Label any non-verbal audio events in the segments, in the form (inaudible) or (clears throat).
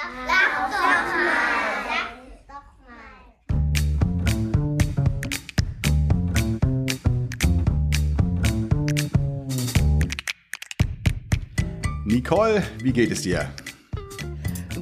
Sag doch mal. Sag doch mal. Nicole, wie geht es dir?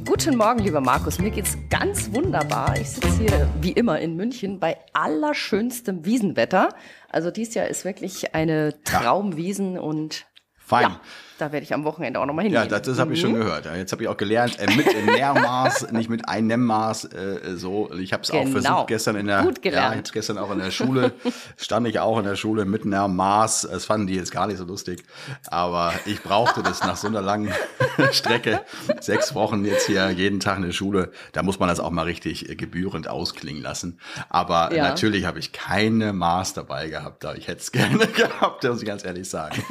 Guten Morgen, lieber Markus. Mir geht's ganz wunderbar. Ich sitze hier wie immer in München bei allerschönstem Wiesenwetter. Also dies Jahr ist wirklich eine Traumwiesen und Fein. ja, da werde ich am Wochenende auch nochmal hingehen. Ja, das, das habe ich schon gehört. Ja, Jetzt habe ich auch gelernt, äh, mit Nährmaß, (laughs) nicht mit Einnehmmaß. Äh, so, ich habe es auch Genau. versucht gestern in der. Gut gelernt. Ja, ich gestern auch in der Schule. (laughs) stand ich auch in der Schule mit Nährmaß. Das fanden die jetzt gar nicht so lustig, aber ich brauchte das nach so einer langen (laughs) Strecke, sechs Wochen jetzt hier jeden Tag in der Schule. Da muss man das auch mal richtig äh, gebührend ausklingen lassen. Aber Ja. natürlich habe ich keine Maß dabei gehabt. Da ich hätte es gerne gehabt, muss ich ganz ehrlich sagen.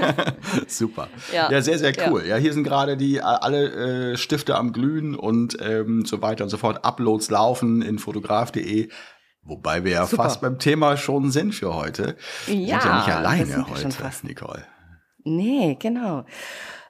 Super. Ja. ja, sehr, sehr Ja. cool. Ja, hier sind gerade die äh, alle äh, Stifte am Glühen und ähm, so weiter und so fort. Uploads laufen in fotograf.de. Wobei wir ja Super. fast beim Thema schon sind für heute. Wir sind ja Ja, nicht alleine heute. Nicole. Nee, genau.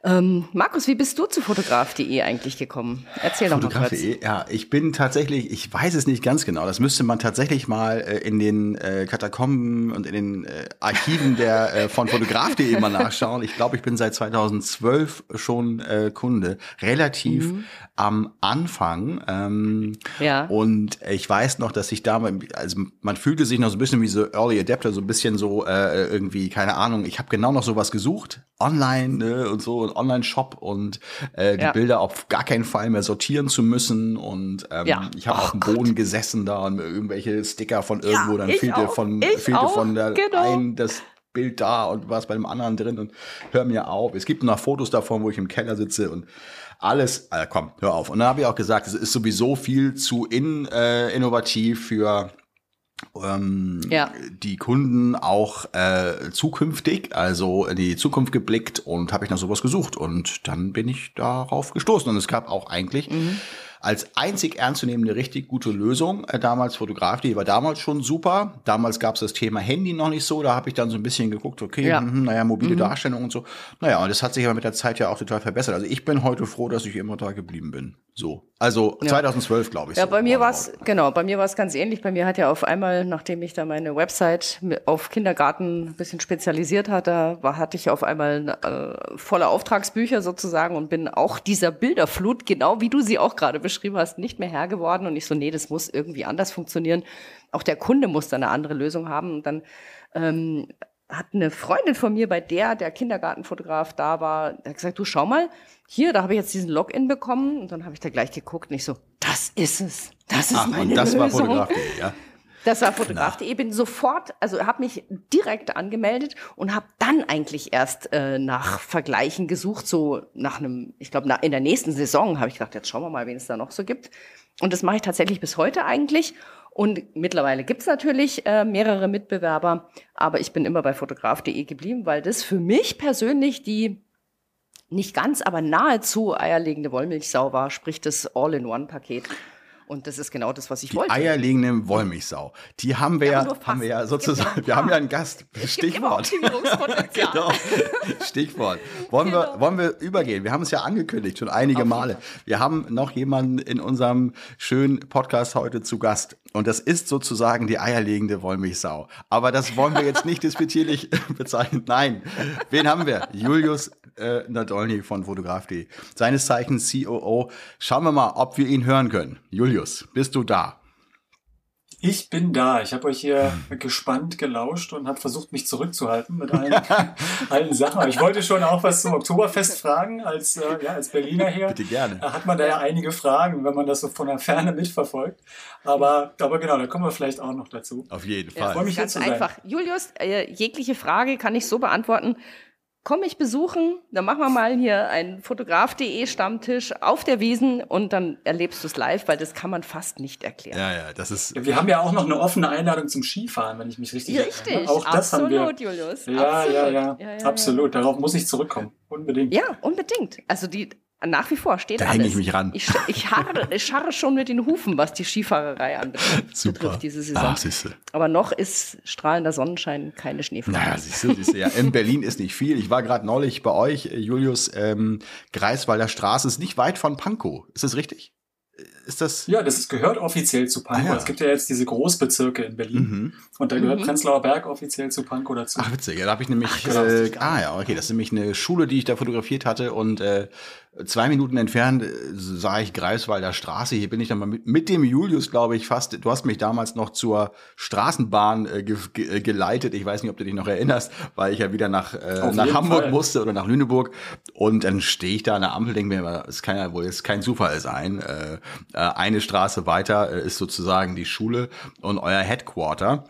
Ähm, Markus, wie bist du zu fotograf.de eigentlich gekommen? Erzähl doch mal kurz. Fotograf.de, ja, ich bin tatsächlich, ich weiß es nicht ganz genau, das müsste man tatsächlich mal äh, in den äh, Katakomben und in den äh, Archiven der äh, von Fotograf.de mal nachschauen. Ich glaube, ich bin seit 2012 schon äh, Kunde, relativ am Anfang. Ähm, Ja. Und ich weiß noch, dass ich damals, also man fühlte sich noch so ein bisschen wie so Early Adapter, so ein bisschen so äh, irgendwie, keine Ahnung, ich habe genau noch sowas gesucht, online ne, und so, ein Online-Shop und äh, die Ja. Bilder auf gar keinen Fall mehr sortieren zu müssen. Und ähm, Ja. ich habe Oh auf dem Boden gesessen da und irgendwelche Sticker von Ja, irgendwo, dann ich fehlte auch. von, Ich fehlte auch, von der genau. einen das Bild da und was bei dem anderen drin und hör mir auf. Es gibt noch Fotos davon, wo ich im Keller sitze und alles, äh, komm, hör auf. Und dann habe ich auch gesagt, es ist sowieso viel zu in, äh, innovativ für ähm, Ja. die Kunden auch äh, zukünftig, also in die Zukunft geblickt und habe ich nach sowas gesucht und dann bin ich darauf gestoßen und es gab auch eigentlich als einzig ernstzunehmende richtig gute Lösung äh, damals Fotograf, die war damals schon super. Damals gab es das Thema Handy noch nicht so, da habe ich dann so ein bisschen geguckt, okay, Ja. mhm, naja, mobile Darstellung und so. Naja, und das hat sich aber mit der Zeit ja auch total verbessert. Also ich bin heute froh, dass ich immer da geblieben bin. So. Also 2012, glaube ich. Ja, so, bei mir roundabout. war's genau, bei mir war's ganz ähnlich. Bei mir hat ja auf einmal, nachdem ich da meine Website auf Kindergarten ein bisschen spezialisiert hatte, war, hatte ich auf einmal äh, volle Auftragsbücher sozusagen und bin auch dieser Bilderflut, genau wie du sie auch gerade beschrieben hast, nicht mehr Herr geworden. Und ich so, nee, das muss irgendwie anders funktionieren. Auch der Kunde muss da eine andere Lösung haben. Und dann ähm, hat eine Freundin von mir, bei der der Kindergartenfotograf da war, der hat gesagt, du schau mal, hier, da habe ich jetzt diesen Login bekommen und dann habe ich da gleich geguckt und ich so, das ist es, das ist Ach, meine und das Lösung. war Fotograf.de, ja. Das war Fotograf.de. Bin sofort, also habe mich direkt angemeldet und habe dann eigentlich erst äh, nach Vergleichen gesucht, so nach einem, ich glaube, in der nächsten Saison habe ich gedacht, jetzt schauen wir mal, wen es da noch so gibt. Und das mache ich tatsächlich bis heute eigentlich. Und mittlerweile gibt's natürlich äh, mehrere Mitbewerber, aber ich bin immer bei fotograf.de geblieben, weil das für mich persönlich die nicht ganz, aber nahezu eierlegende Wollmilchsau war, sprich das All-in-One-Paket. Und das ist genau das, was ich Die wollte. eierlegende Wollmilchsau. Die haben wir Ja, haben wir ja sozusagen, ein wir haben ja einen Gast. (laughs) Stichwort. (laughs) Genau. Stichwort. Wollen, wir, Genau. wollen wir übergehen? Wir haben es ja angekündigt, schon einige Male. Wir haben noch jemanden in unserem schönen Podcast heute zu Gast. Und das ist sozusagen die eierlegende Wollmilchsau. Aber das wollen wir jetzt nicht disputierlich (laughs) bezeichnen. Nein. Wen haben wir? Julius äh, Nadolny von Fotograf.de. Seines Zeichens COO. Schauen wir mal, ob wir ihn hören können. Julius, bist du da? Ich bin da. Ich habe euch hier gespannt gelauscht und habe versucht, mich zurückzuhalten mit allen, (laughs) allen Sachen. Ich wollte schon auch was zum Oktoberfest fragen, als, äh, ja, als Berliner her. Bitte gerne. Da hat man da ja einige Fragen, wenn man das so von der Ferne mitverfolgt. Aber, aber genau, da kommen wir vielleicht auch noch dazu. Auf jeden Ja, Fall. freu mich hier ganz zu sein. einfach. Julius, äh, jegliche Frage kann ich so beantworten. Komm mich besuchen, dann machen wir mal hier einen Fotograf.de Stammtisch auf der Wiesen und dann erlebst du es live, weil das kann man fast nicht erklären. Ja, ja, das ist. Wir haben ja auch noch eine offene Einladung zum Skifahren, wenn ich mich richtig Richtig, erinnere. Auch das absolut, haben wir. Julius. Ja, absolut. ja, ja, ja, absolut. Darauf muss ich zurückkommen. Unbedingt. Ja, unbedingt. Also die nach wie vor steht Da alles. häng ich mich ran. Ich, ich, harre, ich scharre schon mit den Hufen, was die Skifahrerei anbetrifft diese Saison. Ach, siehste. Aber noch ist strahlender Sonnenschein keine Schneeflocke. Naja, siehst du, siehst du, ja. In Berlin ist nicht viel. Ich war gerade neulich bei euch, äh, Julius, ähm, Greifswalder Straße ist nicht weit von Pankow. Ist das richtig? Ist das? Ja, das gehört offiziell zu Pankow. Ah, ja. Es gibt ja jetzt diese Großbezirke in Berlin. Mhm. Und da gehört Prenzlauer Berg offiziell zu Pankow dazu. Ach, witzig. Ja, da habe ich nämlich. genau, das äh, ah ja, okay. Das ist nämlich eine Schule, die ich da fotografiert hatte und äh, zwei Minuten entfernt äh, sah ich Greifswalder Straße. Hier bin ich dann mal mit, mit dem Julius, glaube ich, fast. Du hast mich damals noch zur Straßenbahn äh, ge ge äh, geleitet. Ich weiß nicht, ob du dich noch erinnerst, weil ich ja wieder nach, äh, nach Hamburg Fall. musste oder nach Lüneburg. Und dann stehe ich da an der Ampel, denke mir, es kann ja wohl jetzt kein Zufall sein. Äh, eine Straße weiter äh, ist sozusagen die Schule und euer Headquarter.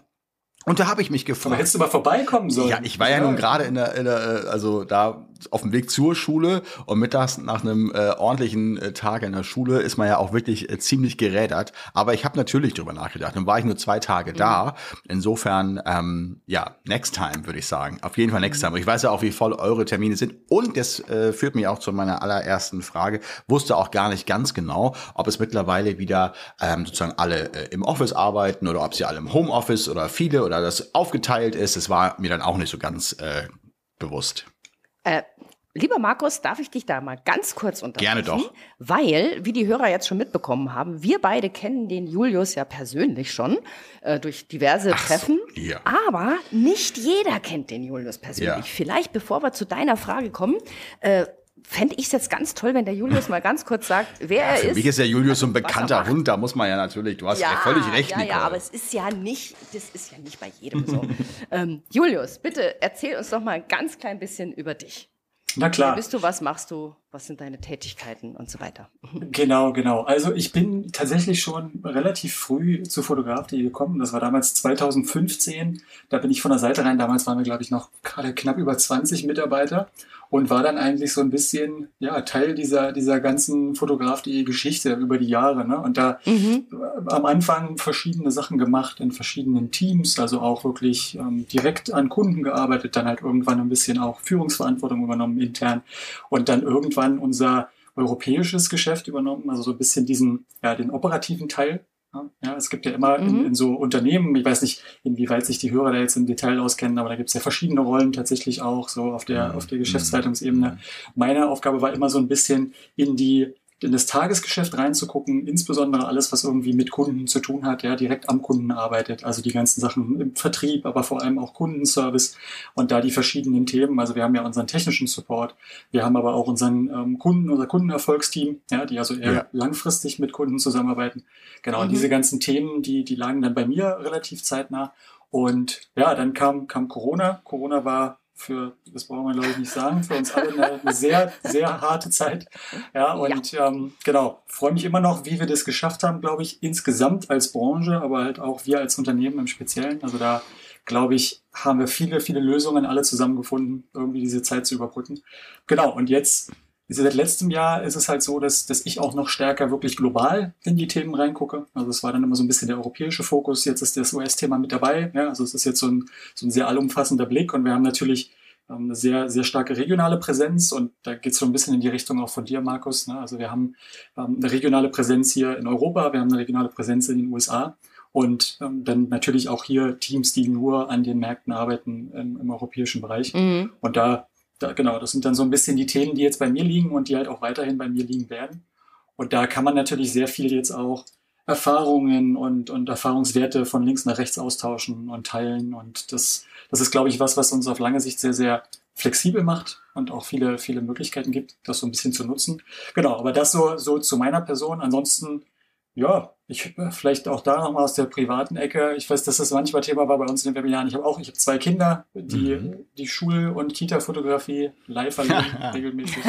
Und da habe ich mich gefragt. Aber hättest du mal vorbeikommen sollen. Ja, ich war ja nun gerade in der, in der, äh, also da auf dem Weg zur Schule und mittags nach einem äh, ordentlichen äh, Tag in der Schule ist man ja auch wirklich äh, ziemlich gerädert. Aber ich habe natürlich drüber nachgedacht. Dann war ich nur zwei Tage da. Insofern, ähm, ja, next time würde ich sagen. Auf jeden Fall next time. Ich weiß ja auch, wie voll eure Termine sind. Und das äh, führt mich auch zu meiner allerersten Frage. Wusste auch gar nicht ganz genau, ob es mittlerweile wieder ähm, sozusagen alle äh, im Office arbeiten oder ob sie alle im Homeoffice oder viele oder das aufgeteilt ist. Das war mir dann auch nicht so ganz äh, bewusst. Äh, lieber Markus, darf ich dich da mal ganz kurz unterbrechen? Gerne doch. Weil, wie die Hörer jetzt schon mitbekommen haben, wir beide kennen den Julius ja persönlich schon äh, durch diverse Ach so, Treffen. ja. Aber nicht jeder kennt den Julius persönlich. Ja. Vielleicht, bevor wir zu deiner Frage kommen, äh, fände ich es jetzt ganz toll, wenn der Julius mal ganz kurz sagt, wer er Für ist. mich ist der Julius so ein er bekannter. Hund, da muss man ja natürlich, du hast ja, völlig recht, ja, Nicole. ja, aber es ist ja nicht, das ist ja nicht bei jedem so. (laughs) ähm, Julius, bitte erzähl uns doch mal ein ganz klein bisschen über dich. Na Wer klar. bist du, was machst du, was sind deine Tätigkeiten und so weiter. Genau, genau. Also ich bin tatsächlich schon relativ früh zu Fotograf.de gekommen. Das war damals 2015. Da bin ich von der Seite rein. Damals waren wir, glaube ich, noch gerade knapp über 20 Mitarbeiter und war dann eigentlich so ein bisschen ja Teil dieser dieser ganzen Fotograf.de Geschichte über die Jahre. Ne? Und da Mhm. am Anfang verschiedene Sachen gemacht in verschiedenen Teams, also auch wirklich ähm, direkt an Kunden gearbeitet, dann halt irgendwann ein bisschen auch Führungsverantwortung übernommen intern und dann irgendwann unser europäisches Geschäft übernommen, also so ein bisschen diesen, ja, den operativen Teil. Ja, es gibt ja immer in, Mhm. in so Unternehmen, ich weiß nicht, inwieweit sich die Hörer da jetzt im Detail auskennen, aber da gibt es ja verschiedene Rollen tatsächlich auch so auf der, auf der Geschäftsleitungsebene. Meine Aufgabe war immer so ein bisschen in die in das Tagesgeschäft reinzugucken, insbesondere alles, was irgendwie mit Kunden zu tun hat, ja, direkt am Kunden arbeitet, also die ganzen Sachen im Vertrieb, aber vor allem auch Kundenservice und da die verschiedenen Themen. Also wir haben ja unseren technischen Support, wir haben aber auch unseren ähm, Kunden, unser Kundenerfolgsteam, ja, die also eher Ja. langfristig mit Kunden zusammenarbeiten. Genau, und Mhm. diese ganzen Themen, die, die lagen dann bei mir relativ zeitnah. Und ja, dann kam, kam Corona. Corona war für, das brauchen wir glaube ich nicht sagen, für uns alle eine, eine sehr, sehr harte Zeit. Ja, und Ähm, genau, freue mich immer noch, wie wir das geschafft haben, glaube ich, insgesamt als Branche, aber halt auch wir als Unternehmen im Speziellen. Also da, glaube ich, haben wir viele, viele Lösungen alle zusammengefunden, irgendwie diese Zeit zu überbrücken. Genau, und jetzt, seit letztem Jahr ist es halt so, dass, dass ich auch noch stärker wirklich global in die Themen reingucke. Also es war dann immer so ein bisschen der europäische Fokus, jetzt ist das US-Thema mit dabei. Ja, also es ist jetzt so ein, so ein sehr allumfassender Blick und wir haben natürlich ähm, eine sehr, sehr starke regionale Präsenz und da geht es so ein bisschen in die Richtung auch von dir, Markus. Ne? Also wir haben ähm, eine regionale Präsenz hier in Europa, wir haben eine regionale Präsenz in den USA und ähm, dann natürlich auch hier Teams, die nur an den Märkten arbeiten im, im europäischen Bereich. Mhm. Und da, da, genau, das sind dann so ein bisschen die Themen, die jetzt bei mir liegen und die halt auch weiterhin bei mir liegen werden. Und da kann man natürlich sehr viel jetzt auch Erfahrungen und, und Erfahrungswerte von links nach rechts austauschen und teilen. Und das, das ist, glaube ich, was, was uns auf lange Sicht sehr, sehr flexibel macht und auch viele, viele Möglichkeiten gibt, das so ein bisschen zu nutzen. Genau, aber das so, so zu meiner Person. Ansonsten, ja, ich äh, vielleicht auch da nochmal aus der privaten Ecke. Ich weiß, dass das manchmal Thema war bei uns in den Webinaren. Ich habe auch, ich habe zwei Kinder, die Mhm. die Schul- und Kita-Fotografie live erleben, (laughs) regelmäßig.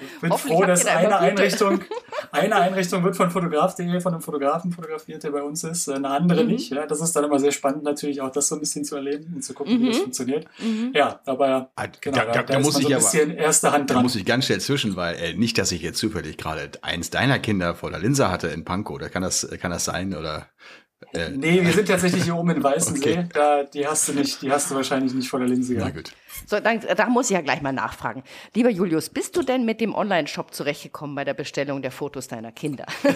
Ich bin froh, dass da eine. Einrichtung, (laughs) eine Einrichtung wird von Fotograf.de, von einem Fotografen fotografiert, der bei uns ist, eine andere Mhm. nicht. Ja, das ist dann immer sehr spannend, natürlich auch das so ein bisschen zu erleben und zu gucken, wie das Mhm. funktioniert. Mhm. Ja, aber Ah, genau, da, da, da, da, da ist muss man ich so ein aber, bisschen erste Hand da dran. muss ich ganz schnell zwischen, weil äh, nicht, dass ich jetzt zufällig gerade eins deiner Kinder vor der Linse hatte in Pankow. Da kann das, kann das sein oder? Äh, Nee, wir sind tatsächlich hier oben in Weißensee. (laughs) Okay. Da, die hast du nicht, die hast du wahrscheinlich nicht vor der Linse na gehabt. gut. So, dann, da muss ich ja gleich mal nachfragen. Lieber Julius, bist du denn mit dem Online-Shop zurechtgekommen bei der Bestellung der Fotos deiner Kinder? (laughs)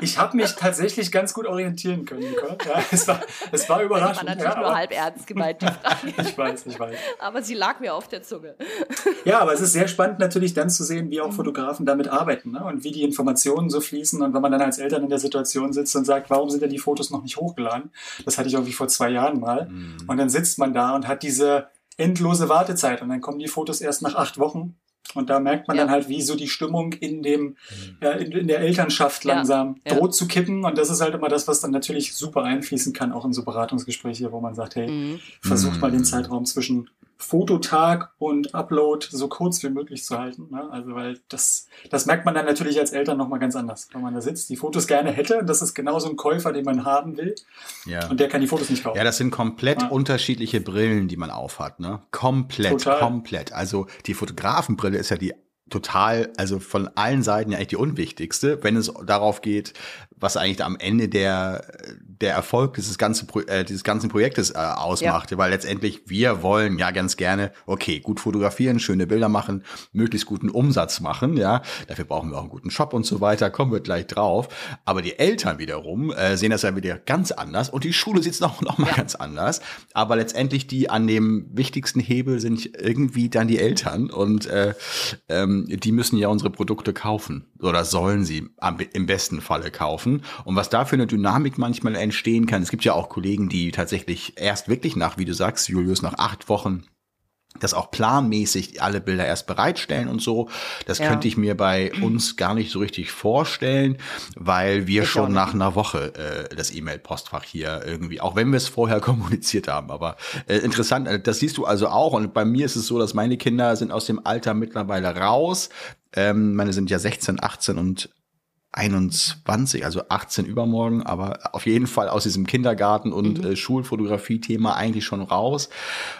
Ich habe mich tatsächlich ganz gut orientieren können, Nicole. Ja, es war, es war Das überraschend. war natürlich ja, nur halb ernst gemeint, die (laughs) Frage. Ich weiß, ich weiß. Aber sie lag mir auf der Zunge. Ja, aber es ist sehr spannend natürlich dann zu sehen, wie auch Fotografen damit arbeiten ne? und wie die Informationen so fließen. Und wenn man dann als Eltern in der Situation sitzt und sagt, warum sind denn die Fotos noch nicht hochgeladen? Das hatte ich irgendwie vor zwei Jahren mal. Mhm. Und dann sitzt man da und hat diese endlose Wartezeit und dann kommen die Fotos erst nach acht Wochen. Und da merkt man ja. dann halt, wie so die Stimmung in dem, äh, in, in, der Elternschaft langsam ja. droht zu kippen. Und das ist halt immer das, was dann natürlich super einfließen kann, auch in so Beratungsgespräche, wo man sagt, hey, mhm. versucht mhm. mal den Zeitraum zwischen Fototag und Upload so kurz wie möglich zu halten. Ne? Also weil das, das merkt man dann natürlich als Eltern nochmal ganz anders, wenn man da sitzt, die Fotos gerne hätte. Und das ist genauso ein Käufer, den man haben will. Ja. Und der kann die Fotos nicht kaufen. Ja, das sind komplett ja. unterschiedliche Brillen, die man aufhat. Ne? Komplett, Total. komplett. Also die Fotografenbrille ist ja die total, also von allen Seiten ja eigentlich die unwichtigste, wenn es darauf geht, was eigentlich am Ende der, der Erfolg dieses, ganzen, äh, dieses ganzen Projektes äh, ausmacht. Ja. Weil letztendlich wir wollen ja ganz gerne, okay, gut fotografieren, schöne Bilder machen, möglichst guten Umsatz machen, ja. Dafür brauchen wir auch einen guten Shop und so weiter, kommen wir gleich drauf. Aber die Eltern wiederum äh, sehen das ja wieder ganz anders und die Schule sieht es noch, noch mal ja. ganz anders. Aber letztendlich die an dem wichtigsten Hebel sind irgendwie dann die Eltern und äh, ähm, die müssen ja unsere Produkte kaufen oder sollen sie am, im besten Falle kaufen. Und was da für eine Dynamik manchmal entstehen kann, es gibt ja auch Kollegen, die tatsächlich erst wirklich nach, wie du sagst, Julius, nach acht Wochen das auch planmäßig alle Bilder erst bereitstellen und so. Das ja. könnte ich mir bei uns gar nicht so richtig vorstellen, weil wir ich schon nach einer Woche äh, das E-Mail-Postfach hier irgendwie, auch wenn wir es vorher (laughs) kommuniziert haben, aber äh, interessant, äh, das siehst du also auch und bei mir ist es so, dass meine Kinder sind aus dem Alter mittlerweile raus. Ähm, meine sind ja 16, 18 und 21, also 18 übermorgen, aber auf jeden Fall aus diesem Kindergarten- und mhm. äh, Schulfotografie-Thema eigentlich schon raus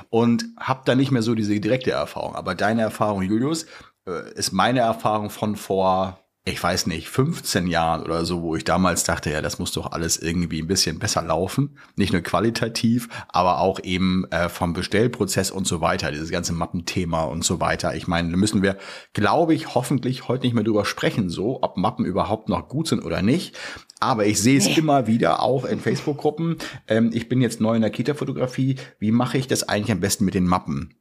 und habe da nicht mehr so diese direkte Erfahrung. Aber deine Erfahrung, Julius, äh, ist meine Erfahrung von vor ich weiß nicht, 15 Jahren oder so, wo ich damals dachte, ja, das muss doch alles irgendwie ein bisschen besser laufen. Nicht nur qualitativ, aber auch eben äh, vom Bestellprozess und so weiter, dieses ganze Mappenthema und so weiter. Ich meine, da müssen wir, glaube ich, hoffentlich heute nicht mehr drüber sprechen, so, ob Mappen überhaupt noch gut sind oder nicht. Aber ich sehe es nee. immer wieder auch in Facebook-Gruppen. Ähm, ich bin jetzt neu in der Kita-Fotografie. Wie mache ich das eigentlich am besten mit den Mappen?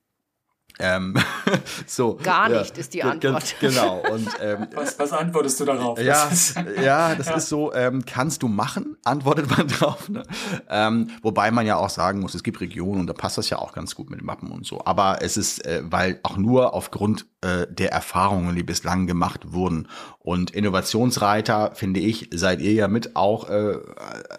Ähm, (laughs) so, Gar nicht ja, ist die Antwort. Genau. Und, (laughs) ähm, was, was antwortest du darauf? Ja, (laughs) ja das ja. ist so, ähm, kannst du machen, antwortet man drauf. Ne? Ähm, wobei man ja auch sagen muss, es gibt Regionen und da passt das ja auch ganz gut mit den Mappen und so. Aber es ist, äh, weil auch nur aufgrund äh, der Erfahrungen, die bislang gemacht wurden. Und Innovationsreiter, finde ich, seid ihr ja mit auch, äh,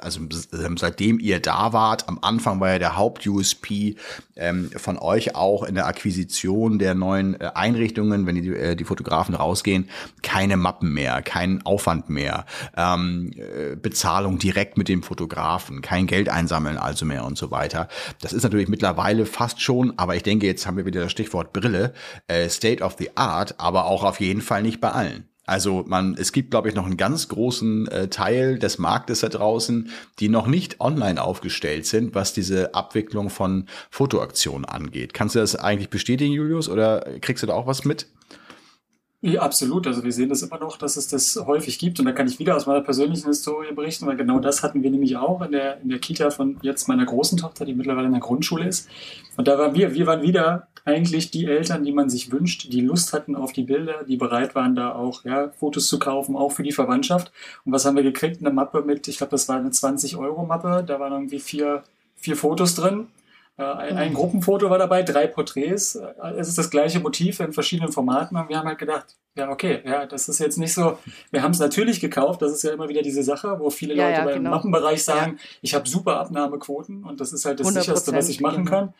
also ähm, seitdem ihr da wart, am Anfang war ja der Haupt-USP ähm, von euch auch in der Akquisition der neuen äh, Einrichtungen, wenn die, äh, die Fotografen rausgehen, keine Mappen mehr, kein Aufwand mehr, ähm, äh, Bezahlung direkt mit dem Fotografen, kein Geld einsammeln also mehr und so weiter. Das ist natürlich mittlerweile fast schon, aber ich denke, jetzt haben wir wieder das Stichwort Brille, äh, State of the Art, aber auch auf jeden Fall nicht bei allen. Also man, es gibt, glaube ich, noch einen ganz großen äh, Teil des Marktes da draußen, die noch nicht online aufgestellt sind, was diese Abwicklung von Fotoaktionen angeht. Kannst du das eigentlich bestätigen, Julius, oder kriegst du da auch was mit? Ja, absolut. Also wir sehen das immer noch, dass es das häufig gibt. Und da kann ich wieder aus meiner persönlichen Historie berichten, weil genau das hatten wir nämlich auch in der, in der Kita von jetzt meiner großen Tochter, die mittlerweile in der Grundschule ist. Und da waren wir, wir waren wieder eigentlich die Eltern, die man sich wünscht, die Lust hatten auf die Bilder, die bereit waren, da auch ja, Fotos zu kaufen, auch für die Verwandtschaft. Und was haben wir gekriegt? Eine Mappe mit, ich glaube, das war eine 20-Euro-Mappe. Da waren irgendwie vier, vier Fotos drin. Äh, ein, ein, Gruppenfoto war dabei, drei Porträts. Äh, es ist das gleiche Motiv in verschiedenen Formaten und wir haben halt gedacht, ja, okay, ja, das ist jetzt nicht so. Wir haben es natürlich gekauft, das ist ja immer wieder diese Sache, wo viele ja, Leute ja, beim genau. Mappenbereich sagen, ja. ich habe super Abnahmequoten und das ist halt das sicherste, was ich machen kann.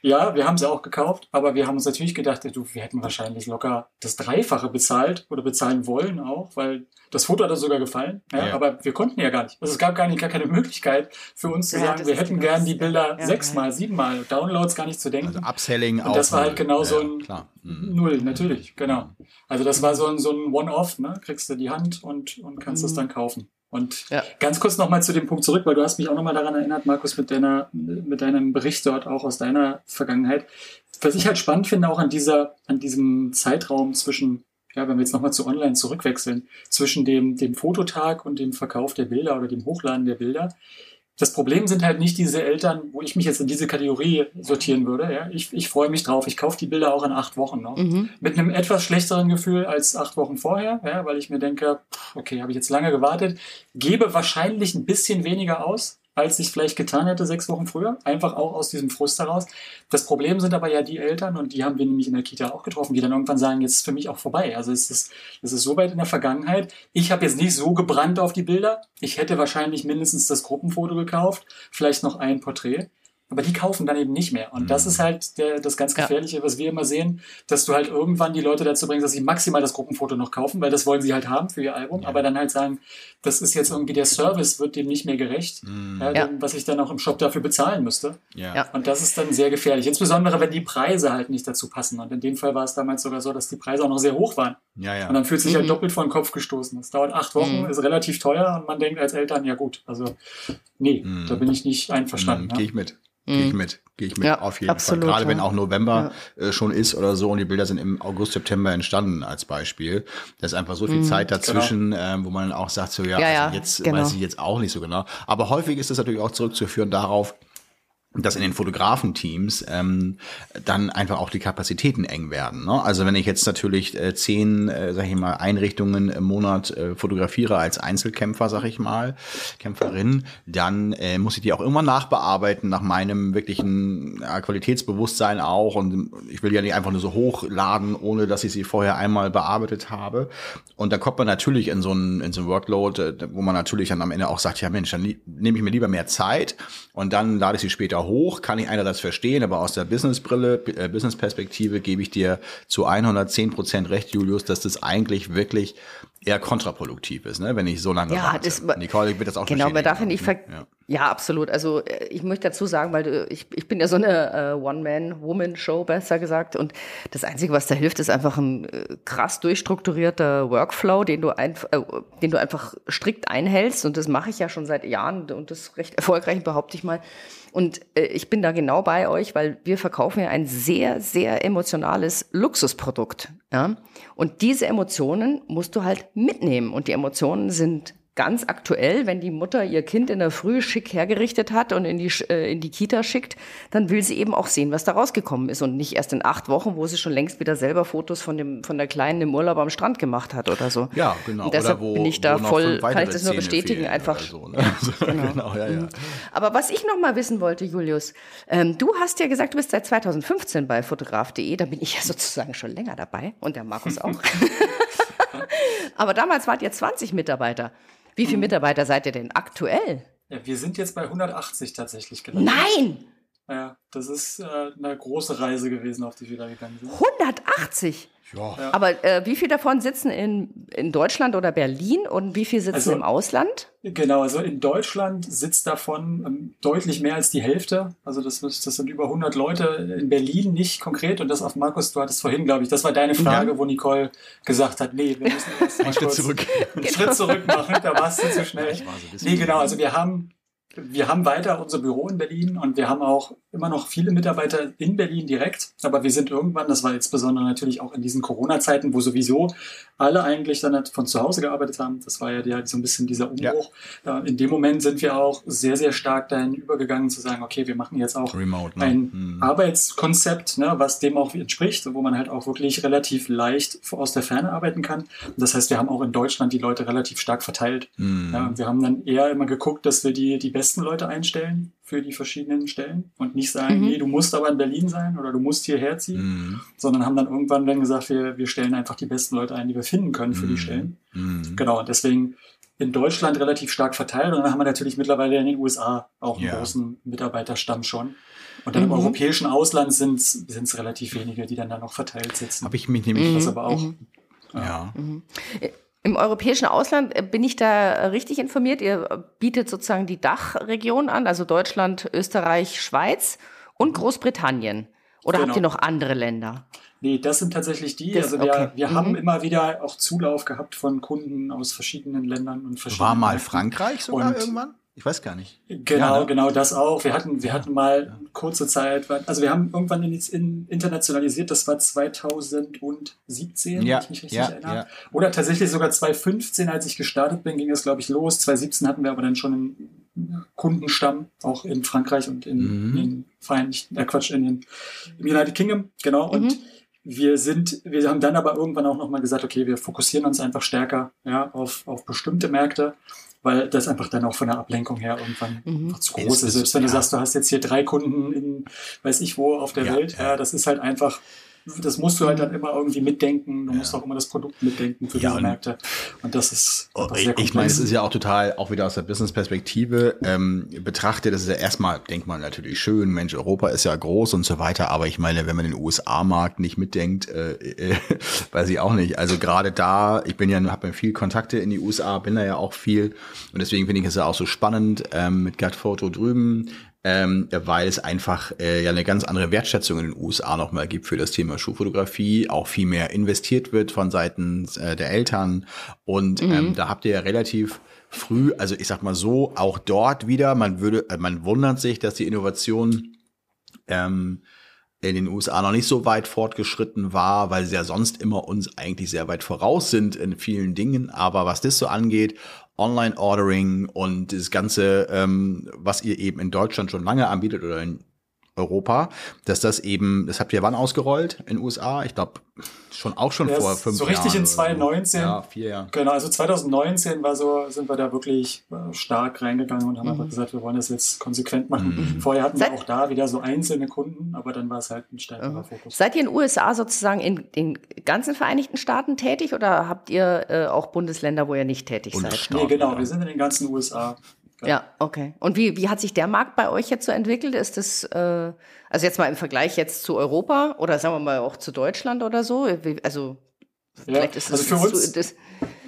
Ja, wir haben sie auch gekauft, aber wir haben uns natürlich gedacht, du, wir hätten wahrscheinlich locker das Dreifache bezahlt oder bezahlen wollen auch, weil das Foto hat uns sogar gefallen. Ja, ja. Aber wir konnten ja gar nicht. Also es gab gar, nicht, gar keine Möglichkeit für uns zu ja, sagen, wir hätten gern die Bilder sechsmal, siebenmal, Downloads gar nicht zu denken. Also Upselling Und das war halt genau so ein mhm. Null, natürlich, genau. Also das war so ein, so ein One-Off, ne? Kriegst du die Hand und, und kannst es mhm. dann kaufen. Und ja. ganz kurz nochmal zu dem Punkt zurück, weil du hast mich auch nochmal daran erinnert, Markus, mit deiner, mit deinem Bericht dort auch aus deiner Vergangenheit. Was ich halt spannend finde, auch an dieser, an diesem Zeitraum zwischen, ja, wenn wir jetzt nochmal zu online zurückwechseln, zwischen dem, dem Fototag und dem Verkauf der Bilder oder dem Hochladen der Bilder, das Problem sind halt nicht diese Eltern, wo ich mich jetzt in diese Kategorie sortieren würde. Ja? Ich, ich freue mich drauf. Ich kaufe die Bilder auch in acht Wochen noch. Mhm. Mit einem etwas schlechteren Gefühl als acht Wochen vorher, ja? weil ich mir denke, okay, habe ich jetzt lange gewartet, gebe wahrscheinlich ein bisschen weniger aus, als ich vielleicht getan hätte sechs Wochen früher. Einfach auch aus diesem Frust heraus. Das Problem sind aber ja die Eltern, und die haben wir nämlich in der Kita auch getroffen, die dann irgendwann sagen, jetzt ist für mich auch vorbei. Also es ist, es ist so weit in der Vergangenheit. Ich habe jetzt nicht so gebrannt auf die Bilder. Ich hätte wahrscheinlich mindestens das Gruppenfoto gekauft, vielleicht noch ein Porträt. Aber die kaufen dann eben nicht mehr. Und das Mhm. ist halt der, das ganz Ja. Gefährliche, was wir immer sehen, dass du halt irgendwann die Leute dazu bringst, dass sie maximal das Gruppenfoto noch kaufen, weil das wollen sie halt haben für ihr Album, aber dann halt sagen, das ist jetzt irgendwie der Service, wird dem nicht mehr gerecht, Mhm. ja, Ja. dem, was ich dann auch im Shop dafür bezahlen müsste. Ja. Ja. Und das ist dann sehr gefährlich. Insbesondere, wenn die Preise halt nicht dazu passen. Und in dem Fall war es damals sogar so, dass die Preise auch noch sehr hoch waren. Ja, ja. Und dann fühlt sich halt Mhm. doppelt vor den Kopf gestoßen. Das dauert acht Wochen, Mhm. ist relativ teuer und man denkt als Eltern, ja gut, also nee, Mhm. da bin ich nicht einverstanden. Mhm, ja. Gehe ich mit. Gehe ich Mhm. mit. Gehe ich mit. Ja, auf jeden absolut, Fall. Gerade ja. wenn auch November äh, schon ist oder so und die Bilder sind im August, September entstanden als Beispiel. Da ist einfach so viel Zeit dazwischen, ähm, wo man auch sagt, so ja, Mhm. Ja, ja, also jetzt genau. weiß ich jetzt auch nicht so genau. Aber häufig ist es natürlich auch zurückzuführen darauf, dass in den Fotografenteams ähm, dann einfach auch die Kapazitäten eng werden. Ne? Also wenn ich jetzt natürlich äh, zehn, äh, sag ich mal, Einrichtungen im Monat äh, fotografiere als Einzelkämpfer, sag ich mal, Kämpferin, dann äh, muss ich die auch immer nachbearbeiten nach meinem wirklichen äh, Qualitätsbewusstsein auch. Und ich will ja nicht einfach nur so hochladen, ohne dass ich sie vorher einmal bearbeitet habe. Und da kommt man natürlich in so einen, in so einen Workload, äh, wo man natürlich dann am Ende auch sagt, ja Mensch, dann nehme ich mir lieber mehr Zeit und dann lade ich sie später hoch, kann ich einerseits verstehen, aber aus der Businessbrille, äh, Businessperspektive gebe ich dir zu 110 Prozent recht, Julius, dass das eigentlich wirklich eher kontraproduktiv ist, ne? wenn ich so lange Ja, warte. das- Nicole wird das auch Genau, man darf ja nicht ver ne? Ja. absolut. Also äh, ich möchte dazu sagen, weil du, ich, ich bin ja so eine äh, One-Man-Woman-Show, besser gesagt. Und das Einzige, was da hilft, ist einfach ein äh, krass durchstrukturierter Workflow, den du, einf äh, den du einfach strikt einhältst. Und das mache ich ja schon seit Jahren und das recht erfolgreich, behaupte ich mal. Und äh, ich bin da genau bei euch, weil wir verkaufen ja ein sehr, sehr emotionales Luxusprodukt. Ja? Und diese Emotionen musst du halt mitnehmen. Und die Emotionen sind ganz aktuell, wenn die Mutter ihr Kind in der Früh schick hergerichtet hat und in die, äh, in die Kita schickt, dann will sie eben auch sehen, was da rausgekommen ist und nicht erst in acht Wochen, wo sie schon längst wieder selber Fotos von dem von der Kleinen im Urlaub am Strand gemacht hat oder so. Ja, genau. Und deshalb wo, bin ich da voll, kann ich das nur bestätigen, einfach. So, ne? (laughs) also, (laughs) genau. ja, ja. Aber was ich noch mal wissen wollte, Julius, ähm, du hast ja gesagt, du bist seit 2015 bei fotograf.de, da bin ich ja sozusagen schon länger dabei und der Markus auch. (laughs) Aber damals wart ihr 20 Mitarbeiter. Wie viele Mitarbeiter seid ihr denn aktuell? Ja, wir sind jetzt bei 180 tatsächlich gelandet. Nein! Ja, das ist äh, eine große Reise gewesen, auf die wir da gegangen sind. 180! Ja. Aber äh, wie viel davon sitzen in, in Deutschland oder Berlin und wie viel sitzen Also- im Ausland? Genau, also in Deutschland sitzt davon ähm, deutlich mehr als die Hälfte. Also das, das sind über 100 Leute. In Berlin nicht konkret. Und das auf Markus, du hattest vorhin, glaube ich, das war deine Frage, wo Nicole gesagt hat, nee, wir müssen erst (laughs) mal Einen Schritt kurz zurück. einen Schritt zurück machen. Da warst du zu schnell. Ich war so Nee, genau. Also wir haben, wir haben weiter unser Büro in Berlin und wir haben auch immer noch viele Mitarbeiter in Berlin direkt. Aber wir sind irgendwann, das war insbesondere natürlich auch in diesen Corona-Zeiten, wo sowieso alle eigentlich dann halt von zu Hause gearbeitet haben. Das war ja der, so ein bisschen dieser Umbruch. Äh, In dem Moment sind wir auch sehr, sehr stark dahin übergegangen zu sagen, okay, wir machen jetzt auch Remote, ne? ein Hm. Arbeitskonzept, ne, was dem auch entspricht, wo man halt auch wirklich relativ leicht aus der Ferne arbeiten kann. Das heißt, wir haben auch in Deutschland die Leute relativ stark verteilt. Hm. Ja, wir haben dann eher immer geguckt, dass wir die, die besten Leute einstellen für die verschiedenen Stellen und nicht sagen, Mhm. nee, du musst aber in Berlin sein oder du musst hierher ziehen, Hm. sondern haben dann irgendwann dann gesagt, wir, wir stellen einfach die besten Leute ein, die wir finden können für Mhm. die Stellen. Hm. Genau, und deswegen in Deutschland relativ stark verteilt und dann haben wir natürlich mittlerweile in den USA auch einen Ja. großen Mitarbeiterstamm schon. Und dann im Mhm. europäischen Ausland sind es relativ wenige, die dann da noch verteilt sitzen. Habe ich mich nämlich, Was aber auch ja. Im europäischen Ausland äh, bin ich da äh, richtig informiert. Ihr bietet sozusagen die Dachregion an, also Deutschland, Österreich, Schweiz und Großbritannien. Oder habt Genau. ihr noch andere Länder? Nee, das sind tatsächlich die. Das- also wir, okay. wir Mhm. haben immer wieder auch Zulauf gehabt von Kunden aus verschiedenen Ländern und verschiedenen. War mal. Frankreich sogar Und- irgendwann? Ich weiß gar nicht. Genau, Ja, ne? genau das auch. Wir hatten, wir hatten mal kurze Zeit, also wir haben irgendwann in, in, internationalisiert, das war 2017, Ja, wenn ich mich richtig ja, erinnere. ja. Oder tatsächlich sogar 2015, als ich gestartet bin, ging es, glaube ich, los. 2017 hatten wir aber dann schon ein Kundenstamm, auch in Frankreich und in, Mhm. in Vereinigten, äh Quatsch, in den im United Kingdom, genau. Und Mhm. wir sind, wir haben dann aber irgendwann auch nochmal gesagt, okay, wir fokussieren uns einfach stärker ja, auf, auf bestimmte Märkte, weil das einfach dann auch von der Ablenkung her irgendwann Mhm. zu groß ist. ist- Selbst wenn du ja. sagst, du hast jetzt hier drei Kunden in weiß ich wo auf der Ja, Welt, ja. ja, das ist halt einfach, das musst du halt dann immer irgendwie mitdenken. Du musst auch immer das Produkt mitdenken für Ja, diese Märkte. Und das ist Oh, einfach Ich, sehr ich meine, es ist ja auch total, auch wieder aus der Business-Perspektive ähm, betrachtet, das ist ja erstmal, denkt man natürlich schön, Mensch, Europa ist ja groß und so weiter, aber ich meine, wenn man den USA-Markt nicht mitdenkt, äh, äh, (laughs) weiß ich auch nicht. Also gerade da, ich bin ja, habe ja viel Kontakte in die USA, bin da ja auch viel und deswegen finde ich es ja auch so spannend ähm, mit Gut Photo drüben, ähm, weil es einfach äh, ja eine ganz andere Wertschätzung in den USA nochmal gibt für das Thema Schuhfotografie, auch viel mehr investiert wird von Seiten äh, der Eltern und ähm, da habt ihr ja relativ früh, also ich sag mal so, auch dort wieder, man würde, äh, man wundert sich, dass die Innovation ähm, in den USA noch nicht so weit fortgeschritten war, weil sie ja sonst immer uns eigentlich sehr weit voraus sind in vielen Dingen. Aber was das so angeht, Online-Ordering und das Ganze, ähm, was ihr eben in Deutschland schon lange anbietet oder in Europa, dass das eben, das habt ihr wann ausgerollt in den USA? Ich glaube schon auch schon vor so fünf richtig Jahren. in oder so. 2019. Ja, vier Jahre. Genau, also 2019 war so, sind wir da wirklich äh, stark reingegangen und haben Mhm. einfach gesagt, wir wollen das jetzt konsequent machen. Vorher hatten Seit- wir auch da wieder so einzelne Kunden, aber dann war es halt ein stärkerer Mhm. Fokus. Seid ihr in den USA sozusagen in den ganzen Vereinigten Staaten tätig oder habt ihr äh, auch Bundesländer, wo ihr nicht tätig seid? Nee, genau, wir sind in den ganzen USA. Ja, okay. Und wie, wie hat sich der Markt bei euch jetzt so entwickelt? Ist das, äh, also jetzt mal im Vergleich jetzt zu Europa oder sagen wir mal auch zu Deutschland oder so? Also Ja, vielleicht ist also das, für das, uns- das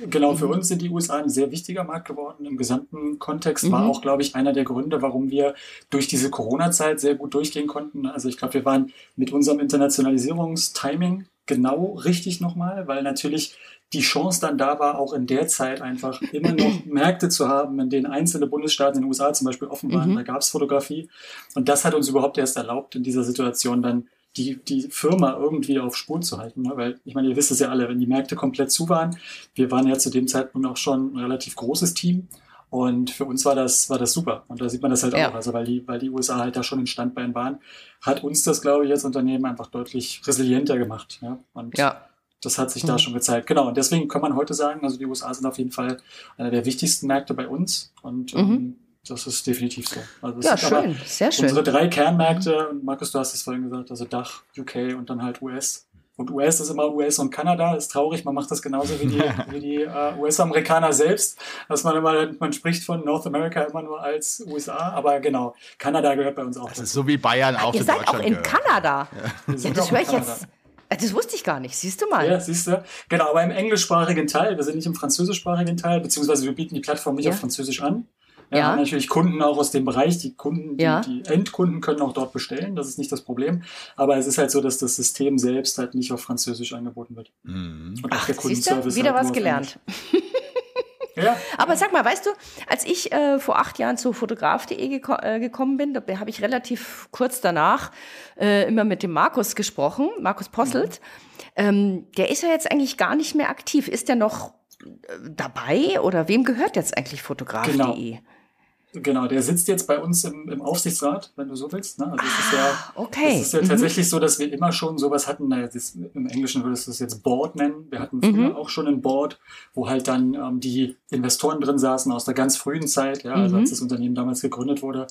Genau, Mhm. für uns sind die USA ein sehr wichtiger Markt geworden im gesamten Kontext. War Mhm. auch, glaube ich, einer der Gründe, warum wir durch diese Corona-Zeit sehr gut durchgehen konnten. Also ich glaube, wir waren mit unserem Internationalisierungstiming genau richtig nochmal, weil natürlich die Chance dann da war, auch in der Zeit einfach immer noch (clears throat) Märkte zu haben, in denen einzelne Bundesstaaten in den USA zum Beispiel offen waren. Mhm. Da gab es Fotografie. Und das hat uns überhaupt erst erlaubt, in dieser Situation dann die, die Firma irgendwie auf Spur zu halten. Ne? Weil ich meine, ihr wisst es ja alle, wenn die Märkte komplett zu waren, wir waren ja zu dem Zeitpunkt auch schon ein relativ großes Team. Und für uns war das, war das super. Und da sieht man das halt Ja. auch. Also weil die, weil die USA halt da schon in Standbein waren, hat uns das, glaube ich, als Unternehmen einfach deutlich resilienter gemacht. Ja? Und ja. Das hat sich Mhm. da schon gezeigt. Genau. Und deswegen kann man heute sagen, also die USA sind auf jeden Fall einer der wichtigsten Märkte bei uns. Und Mhm. ähm, das ist definitiv so. Also es Ja, schön, sehr schön. Unsere drei Kernmärkte, und Markus, du hast es vorhin gesagt, also Dach, UK und dann halt US. Und US ist immer US und Kanada, ist traurig, man macht das genauso wie die, (laughs) wie die äh, US-Amerikaner selbst, dass man immer, man spricht von North America immer nur als USA, aber genau, Kanada gehört bei uns auch Das dazu. ist so wie Bayern auch Ihr zu seid auch Deutschland in gehört. Kanada. Wir Ja, sind das auch höre in ich Kanada. jetzt. Äh, Das wusste ich gar nicht. Siehst du mal. Ja, siehst du? Genau, aber im englischsprachigen Teil, wir sind nicht im französischsprachigen Teil, beziehungsweise wir bieten die Plattform nicht Ja. auf Französisch an. Ja. Wir haben natürlich Kunden auch aus dem Bereich, die Kunden, die, Ja. die Endkunden können auch dort bestellen, das ist nicht das Problem. Aber es ist halt so, dass das System selbst halt nicht auf Französisch angeboten wird. Mhm. Und auch Ach, der siehst du? Kundenservice Wieder halt was gelernt. (laughs) Ja, Aber sag mal, weißt du, als ich äh, vor acht Jahren zu fotograf.de geko äh, gekommen bin, da habe ich relativ kurz danach äh, immer mit dem Markus gesprochen, Markus Posselt. Ähm, der ist ja jetzt eigentlich gar nicht mehr aktiv. Ist der noch äh, dabei oder wem gehört jetzt eigentlich fotograf.de? Genau. Genau. Der sitzt jetzt bei uns im, im Aufsichtsrat, wenn du so willst. Ne? Also es ist ja, Ah, okay. Es ist ja Mhm. tatsächlich so, dass wir immer schon sowas hatten. Na, das Im Englischen würdest du es jetzt Board nennen. Wir hatten früher Mhm. auch schon ein Board, wo halt dann ähm, die Investoren drin saßen aus der ganz frühen Zeit, ja, also Mhm. als das Unternehmen damals gegründet wurde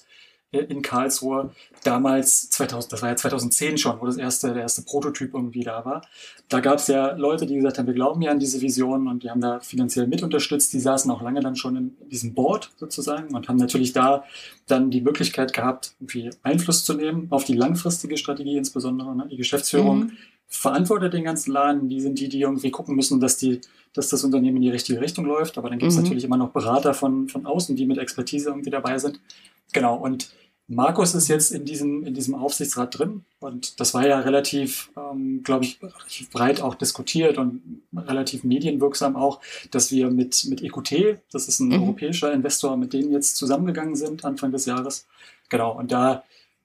in Karlsruhe. Damals, 2000, das war ja 2010 schon, wo das erste, der erste Prototyp irgendwie da war. Da gab es ja Leute, die gesagt haben, wir glauben ja an diese Vision und die haben da finanziell mit unterstützt. Die saßen auch lange dann schon in diesem Board sozusagen und haben natürlich da dann die Möglichkeit gehabt, irgendwie Einfluss zu nehmen auf die langfristige Strategie insbesondere. Ne? Die Geschäftsführung Mhm. Verantwortet den ganzen Laden. Die sind die, die irgendwie gucken müssen, dass, die, dass das Unternehmen in die richtige Richtung läuft. Aber dann gibt es Mhm. natürlich immer noch Berater von, von außen, die mit Expertise irgendwie dabei sind. Genau, und Markus ist jetzt in diesem, in diesem Aufsichtsrat drin und das war ja relativ, ähm, glaube ich, relativ breit auch diskutiert und relativ medienwirksam auch, dass wir mit, mit EQT, das ist ein Mhm. europäischer Investor, mit denen jetzt zusammengegangen sind Anfang des Jahres. Genau, und da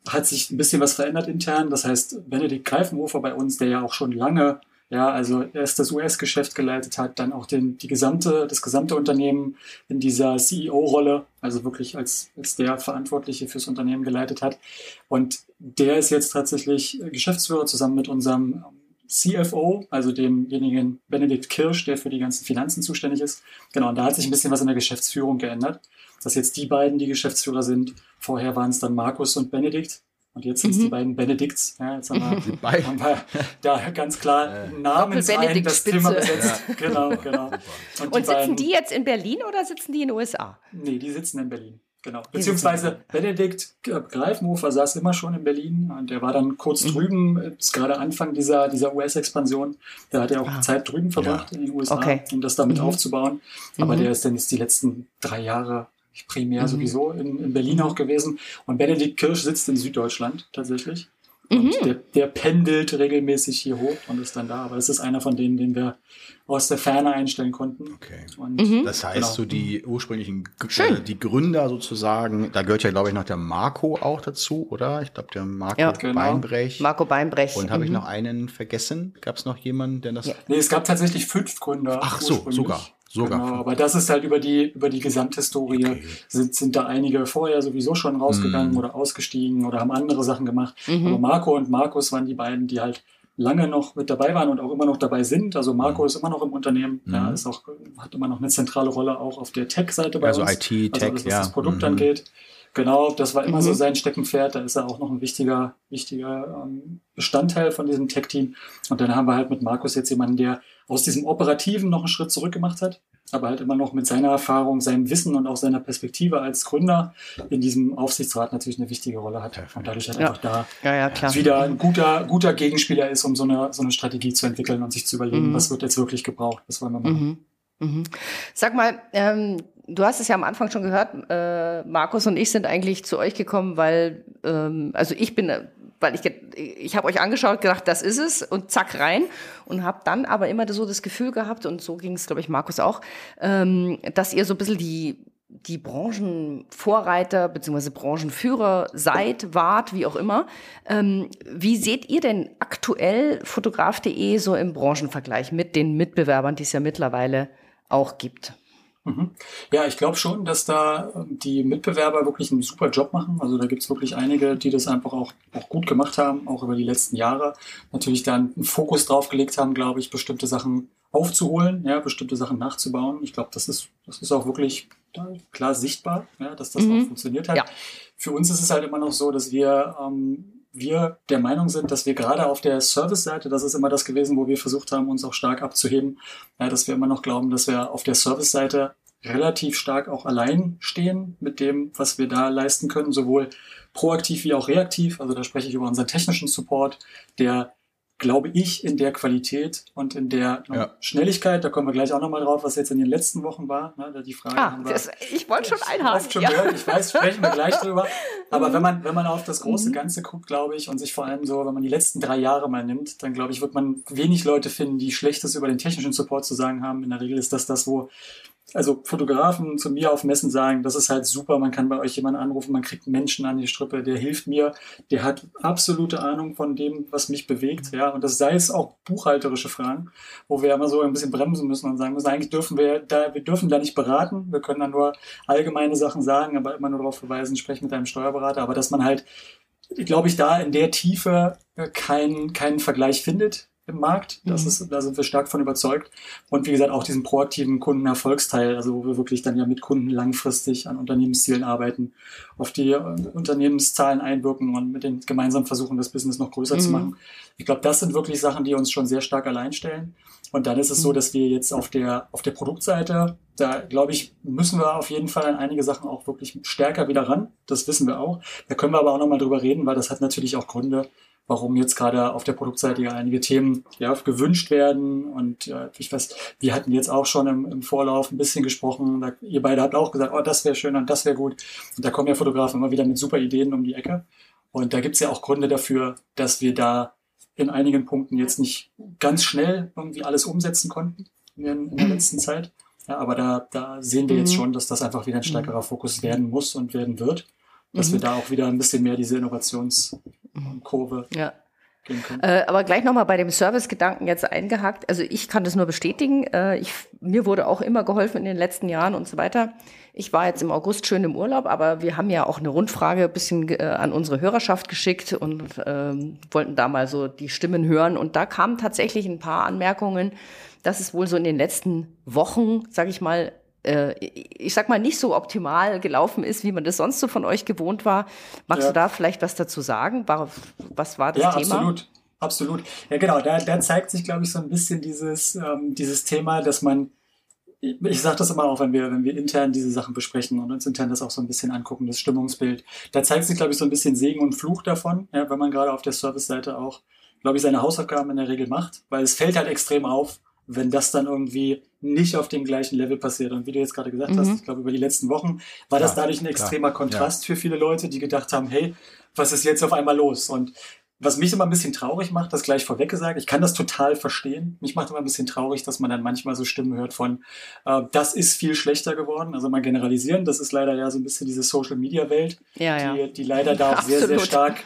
hat sich ein bisschen was verändert intern. Das heißt, Benedikt Greifenhofer bei uns, der ja auch schon lange Ja, also erst das US-Geschäft geleitet hat, dann auch den, die gesamte, das gesamte Unternehmen in dieser CEO-Rolle, also wirklich als, als der Verantwortliche fürs Unternehmen geleitet hat. Und der ist jetzt tatsächlich Geschäftsführer zusammen mit unserem CFO, also demjenigen Benedikt Kirsch, der für die ganzen Finanzen zuständig ist. Genau, und da hat sich ein bisschen was in der Geschäftsführung geändert, dass jetzt die beiden die Geschäftsführer sind. Vorher waren es dann Markus und Benedikt. Und jetzt sind es Mhm. die beiden Benedikts. Ja, jetzt haben wir, haben wir da ganz klar namens ein das Thema besetzt. Genau, genau. Und, Und sitzen die jetzt in Berlin oder sitzen die in den USA? Nee, die sitzen in Berlin. Genau. Die Beziehungsweise Benedikt Greifenhofer saß immer schon in Berlin und der war dann kurz Mhm. drüben, ist gerade Anfang dieser, dieser US-Expansion. Da hat er auch Ah. Zeit drüben verbracht in den USA, Okay. um das damit Mhm. aufzubauen. Aber Mhm. der ist dann jetzt die letzten drei Jahre primär Mhm. sowieso in, in Berlin auch gewesen. Und Benedikt Kirsch sitzt in Süddeutschland tatsächlich. Und Mhm. der, der pendelt regelmäßig hier hoch und ist dann da. Aber das ist einer von denen, den wir aus der Ferne einstellen konnten. Okay. Und Mhm. Das heißt, Genau. so die ursprünglichen, G- Schön. äh, die Gründer sozusagen, da gehört ja, glaube ich, noch der Marco auch dazu, oder? Ich glaube, der Marco Ja. Genau. Beinbrech. Marco Beinbrech. Und habe ich Mhm. noch einen vergessen? Gab es noch jemanden, der das... Ja. Nee, es gab tatsächlich fünf Gründer. Ach so, sogar. Sogar. Genau, aber das ist halt über die, über die Gesamthistorie. Okay. Sind, sind da einige vorher sowieso schon rausgegangen Mhm. oder ausgestiegen oder haben andere Sachen gemacht. Mhm. Aber Marco und Markus waren die beiden, die halt lange noch mit dabei waren und auch immer noch dabei sind. Also Marco Mhm. ist immer noch im Unternehmen, Mhm. ja, ist auch, hat immer noch eine zentrale Rolle auch auf der Tech-Seite bei Also uns. IT, also Tech, alles, was ja. das Produkt Mhm. angeht. Genau, das war immer Mhm. so sein Steckenpferd. Da ist er auch noch ein wichtiger, wichtiger ähm, Bestandteil von diesem Tech-Team. Und dann haben wir halt mit Markus jetzt jemanden, der aus diesem Operativen noch einen Schritt zurück gemacht hat, aber halt immer noch mit seiner Erfahrung, seinem Wissen und auch seiner Perspektive als Gründer in diesem Aufsichtsrat natürlich eine wichtige Rolle hat. Und dadurch halt Ja. einfach da Ja, ja, klar. wieder ein guter, guter Gegenspieler ist, um so eine, so eine Strategie zu entwickeln und sich zu überlegen, Mhm. was wird jetzt wirklich gebraucht, was wollen wir machen. Mhm. Mhm. Sag mal, ähm, du hast es ja am Anfang schon gehört, äh, Markus und ich sind eigentlich zu euch gekommen, weil, ähm, also ich bin, weil ich, ich habe euch angeschaut, gedacht, das ist es und zack rein und habe dann aber immer so das Gefühl gehabt und so ging es, glaube ich, Markus auch, ähm, dass ihr so ein bisschen die die Branchenvorreiter bzw. Branchenführer seid, wart, wie auch immer. Ähm, wie seht ihr denn aktuell fotograf.de so im Branchenvergleich mit den Mitbewerbern, die es ja mittlerweile auch gibt? Mhm. Ja, ich glaube schon, dass da ähm, die Mitbewerber wirklich einen super Job machen. Also da gibt's wirklich einige, die das einfach auch, auch gut gemacht haben, auch über die letzten Jahre. Natürlich dann einen Fokus drauf gelegt haben, glaube ich, bestimmte Sachen aufzuholen, ja, bestimmte Sachen nachzubauen. Ich glaube, das ist, das ist auch wirklich klar sichtbar, ja, dass das Mhm. auch funktioniert hat. Ja. Für uns ist es halt immer noch so, dass wir, ähm, wir der Meinung sind, dass wir gerade auf der Service-Seite, das ist immer das gewesen, wo wir versucht haben, uns auch stark abzuheben, ja, dass wir immer noch glauben, dass wir auf der Service-Seite relativ stark auch allein stehen mit dem, was wir da leisten können, sowohl proaktiv wie auch reaktiv. Also da spreche ich über unseren technischen Support, der glaube ich, in der Qualität und in der Ja. Schnelligkeit, da kommen wir gleich auch nochmal drauf, was jetzt in den letzten Wochen war. Ne? da Die Frage Ah, haben wir das, ich wollte schon oft einhaken. schon Ja. gehört. Ich weiß, sprechen wir gleich drüber. (laughs) Aber wenn man, wenn man auf das große Mhm. Ganze guckt, glaube ich, und sich vor allem so, wenn man die letzten drei Jahre mal nimmt, dann glaube ich, wird man wenig Leute finden, die Schlechtes über den technischen Support zu sagen haben. In der Regel ist das das, wo also Fotografen zu mir auf Messen sagen, das ist halt super, man kann bei euch jemanden anrufen, man kriegt Menschen an die Strippe, der hilft mir, der hat absolute Ahnung von dem, was mich bewegt, ja, und das sei es auch buchhalterische Fragen, wo wir immer so ein bisschen bremsen müssen und sagen müssen, eigentlich dürfen wir da, wir dürfen da nicht beraten, wir können da nur allgemeine Sachen sagen, aber immer nur darauf verweisen, sprech mit deinem Steuerberater, aber dass man halt, glaube ich, da in der Tiefe keinen keinen Vergleich findet im Markt. Das Mhm. ist, da sind wir stark von überzeugt. Und wie gesagt, auch diesen proaktiven Kundenerfolgsteil, also wo wir wirklich dann ja mit Kunden langfristig an Unternehmenszielen arbeiten, auf die äh, Unternehmenszahlen einwirken und mit denen gemeinsam versuchen, das Business noch größer zu Mhm. machen. Ich glaube, das sind wirklich Sachen, die uns schon sehr stark allein stellen. Und dann ist es so, Mhm. dass wir jetzt auf der, auf der Produktseite, da glaube ich, müssen wir auf jeden Fall an einige Sachen auch wirklich stärker wieder ran. Das wissen wir auch. Da können wir aber auch nochmal drüber reden, weil das hat natürlich auch Gründe, warum jetzt gerade auf der Produktseite ja einige Themen ja, gewünscht werden. Und ja, ich weiß, wir hatten jetzt auch schon im, im Vorlauf ein bisschen gesprochen. Da, ihr beide habt auch gesagt, oh, das wäre schön und das wäre gut. Und da kommen ja Fotografen immer wieder mit super Ideen um die Ecke. Und da gibt's ja auch Gründe dafür, dass wir da in einigen Punkten jetzt nicht ganz schnell irgendwie alles umsetzen konnten in, in der letzten Zeit. Ja, aber da, da sehen wir jetzt Mhm. schon, dass das einfach wieder ein stärkerer Fokus werden muss und werden wird. Dass Mhm. wir da auch wieder ein bisschen mehr diese Innovationskurve Ja. gehen können. Äh, aber gleich nochmal bei dem Service-Gedanken jetzt eingehakt. Also ich kann das nur bestätigen. Äh, ich, mir wurde auch immer geholfen in den letzten Jahren und so weiter. Ich war jetzt im August schön im Urlaub, aber wir haben ja auch eine Rundfrage ein bisschen äh, an unsere Hörerschaft geschickt und ähm, wollten da mal so die Stimmen hören. Und da kamen tatsächlich ein paar Anmerkungen, dass es wohl so in den letzten Wochen, sage ich mal, ich sag mal, nicht so optimal gelaufen ist, wie man das sonst so von euch gewohnt war. Magst Ja. du da vielleicht was dazu sagen? Was war das ja, Thema? absolut. Absolut. Ja, genau. Da, da zeigt sich, glaube ich, so ein bisschen dieses, ähm, dieses Thema, dass man, ich, ich sage das immer auch, wenn wir, wenn wir intern diese Sachen besprechen und uns intern das auch so ein bisschen angucken, das Stimmungsbild. Da zeigt sich, glaube ich, so ein bisschen Segen und Fluch davon, ja, wenn man gerade auf der Service-Seite auch, glaube ich, seine Hausaufgaben in der Regel macht, weil es fällt halt extrem auf, wenn das dann irgendwie nicht auf dem gleichen Level passiert. Und wie du jetzt gerade gesagt hast, Mhm. ich glaube, über die letzten Wochen war das Klar, dadurch ein klar, extremer Kontrast für viele Leute, die gedacht haben, hey, was ist jetzt auf einmal los? Und was mich immer ein bisschen traurig macht, das gleich vorweg gesagt, ich kann das total verstehen. Mich macht immer ein bisschen traurig, dass man dann manchmal so Stimmen hört von, äh, das ist viel schlechter geworden. Also mal generalisieren, das ist leider ja so ein bisschen diese Social-Media-Welt, Ja, ja. die, die leider da auch sehr, sehr Absolut. stark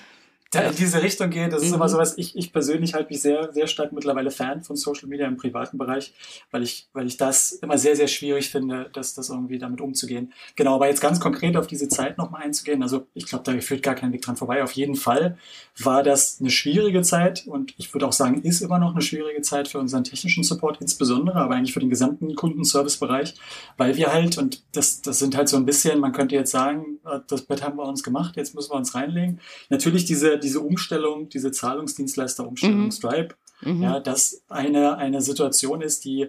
da in diese Richtung geht. Das ist Mhm. immer sowas, ich, ich persönlich halte mich sehr, sehr stark mittlerweile Fan von Social Media im privaten Bereich, weil ich, weil ich das immer sehr, sehr schwierig finde, dass das irgendwie damit umzugehen. Genau, aber jetzt ganz konkret auf diese Zeit nochmal einzugehen, also ich glaube, da führt gar kein Weg dran vorbei. Auf jeden Fall war das eine schwierige Zeit und ich würde auch sagen, ist immer noch eine schwierige Zeit für unseren technischen Support insbesondere, aber eigentlich für den gesamten Kundenservice-Bereich, weil wir halt, und das, das sind halt so ein bisschen, man könnte jetzt sagen, äh, das Bett haben wir uns gemacht, jetzt müssen wir uns reinlegen. Natürlich diese, diese Umstellung, diese Zahlungsdienstleister-Umstellung, Mhm. Stripe, Mhm. ja, dass eine, eine Situation ist, die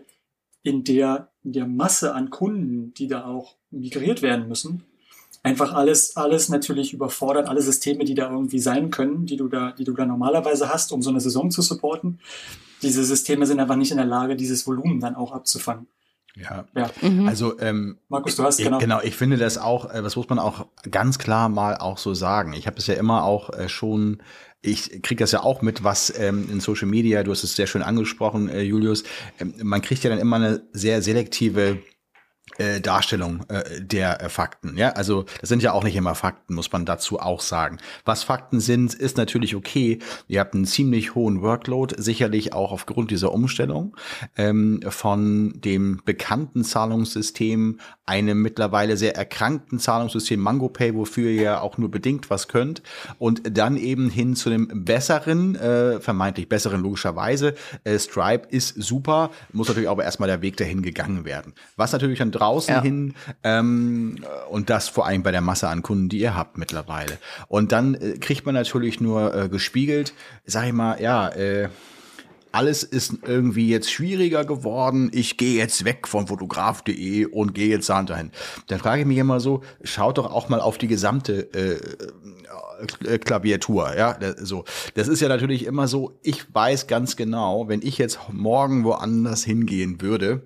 in der, in der Masse an Kunden, die da auch migriert werden müssen, einfach alles, alles natürlich überfordert, alle Systeme, die da irgendwie sein können, die du da, die du da normalerweise hast, um so eine Saison zu supporten. Diese Systeme sind einfach nicht in der Lage, dieses Volumen dann auch abzufangen. Ja. Ja, Mhm. Also, ähm, Markus, du hast ich, genau. genau, ich finde das auch, äh, das muss man auch ganz klar mal auch so sagen. Ich habe es ja immer auch äh, schon, ich kriege das ja auch mit, was ähm, in Social Media, du hast es sehr schön angesprochen, äh, Julius, ähm, man kriegt ja dann immer eine sehr selektive äh, Darstellung äh, der äh, Fakten. Ja, also das sind ja auch nicht immer Fakten, muss man dazu auch sagen. Was Fakten sind, ist natürlich okay. Ihr habt einen ziemlich hohen Workload, sicherlich auch aufgrund dieser Umstellung ähm, von dem bekannten Zahlungssystem, einem mittlerweile sehr erkrankten Zahlungssystem MangoPay, wofür ihr auch nur bedingt was könnt, und dann eben hin zu einem besseren, äh, vermeintlich besseren logischerweise. Äh, Stripe ist super, muss natürlich aber erstmal der Weg dahin gegangen werden. Was natürlich dann draußen Ja. hin ähm, und das vor allem bei der Masse an Kunden, die ihr habt mittlerweile. Und dann äh, kriegt man natürlich nur äh, gespiegelt, sag ich mal, ja, äh, alles ist irgendwie jetzt schwieriger geworden. Ich gehe jetzt weg von fotograf.de und gehe jetzt da hin. Dann frage ich mich immer so, schaut doch auch mal auf die gesamte äh, äh, Klaviatur, ja, so. Das ist ja natürlich immer so, ich weiß ganz genau, wenn ich jetzt morgen woanders hingehen würde,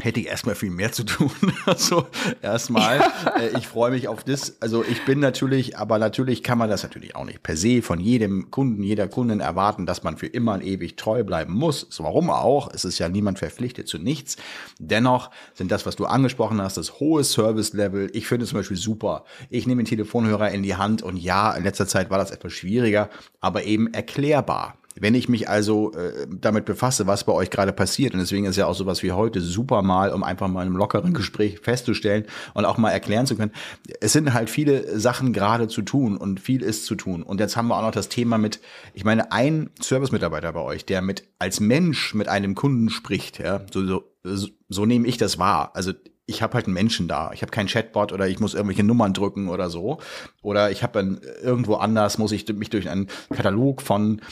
hätte ich erstmal viel mehr zu tun. (laughs) Also erstmal, äh, ich freue mich auf das. Also ich bin natürlich, aber natürlich kann man das natürlich auch nicht per se von jedem Kunden, jeder Kundin erwarten, dass man für immer und ewig treu bleiben muss. So, warum auch? Es ist ja niemand verpflichtet zu nichts. Dennoch sind das, was du angesprochen hast, das hohe Service-Level. Ich finde es zum Beispiel super. Ich nehme den Telefonhörer in die Hand und ja, in letzter Zeit war das etwas schwieriger, aber eben erklärbar. Wenn ich mich also äh, damit befasse, was bei euch gerade passiert, und deswegen ist ja auch sowas wie heute super mal, um einfach mal in einem lockeren Gespräch festzustellen und auch mal erklären zu können, es sind halt viele Sachen gerade zu tun und viel ist zu tun. Und jetzt haben wir auch noch das Thema mit, ich meine, ein Service-Mitarbeiter bei euch, der mit als Mensch mit einem Kunden spricht, ja, so, so, so, nehme ich das wahr. Also ich habe halt einen Menschen da. Ich habe keinen Chatbot oder ich muss irgendwelche Nummern drücken oder so. Oder ich habe irgendwo anders, muss ich mich durch einen Katalog von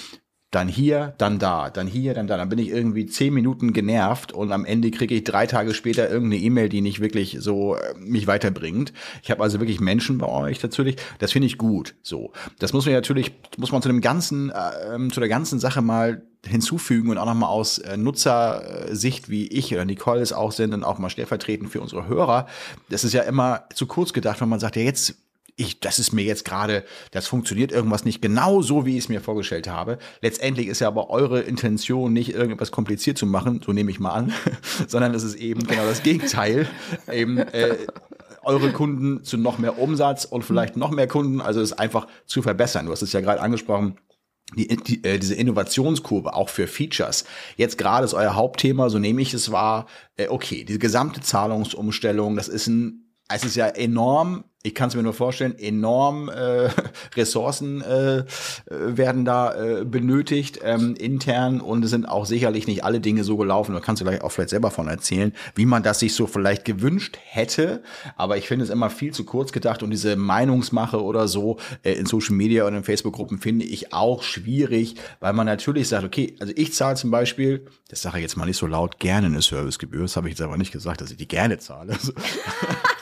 dann hier, dann da, dann hier, dann da. Dann bin ich irgendwie zehn Minuten genervt und am Ende kriege ich drei Tage später irgendeine E-Mail, die nicht wirklich so äh, mich weiterbringt. Ich habe also wirklich Menschen bei euch natürlich. Das finde ich gut. So, das muss man natürlich, muss man zu dem ganzen, äh, zu der ganzen Sache mal hinzufügen und auch nochmal aus äh, Nutzersicht, wie ich oder Nicole es auch sind und auch mal stellvertretend für unsere Hörer. Das ist ja immer zu kurz gedacht, wenn man sagt, ja jetzt ich, das ist mir jetzt gerade, das funktioniert irgendwas nicht genau so, wie ich es mir vorgestellt habe. Letztendlich ist ja aber eure Intention nicht irgendetwas kompliziert zu machen, so nehme ich mal an, (laughs) sondern es ist eben genau das Gegenteil. eben äh, eure Kunden zu noch mehr Umsatz und vielleicht noch mehr Kunden, also es einfach zu verbessern. Du hast es ja gerade angesprochen. die, die, äh, diese Innovationskurve auch für Features. Jetzt gerade ist euer Hauptthema, so nehme ich es wahr, äh, okay, diese gesamte Zahlungsumstellung, das ist ein, es ist ja enorm ich kann es mir nur vorstellen, enorm äh, (laughs) Ressourcen äh, werden da äh, benötigt ähm, intern und es sind auch sicherlich nicht alle Dinge so gelaufen. Da kannst du gleich auch vielleicht selber von erzählen, wie man das sich so vielleicht gewünscht hätte. Aber ich finde es immer viel zu kurz gedacht und diese Meinungsmache oder so äh, in Social Media und in Facebook-Gruppen finde ich auch schwierig, weil man natürlich sagt, okay, also ich zahle zum Beispiel, das sage ich jetzt mal nicht so laut, gerne eine Servicegebühr. Das habe ich jetzt aber nicht gesagt, dass ich die gerne zahle. (laughs)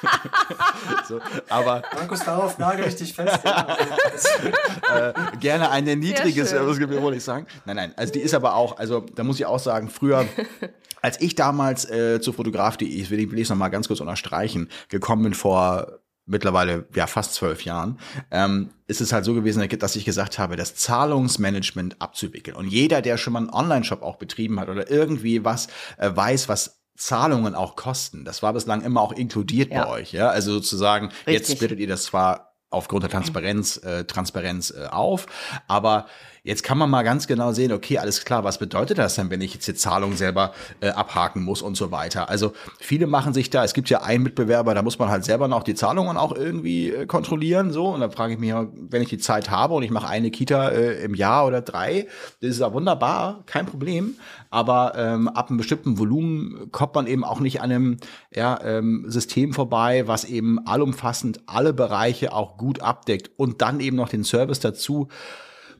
(laughs) (laughs) so, aber Markus, darauf nagel ich dich fest. (laughs) äh, gerne eine niedrige Servicegebühr, wollte ich sagen. Nein, nein, also die ist aber auch, also da muss ich auch sagen, früher (laughs) als ich damals äh, zu Fotograf.de, ich will, will ich es nochmal ganz kurz unterstreichen, gekommen bin vor mittlerweile ja fast zwölf Jahren, ähm, ist es halt so gewesen, dass ich gesagt habe, das Zahlungsmanagement abzuwickeln. Und jeder, der schon mal einen Online-Shop auch betrieben hat oder irgendwie was äh, weiß, was Zahlungen auch kosten. Das war bislang immer auch inkludiert ja. bei euch, ja. Also sozusagen, Richtig. jetzt splittet ihr das zwar aufgrund der Transparenz, äh, Transparenz äh, auf, aber Jetzt kann man mal ganz genau sehen, okay, alles klar, was bedeutet das denn, wenn ich jetzt die Zahlung selber äh, abhaken muss und so weiter. Also viele machen sich da, es gibt ja einen Mitbewerber, da muss man halt selber noch die Zahlungen auch irgendwie äh, kontrollieren, so. Und dann frage ich mich, wenn ich die Zeit habe und ich mache eine Kita äh, im Jahr oder drei, das ist ja wunderbar, kein Problem. Aber ähm, ab einem bestimmten Volumen kommt man eben auch nicht an einem ja, ähm, System vorbei, was eben allumfassend alle Bereiche auch gut abdeckt und dann eben noch den Service dazu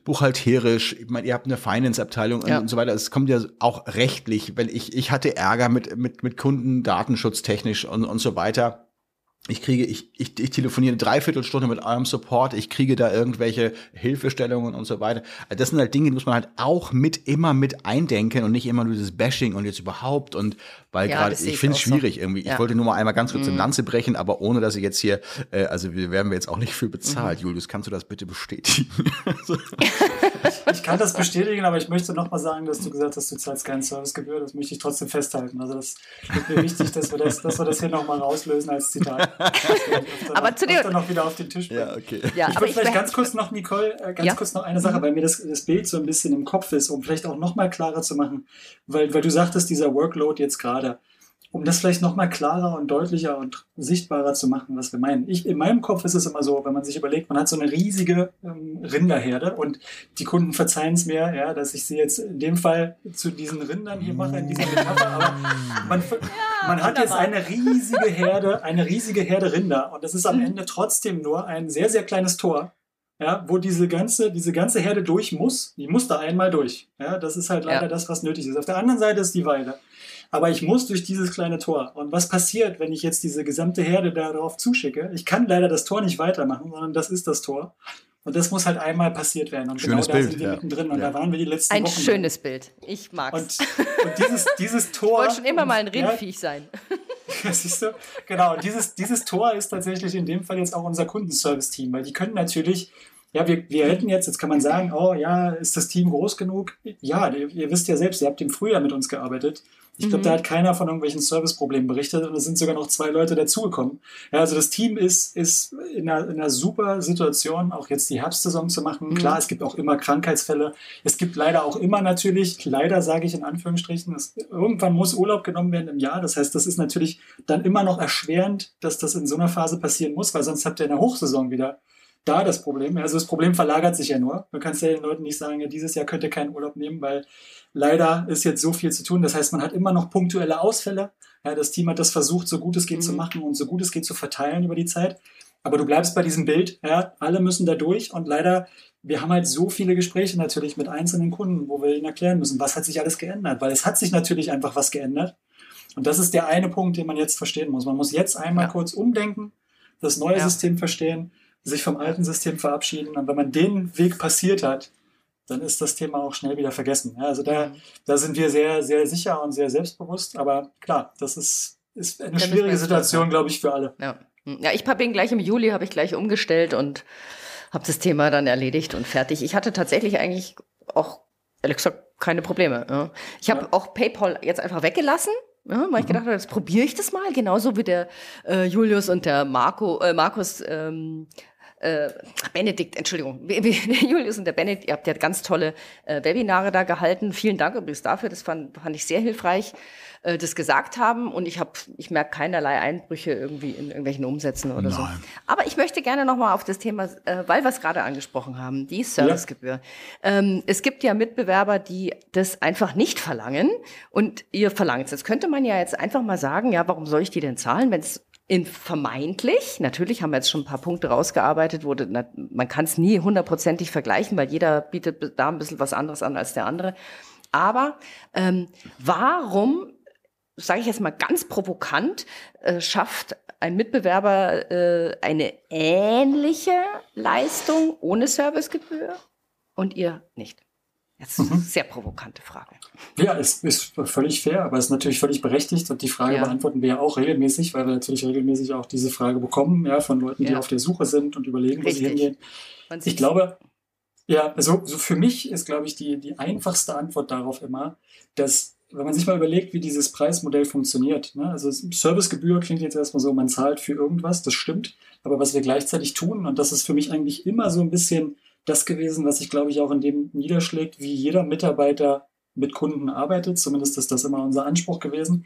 buchhalterisch, ich meine, ihr habt eine Finance-Abteilung ja. und so weiter. Es kommt ja auch rechtlich, wenn ich, ich hatte Ärger mit, mit, mit Kunden, datenschutztechnisch und, und so weiter ich kriege, ich, ich, ich telefoniere eine Dreiviertelstunde mit eurem Support, ich kriege da irgendwelche Hilfestellungen und so weiter. Das sind halt Dinge, die muss man halt auch mit immer mit eindenken und nicht immer nur dieses Bashing und jetzt überhaupt und weil ja, gerade, ich finde es schwierig so. irgendwie. Ja. Ich wollte nur mal einmal ganz kurz eine Lanze brechen, aber ohne dass ich jetzt hier, äh, also wir werden wir jetzt auch nicht für bezahlt. Mm. Julius, kannst du das bitte bestätigen? (laughs) ich, kann das bestätigen, aber ich möchte noch mal sagen, dass du gesagt hast, du zahlst keinen Servicegebühr. Das möchte ich trotzdem festhalten. Also das ist mir wichtig, dass wir das, dass wir das hier noch mal rauslösen als Zitat. (laughs) aber zu dir noch wieder auf den Tisch bringen. Ja, okay. Ja, ich würde vielleicht ganz kurz noch, Nicole, äh, ganz ja? kurz noch eine Sache, mhm. weil mir das, das Bild so ein bisschen im Kopf ist, um vielleicht auch noch mal klarer zu machen, weil, weil du sagtest, dieser Workload jetzt gerade um das vielleicht nochmal klarer und deutlicher und sichtbarer zu machen, was wir meinen. Ich, in meinem Kopf ist es immer so, wenn man sich überlegt, man hat so eine riesige ähm, Rinderherde und die Kunden verzeihen es mir, ja, dass ich sie jetzt in dem Fall zu diesen Rindern hier mache, in dieser Metapher, aber man, ja, man hat jetzt eine riesige Herde, eine riesige Herde Rinder und das ist am mhm. Ende trotzdem nur ein sehr, sehr kleines Tor. Ja, wo diese ganze, diese ganze Herde durch muss, die muss da einmal durch. Ja, das ist halt leider ja. das, was nötig ist. Auf der anderen Seite ist die Weide. Aber ich muss durch dieses kleine Tor. Und was passiert, wenn ich jetzt diese gesamte Herde darauf zuschicke? Ich kann leider das Tor nicht weitermachen, sondern das ist das Tor. Und das muss halt einmal passiert werden. Und schönes genau da sind wir ja. mittendrin. Und ja. da waren wir die letzten ein Wochen. Ein schönes Bild. Ich mag's. Und, und dieses, dieses Tor. Ich wollte schon immer mal ein Rindviech ja, sein. (laughs) siehst du? Genau. Und dieses, dieses Tor ist tatsächlich in dem Fall jetzt auch unser Kundenservice-Team, weil die können natürlich ja, wir, wir hätten jetzt, jetzt kann man sagen, oh ja, ist das Team groß genug? Ja, ihr, ihr wisst ja selbst, ihr habt im Frühjahr mit uns gearbeitet. Ich glaube, mhm. da hat keiner von irgendwelchen Serviceproblemen berichtet und es sind sogar noch zwei Leute dazugekommen. Ja, also das Team ist, ist in, einer, in einer super Situation, auch jetzt die Herbstsaison zu machen. Mhm. Klar, es gibt auch immer Krankheitsfälle. Es gibt leider auch immer natürlich, leider sage ich in Anführungsstrichen, es, irgendwann muss Urlaub genommen werden im Jahr. Das heißt, das ist natürlich dann immer noch erschwerend, dass das in so einer Phase passieren muss, weil sonst habt ihr in der Hochsaison wieder da das Problem. Also das Problem verlagert sich ja nur. Du kannst ja den Leuten nicht sagen, ja, dieses Jahr könnt ihr keinen Urlaub nehmen, weil leider ist jetzt so viel zu tun. Das heißt, man hat immer noch punktuelle Ausfälle. Ja, das Team hat das versucht, so gut es geht mhm. zu machen und so gut es geht zu verteilen über die Zeit. Aber du bleibst bei diesem Bild, ja, alle müssen da durch und leider, wir haben halt so viele Gespräche natürlich mit einzelnen Kunden, wo wir ihnen erklären müssen, was hat sich alles geändert, weil es hat sich natürlich einfach was geändert. Und das ist der eine Punkt, den man jetzt verstehen muss. Man muss jetzt einmal ja. kurz umdenken, das neue ja. System verstehen sich vom alten System verabschieden. Und wenn man den Weg passiert hat, dann ist das Thema auch schnell wieder vergessen. Ja, also da, mhm. da sind wir sehr, sehr sicher und sehr selbstbewusst. Aber klar, das ist, ist eine schwierige Situation, glaube ich, für alle. Ja, ja ich habe ihn gleich im Juli, habe ich gleich umgestellt und habe das Thema dann erledigt und fertig. Ich hatte tatsächlich eigentlich auch, ehrlich gesagt, keine Probleme. Ja. Ich habe ja. auch PayPal jetzt einfach weggelassen. Ja, weil ich mhm. gedacht habe, jetzt probiere ich das mal, genauso wie der äh, Julius und der Marco, äh, Markus ähm, äh, Benedikt, Entschuldigung, (laughs) Julius und der Benedikt, ihr habt ja ganz tolle äh, Webinare da gehalten. Vielen Dank übrigens dafür, das fand, fand ich sehr hilfreich, äh, das gesagt haben. Und ich habe, ich merke keinerlei Einbrüche irgendwie in irgendwelchen Umsätzen oder Nein. so. Aber ich möchte gerne nochmal auf das Thema, äh, weil wir es gerade angesprochen haben, die Servicegebühr. Ähm, es gibt ja Mitbewerber, die das einfach nicht verlangen und ihr verlangt es. Jetzt könnte man ja jetzt einfach mal sagen, ja, warum soll ich die denn zahlen, wenn es in vermeintlich, natürlich haben wir jetzt schon ein paar Punkte rausgearbeitet, na, man kann es nie hundertprozentig vergleichen, weil jeder bietet da ein bisschen was anderes an als der andere. Aber ähm, warum, sage ich jetzt mal ganz provokant, äh, schafft ein Mitbewerber äh, eine ähnliche Leistung ohne Servicegebühr und ihr nicht? Jetzt mhm. sehr provokante Frage. Ja, es ist völlig fair, aber es ist natürlich völlig berechtigt und die Frage ja. beantworten wir ja auch regelmäßig, weil wir natürlich regelmäßig auch diese Frage bekommen, ja, von Leuten, die ja. auf der Suche sind und überlegen, Richtig. wo sie hingehen. Ich glaube, ja, also so für mich ist, glaube ich, die, die einfachste Antwort darauf immer, dass wenn man sich mal überlegt, wie dieses Preismodell funktioniert, ne? also Servicegebühr klingt jetzt erstmal so, man zahlt für irgendwas, das stimmt, aber was wir gleichzeitig tun, und das ist für mich eigentlich immer so ein bisschen das gewesen, was sich, glaube ich, auch in dem niederschlägt, wie jeder Mitarbeiter mit Kunden arbeitet. Zumindest ist das immer unser Anspruch gewesen.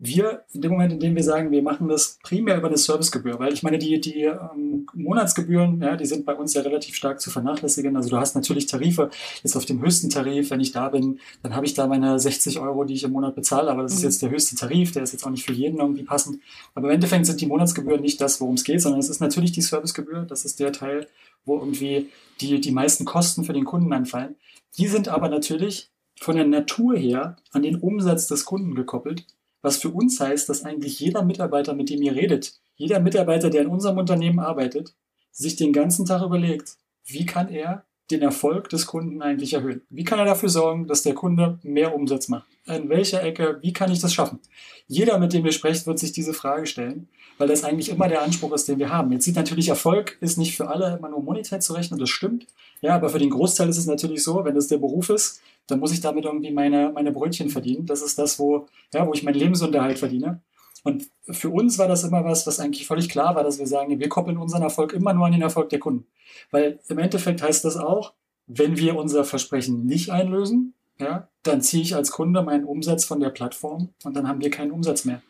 Wir, in dem Moment, in dem wir sagen, wir machen das primär über eine Servicegebühr, weil ich meine, die, die ähm, Monatsgebühren, ja, die sind bei uns ja relativ stark zu vernachlässigen. Also du hast natürlich Tarife, jetzt auf dem höchsten Tarif, wenn ich da bin, dann habe ich da meine 60 Euro, die ich im Monat bezahle, aber das ist mhm. jetzt der höchste Tarif, der ist jetzt auch nicht für jeden irgendwie passend. Aber im Endeffekt sind die Monatsgebühren nicht das, worum es geht, sondern es ist natürlich die Servicegebühr, das ist der Teil, wo irgendwie die, die meisten Kosten für den Kunden anfallen. Die sind aber natürlich von der Natur her an den Umsatz des Kunden gekoppelt, was für uns heißt, dass eigentlich jeder Mitarbeiter, mit dem ihr redet, jeder Mitarbeiter, der in unserem Unternehmen arbeitet, sich den ganzen Tag überlegt, wie kann er den Erfolg des Kunden eigentlich erhöhen? Wie kann er dafür sorgen, dass der Kunde mehr Umsatz macht? In welcher Ecke, wie kann ich das schaffen? Jeder, mit dem wir sprechen, wird sich diese Frage stellen, weil das eigentlich immer der Anspruch ist, den wir haben. Jetzt sieht natürlich Erfolg ist nicht für alle immer nur monetär zu rechnen, das stimmt. Ja, aber für den Großteil ist es natürlich so, wenn das der Beruf ist, dann muss ich damit irgendwie meine, meine Brötchen verdienen. Das ist das, wo, ja, wo ich meinen Lebensunterhalt verdiene. Und für uns war das immer was, was eigentlich völlig klar war, dass wir sagen, wir koppeln unseren Erfolg immer nur an den Erfolg der Kunden. Weil im Endeffekt heißt das auch, wenn wir unser Versprechen nicht einlösen, ja, dann ziehe ich als Kunde meinen Umsatz von der Plattform und dann haben wir keinen Umsatz mehr.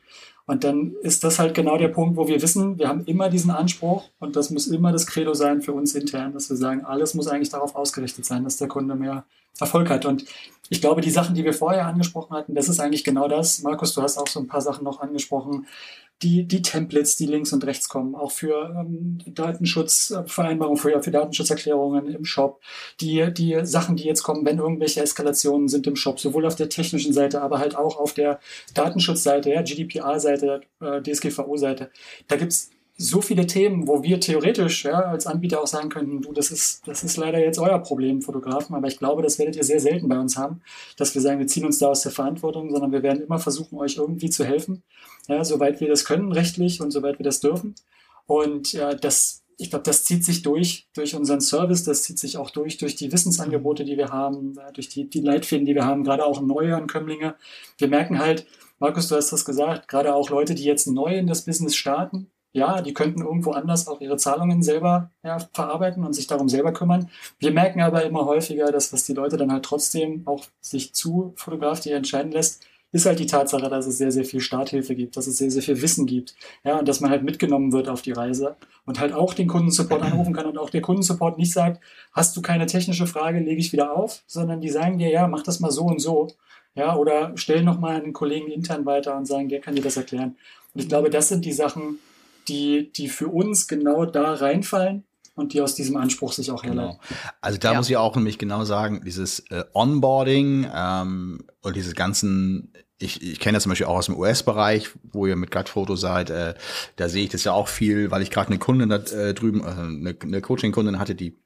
Und dann ist das halt genau der Punkt, wo wir wissen, wir haben immer diesen Anspruch und das muss immer das Credo sein für uns intern, dass wir sagen, alles muss eigentlich darauf ausgerichtet sein, dass der Kunde mehr Erfolg hat. Und ich glaube, die Sachen, die wir vorher angesprochen hatten, das ist eigentlich genau das. Markus, du hast auch so ein paar Sachen noch angesprochen die, die Templates, die links und rechts kommen, auch für ähm, Datenschutzvereinbarungen, für, für Datenschutzerklärungen im Shop, die, die Sachen, die jetzt kommen, wenn irgendwelche Eskalationen sind im Shop, sowohl auf der technischen Seite, aber halt auch auf der Datenschutzseite, ja, GDPR-Seite, äh, DSGVO-Seite. Da gibt's so viele Themen, wo wir theoretisch ja, als Anbieter auch sagen könnten, du, das ist, das ist leider jetzt euer Problem, Fotografen, aber ich glaube, das werdet ihr sehr selten bei uns haben, dass wir sagen, wir ziehen uns da aus der Verantwortung, sondern wir werden immer versuchen, euch irgendwie zu helfen, ja, soweit wir das können rechtlich und soweit wir das dürfen. Und ja, das, ich glaube, das zieht sich durch, durch unseren Service, das zieht sich auch durch, durch die Wissensangebote, die wir haben, durch die, die Leitfäden, die wir haben, gerade auch neue Ankömmlinge. Wir merken halt, Markus, du hast das gesagt, gerade auch Leute, die jetzt neu in das Business starten, ja, die könnten irgendwo anders auch ihre Zahlungen selber ja, verarbeiten und sich darum selber kümmern. Wir merken aber immer häufiger, dass was die Leute dann halt trotzdem auch sich zu Fotografie entscheiden lässt, ist halt die Tatsache, dass es sehr, sehr viel Starthilfe gibt, dass es sehr, sehr viel Wissen gibt. Ja, und dass man halt mitgenommen wird auf die Reise und halt auch den Kundensupport anrufen kann und auch der Kundensupport nicht sagt, hast du keine technische Frage, lege ich wieder auf, sondern die sagen dir, ja, mach das mal so und so. Ja, oder stell nochmal einen Kollegen intern weiter und sagen, der kann dir das erklären. Und ich glaube, das sind die Sachen, die, die für uns genau da reinfallen und die aus diesem Anspruch sich auch herleiten. Genau. Also da ja. muss ich auch nämlich genau sagen, dieses äh, Onboarding ähm, und dieses ganzen ich, ich kenne das zum Beispiel auch aus dem US-Bereich, wo ihr mit Gutfoto seid. Äh, da sehe ich das ja auch viel, weil ich gerade eine Kundin da äh, drüben, äh, eine, eine Coaching-Kundin hatte, die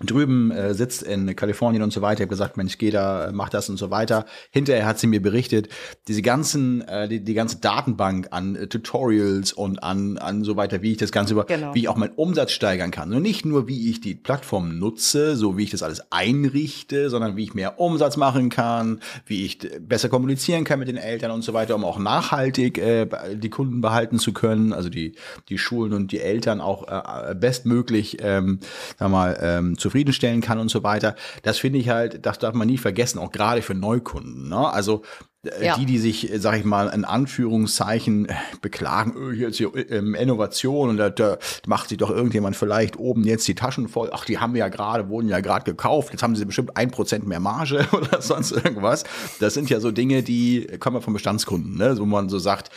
drüben äh, sitzt in Kalifornien und so weiter. Ich habe gesagt, Mensch, geh da, mach das und so weiter. Hinterher hat sie mir berichtet, diese ganzen, äh, die, die ganze Datenbank an äh, Tutorials und an, an so weiter, wie ich das Ganze über, Genau. wie ich auch meinen Umsatz steigern kann. Und nicht nur, wie ich die Plattform nutze, so wie ich das alles einrichte, sondern wie ich mehr Umsatz machen kann, wie ich d- besser kommunizieren kann mit den Eltern und so weiter, um auch nachhaltig äh, die Kunden behalten zu können, also die, die Schulen und die Eltern auch äh, bestmöglich, ähm, sag mal, ähm, zufriedenstellen kann und so weiter. Das finde ich halt, das darf man nie vergessen, auch gerade für Neukunden. Ne? Also äh, Ja. die, die sich, äh, sag ich mal, in Anführungszeichen äh, beklagen, öh, hier ist hier ähm, Innovation und da, da macht sich doch irgendjemand vielleicht oben jetzt die Taschen voll. Ach, die haben wir ja gerade, wurden ja gerade gekauft, jetzt haben sie bestimmt ein Prozent mehr Marge (laughs) oder sonst irgendwas. Das sind ja so Dinge, die kommen ja von Bestandskunden, ne? wo man so sagt,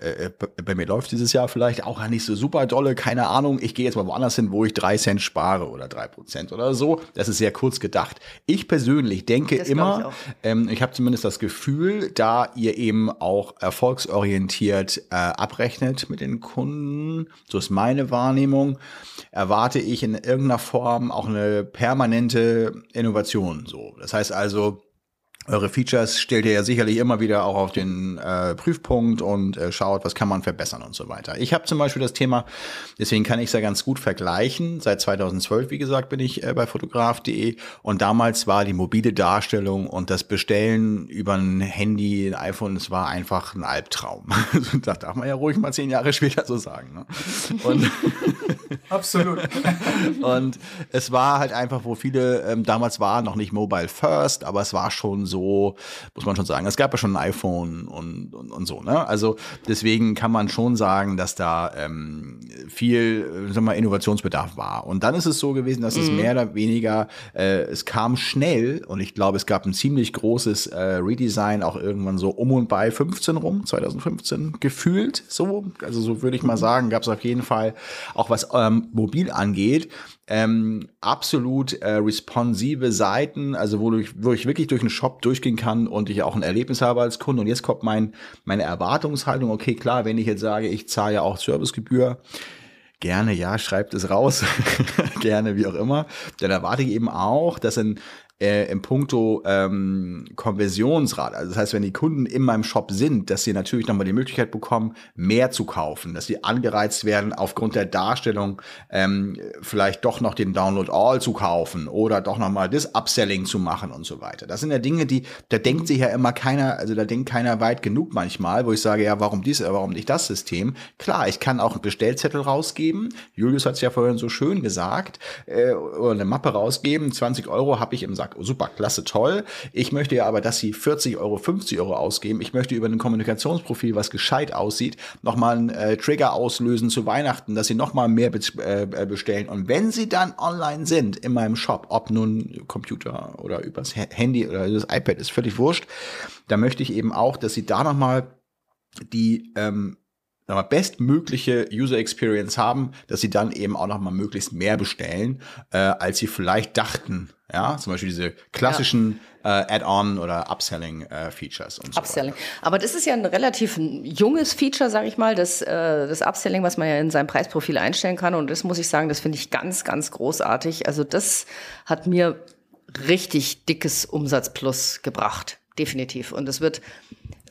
äh, bei- bei mir läuft dieses Jahr vielleicht auch nicht so super dolle, keine Ahnung. Ich gehe jetzt mal woanders hin, wo ich drei Cent spare oder drei Prozent oder so. Das ist sehr kurz gedacht. Ich persönlich denke Das ich immer, auch. ähm, ich habe zumindest das Gefühl, da ihr eben auch erfolgsorientiert äh, abrechnet mit den Kunden, so ist meine Wahrnehmung, erwarte ich in irgendeiner Form auch eine permanente Innovation. So, das heißt also eure Features stellt ihr ja sicherlich immer wieder auch auf den äh, Prüfpunkt und äh, schaut, was kann man verbessern und so weiter. Ich habe zum Beispiel das Thema, deswegen kann ich es ja ganz gut vergleichen. Seit 2012, wie gesagt, bin ich äh, bei fotograf.de und damals war die mobile Darstellung und das Bestellen über ein Handy, ein iPhone, es war einfach ein Albtraum. (laughs) das darf man ja ruhig mal zehn Jahre später so sagen. Ne? Und (laughs) Absolut. (laughs) und es war halt einfach, wo viele ähm, damals war noch nicht Mobile First, aber es war schon so, muss man schon sagen. Es gab ja schon ein iPhone und, und, und so, ne? Also deswegen kann man schon sagen, dass da ähm, viel, wir mal, Innovationsbedarf war. Und dann ist es so gewesen, dass es mehr oder weniger, äh, es kam schnell und ich glaube, es gab ein ziemlich großes äh, Redesign auch irgendwann so um und bei 15 rum, 2015 gefühlt so. Also so würde ich mal sagen, gab es auf jeden Fall auch was ähm, mobil angeht, ähm, absolut äh, responsive Seiten, also wo ich, wo ich wirklich durch den Shop durchgehen kann und ich auch ein Erlebnis habe als Kunde. Und jetzt kommt mein, meine Erwartungshaltung. Okay, klar, wenn ich jetzt sage, ich zahle ja auch Servicegebühr, gerne, ja, schreibt es raus, (laughs) gerne, wie auch immer, dann erwarte ich eben auch, dass in äh, im Punkto ähm, Konversionsrate, also das heißt, wenn die Kunden in meinem Shop sind, dass sie natürlich nochmal die Möglichkeit bekommen, mehr zu kaufen, dass sie angereizt werden, aufgrund der Darstellung ähm, vielleicht doch noch den Download All zu kaufen oder doch nochmal das Upselling zu machen und so weiter. Das sind ja Dinge, die, da denkt sich ja immer keiner, also da denkt keiner weit genug manchmal, wo ich sage, ja, warum dies, warum nicht das System? Klar, ich kann auch einen Bestellzettel rausgeben. Julius hat es ja vorhin so schön gesagt, äh, oder eine Mappe rausgeben, 20 Euro habe ich im Sack. Super, klasse, toll. Ich möchte ja aber, dass sie 40 Euro, 50 Euro ausgeben. Ich möchte über ein Kommunikationsprofil, was gescheit aussieht, nochmal einen äh, Trigger auslösen zu Weihnachten, dass sie nochmal mehr be äh, bestellen. Und wenn sie dann online sind in meinem Shop, ob nun Computer oder übers Ha- Handy oder das iPad, ist völlig wurscht, da möchte ich eben auch, dass sie da nochmal die ähm, wir, bestmögliche User Experience haben, dass sie dann eben auch noch mal möglichst mehr bestellen, äh, als sie vielleicht dachten. Ja, zum Beispiel diese klassischen äh, Add-on oder Upselling-Features und so Upselling. weiter. Aber das ist ja ein relativ junges Feature, sage ich mal, das, äh, das Upselling, was man ja in seinem Preisprofil einstellen kann. Und das muss ich sagen, das finde ich ganz, ganz großartig. Also das hat mir richtig dickes Umsatzplus gebracht. Definitiv. Und es wird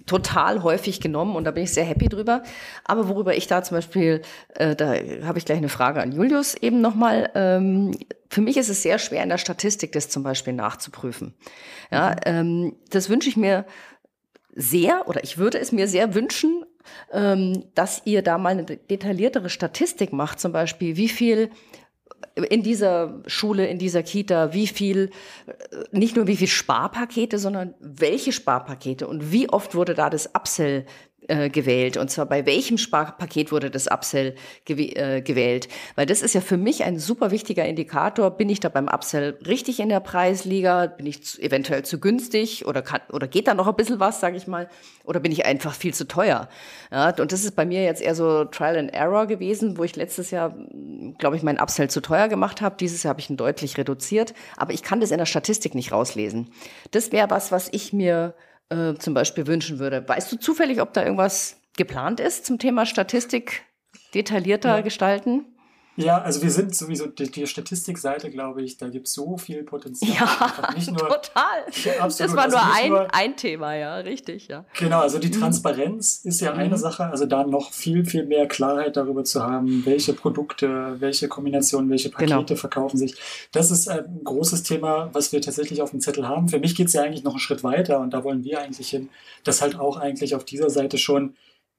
total häufig genommen und da bin ich sehr happy drüber. Aber worüber ich da zum Beispiel, äh, da habe ich gleich eine Frage an Julius eben nochmal. Ähm, für mich ist es sehr schwer in der Statistik, das zum Beispiel nachzuprüfen. Ja, ähm, das wünsche ich mir sehr oder ich würde es mir sehr wünschen, ähm, dass ihr da mal eine detailliertere Statistik macht, zum Beispiel wie viel in dieser Schule, in dieser Kita, wie viel, äh, nicht nur wie viel Sparpakete, sondern welche Sparpakete und wie oft wurde da das Upsell äh, gewählt. Und zwar bei welchem Sparpaket wurde das Upsell gew äh, gewählt, weil das ist ja für mich ein super wichtiger Indikator, bin ich da beim Upsell richtig in der Preisliga, bin ich zu, eventuell zu günstig? Oder kann, oder geht da noch ein bisschen was, sage ich mal, oder bin ich einfach viel zu teuer. Ja, und das ist bei mir jetzt eher so Trial and Error gewesen, wo ich letztes Jahr, glaube ich, meinen Upsell zu teuer gemacht habe. Dieses Jahr habe ich ihn deutlich reduziert, aber ich kann das in der Statistik nicht rauslesen. Das wäre was, was ich mir äh, zum Beispiel wünschen würde. Weißt du zufällig, ob da irgendwas geplant ist zum Thema Statistik detaillierter gestalten? Ja, also wir sind sowieso, die, die Statistikseite, glaube ich, da gibt es so viel Potenzial. Ja, nicht (laughs) nur, total. Ja, absolut. Das war Also nur nicht ein, nur- ein Thema, ja, richtig, ja. Genau, also die Transparenz ist ja eine Mhm. Sache, also da noch viel, viel mehr Klarheit darüber zu haben, welche Produkte, welche Kombinationen, welche Genau. Pakete verkaufen sich. Das ist ein großes Thema, was wir tatsächlich auf dem Zettel haben. Für mich geht es ja eigentlich noch einen Schritt weiter und da wollen wir eigentlich hin, dass halt auch eigentlich auf dieser Seite schon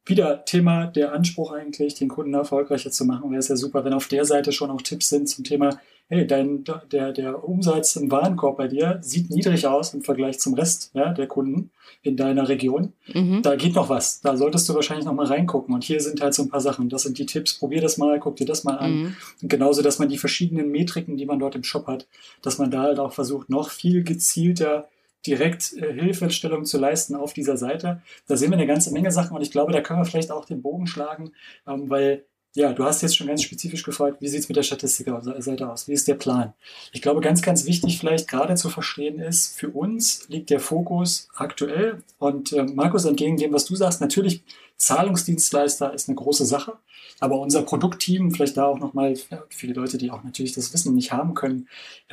wieder Thema der Anspruch eigentlich, den Kunden erfolgreicher zu machen. Wäre es ja super, wenn auf der Seite schon auch Tipps sind zum Thema, hey, dein, der, der Umsatz im Warenkorb bei dir sieht niedrig aus im Vergleich zum Rest ja, der Kunden in deiner Region. Mhm. Da geht noch was. Da solltest du wahrscheinlich noch mal reingucken. Und hier sind halt so ein paar Sachen. Das sind die Tipps. Probier das mal, guck dir das mal an. Mhm. Und genauso, dass man die verschiedenen Metriken, die man dort im Shop hat, dass man da halt auch versucht, noch viel gezielter direkt äh, Hilfestellung zu leisten auf dieser Seite. Da sehen wir eine ganze Menge Sachen und ich glaube, da können wir vielleicht auch den Bogen schlagen, ähm, weil ja, du hast jetzt schon ganz spezifisch gefragt, wie sieht's mit der Statistikseite aus? Wie ist der Plan? Ich glaube, ganz, ganz wichtig vielleicht gerade zu verstehen ist, für uns liegt der Fokus aktuell und äh, Markus, entgegen dem, was du sagst, natürlich Zahlungsdienstleister ist eine große Sache, aber unser Produktteam, vielleicht da auch nochmal viele Leute, die auch natürlich das Wissen nicht haben können,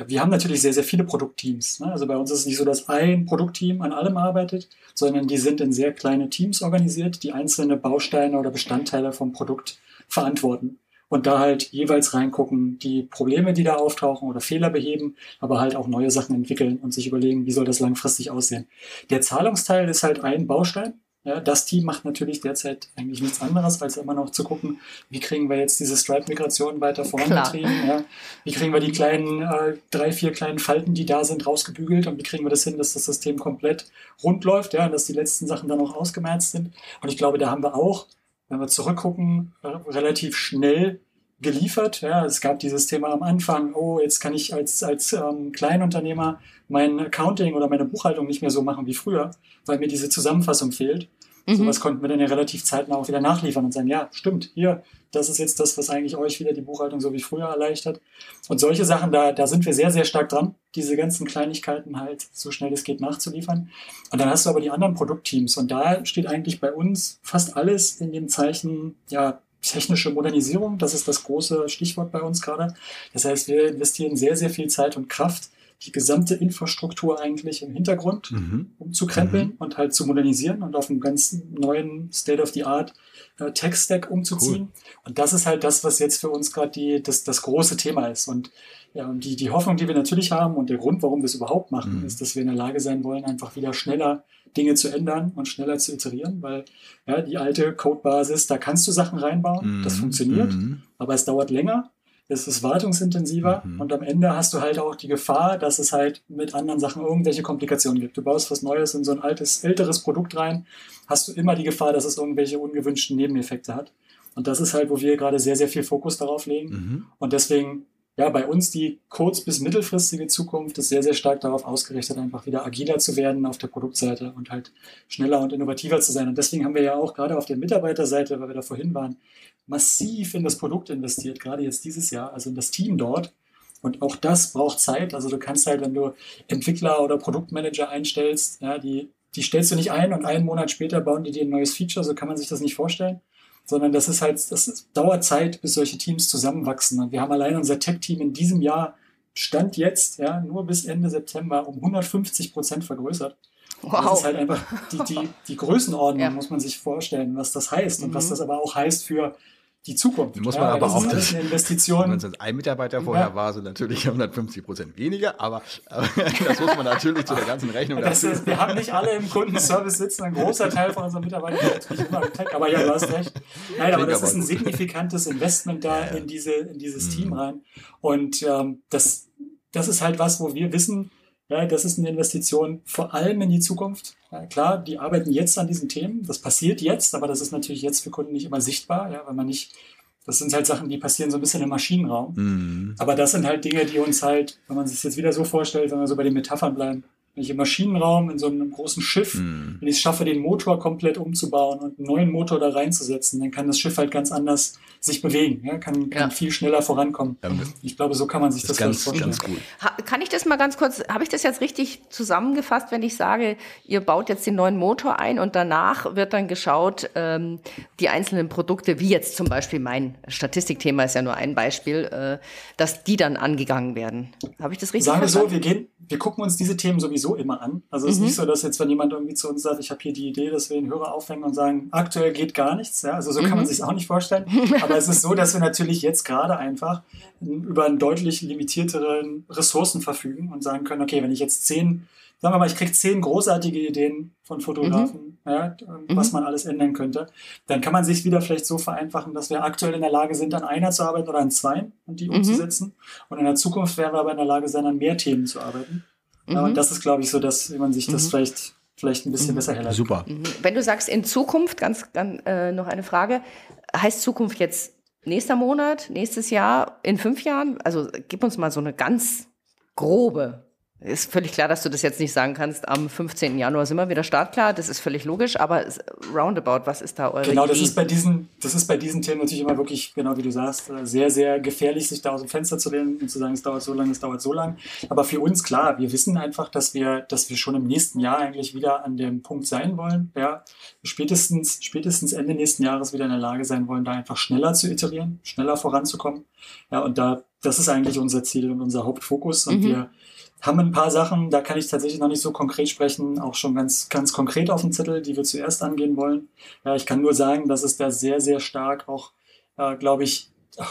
wir haben natürlich sehr, sehr viele Produktteams. Ne? Also bei uns ist es nicht so, dass ein Produktteam an allem arbeitet, sondern die sind in sehr kleine Teams organisiert, die einzelne Bausteine oder Bestandteile vom Produkt verantworten und da halt jeweils reingucken, die Probleme, die da auftauchen oder Fehler beheben, aber halt auch neue Sachen entwickeln und sich überlegen, wie soll das langfristig aussehen. Der Zahlungsteil ist halt ein Baustein. Ja, das Team macht natürlich derzeit eigentlich nichts anderes, als immer noch zu gucken, wie kriegen wir jetzt diese Stripe-Migration weiter vorangetrieben, ja? wie kriegen wir die kleinen, äh, drei, vier kleinen Falten, die da sind, rausgebügelt und wie kriegen wir das hin, dass das System komplett rund läuft, ja, und dass die letzten Sachen dann auch ausgemerzt sind. Und ich glaube, da haben wir auch wenn wir zurückgucken, äh, relativ schnell geliefert. Ja, es gab dieses Thema am Anfang, oh, jetzt kann ich als, als ähm, Kleinunternehmer mein Accounting oder meine Buchhaltung nicht mehr so machen wie früher, weil mir diese Zusammenfassung fehlt. Mhm. Sowas konnten wir dann ja relativ zeitnah auch wieder nachliefern und sagen, ja, stimmt, hier, das ist jetzt das, was eigentlich euch wieder die Buchhaltung so wie früher erleichtert. Und solche Sachen, da, da sind wir sehr, sehr stark dran, diese ganzen Kleinigkeiten halt so schnell es geht nachzuliefern. Und dann hast du aber die anderen Produktteams und da steht eigentlich bei uns fast alles in dem Zeichen, ja, technische Modernisierung, das ist das große Stichwort bei uns gerade. Das heißt, wir investieren sehr, sehr viel Zeit und Kraft, die gesamte Infrastruktur eigentlich im Hintergrund Mhm. umzukrempeln und halt zu modernisieren und auf einen ganz neuen State-of-the-Art äh, Tech-Stack umzuziehen. Und das ist halt das, was jetzt für uns gerade das, das große Thema ist. Und ja, und die, die Hoffnung, die wir natürlich haben und der Grund, warum wir es überhaupt machen, Mhm. ist, dass wir in der Lage sein wollen, einfach wieder schneller Dinge zu ändern und schneller zu iterieren, weil ja, die alte Codebasis, da kannst du Sachen reinbauen, das Mhm. funktioniert, Mhm. aber es dauert länger, es ist wartungsintensiver Mhm. und am Ende hast du halt auch die Gefahr, dass es halt mit anderen Sachen irgendwelche Komplikationen gibt. Du baust was Neues in so ein altes, älteres Produkt rein, hast du immer die Gefahr, dass es irgendwelche ungewünschten Nebeneffekte hat. Und das ist halt, wo wir gerade sehr, sehr viel Fokus darauf legen. Mhm. Und deswegen, ja, bei uns die kurz- bis mittelfristige Zukunft ist sehr, sehr stark darauf ausgerichtet, einfach wieder agiler zu werden auf der Produktseite und halt schneller und innovativer zu sein. Und deswegen haben wir ja auch gerade auf der Mitarbeiterseite, weil wir da vorhin waren, massiv in das Produkt investiert, gerade jetzt dieses Jahr, also in das Team dort. Und auch das braucht Zeit. Also du kannst halt, wenn du Entwickler oder Produktmanager einstellst, ja, die, die stellst du nicht ein und einen Monat später bauen die dir ein neues Feature, so kann man sich das nicht vorstellen sondern das ist halt, das dauert Zeit, bis solche Teams zusammenwachsen. Und wir haben allein unser Tech-Team in diesem Jahr Stand jetzt, ja, nur bis Ende September um 150 Prozent vergrößert. Das ist Wow. halt einfach die, die, die Größenordnung, Ja. muss man sich vorstellen, was das heißt und was Mhm. das aber auch heißt für die Zukunft. Muss man aber das auch das- eine Wenn Investition. es ein Mitarbeiter vorher Ja. war, sind natürlich 150 Prozent weniger, aber, aber (laughs) das muss man natürlich zu der ganzen Rechnung Das dazu. ist, wir haben nicht alle im Kundenservice sitzen, ein großer Teil von unseren Mitarbeitern ist nicht immer im Tech, aber ja, du hast recht. Nein, aber das aber ist ein gut. signifikantes Investment da Ja, ja. in, diese, in dieses Mhm. Team rein. Und ähm, das, das ist halt was, wo wir wissen, ja, das ist eine Investition vor allem in die Zukunft. Ja, klar, die arbeiten jetzt an diesen Themen. Das passiert jetzt, aber das ist natürlich jetzt für Kunden nicht immer sichtbar, ja, weil man nicht, das sind halt Sachen, die passieren so ein bisschen im Maschinenraum. Mhm. Aber das sind halt Dinge, die uns halt, wenn man sich jetzt wieder so vorstellt, wenn wir so bei den Metaphern bleiben, wenn ich im Maschinenraum in so einem großen Schiff, Hm. wenn ich es schaffe, den Motor komplett umzubauen und einen neuen Motor da reinzusetzen, dann kann das Schiff halt ganz anders sich bewegen, ja? kann, kann Ja. viel schneller vorankommen. Ja, Ich glaube, so kann man sich Das das, ganz, vielleicht ganz vorstellen. gut. Kann ich das mal ganz kurz, habe ich das jetzt richtig zusammengefasst, wenn ich sage, ihr baut jetzt den neuen Motor ein und danach wird dann geschaut, ähm, die einzelnen Produkte, wie jetzt zum Beispiel mein Statistikthema ist ja nur ein Beispiel, äh, dass die dann angegangen werden. Habe ich das richtig Sagen wir so, verstanden? wir gehen, wir gucken uns diese Themen sowieso immer an. Also es ist nicht so, dass jetzt, wenn jemand irgendwie zu uns sagt, ich habe hier die Idee, dass wir den Hörer aufhängen und sagen, aktuell geht gar nichts. Ja? Also so kann man sich auch nicht vorstellen. Aber es ist so, dass wir natürlich jetzt gerade einfach über einen deutlich limitierteren Ressourcen verfügen und sagen können, okay, wenn ich jetzt zehn, sagen wir mal, ich kriege zehn großartige Ideen von Fotografen, ja, was man alles ändern könnte, dann kann man sich wieder vielleicht so vereinfachen, dass wir aktuell in der Lage sind, an einer zu arbeiten oder an zwei und die umzusetzen. Und in der Zukunft werden wir aber in der Lage sein, an mehr Themen zu arbeiten. Ja, und das ist, glaube ich, so, dass man sich das vielleicht, vielleicht ein bisschen besser herleitet. Super. Wenn du sagst in Zukunft, ganz, ganz äh, noch eine Frage, heißt Zukunft jetzt nächster Monat, nächstes Jahr, in fünf Jahren? Also gib uns mal so eine ganz grobe. Ist völlig klar, dass du das jetzt nicht sagen kannst. Am 15. Januar sind wir wieder startklar. Das ist völlig logisch. Aber roundabout, was ist da eure Genau, das Idee? ist bei diesen, das ist bei diesen Themen natürlich immer wirklich, genau wie du sagst, äh, sehr, sehr gefährlich, sich da aus dem Fenster zu lehnen und zu sagen, es dauert so lange, es dauert so lang. Aber für uns klar, wir wissen einfach, dass wir, dass wir schon im nächsten Jahr eigentlich wieder an dem Punkt sein wollen, ja, spätestens, spätestens Ende nächsten Jahres wieder in der Lage sein wollen, da einfach schneller zu iterieren, schneller voranzukommen. Ja, und da, das ist eigentlich unser Ziel und unser Hauptfokus. Und wir haben ein paar Sachen, da kann ich tatsächlich noch nicht so konkret sprechen, auch schon ganz, ganz konkret auf dem Zettel, die wir zuerst angehen wollen. Ja, ich kann nur sagen, dass es da sehr, sehr stark auch, äh, glaube ich,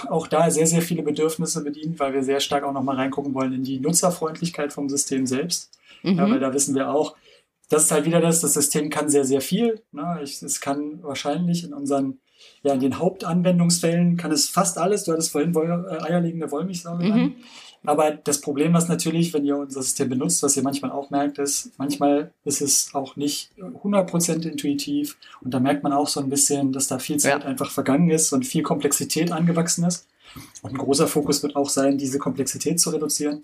auch da sehr, sehr viele Bedürfnisse bedient, weil wir sehr stark auch nochmal reingucken wollen in die Nutzerfreundlichkeit vom System selbst. Ja, weil da wissen wir auch, das ist halt wieder das, das System kann sehr, sehr viel. Ne? Ich, es kann wahrscheinlich in unseren, ja, in den Hauptanwendungsfällen kann es fast alles. Du hattest vorhin Woll, äh, eierlegende Wollmilchsau genannt. Aber das Problem ist natürlich, wenn ihr unser System benutzt, was ihr manchmal auch merkt, ist, manchmal ist es auch nicht 100% intuitiv. Und da merkt man auch so ein bisschen, dass da viel Zeit Ja. einfach vergangen ist und viel Komplexität angewachsen ist. Und ein großer Fokus wird auch sein, diese Komplexität zu reduzieren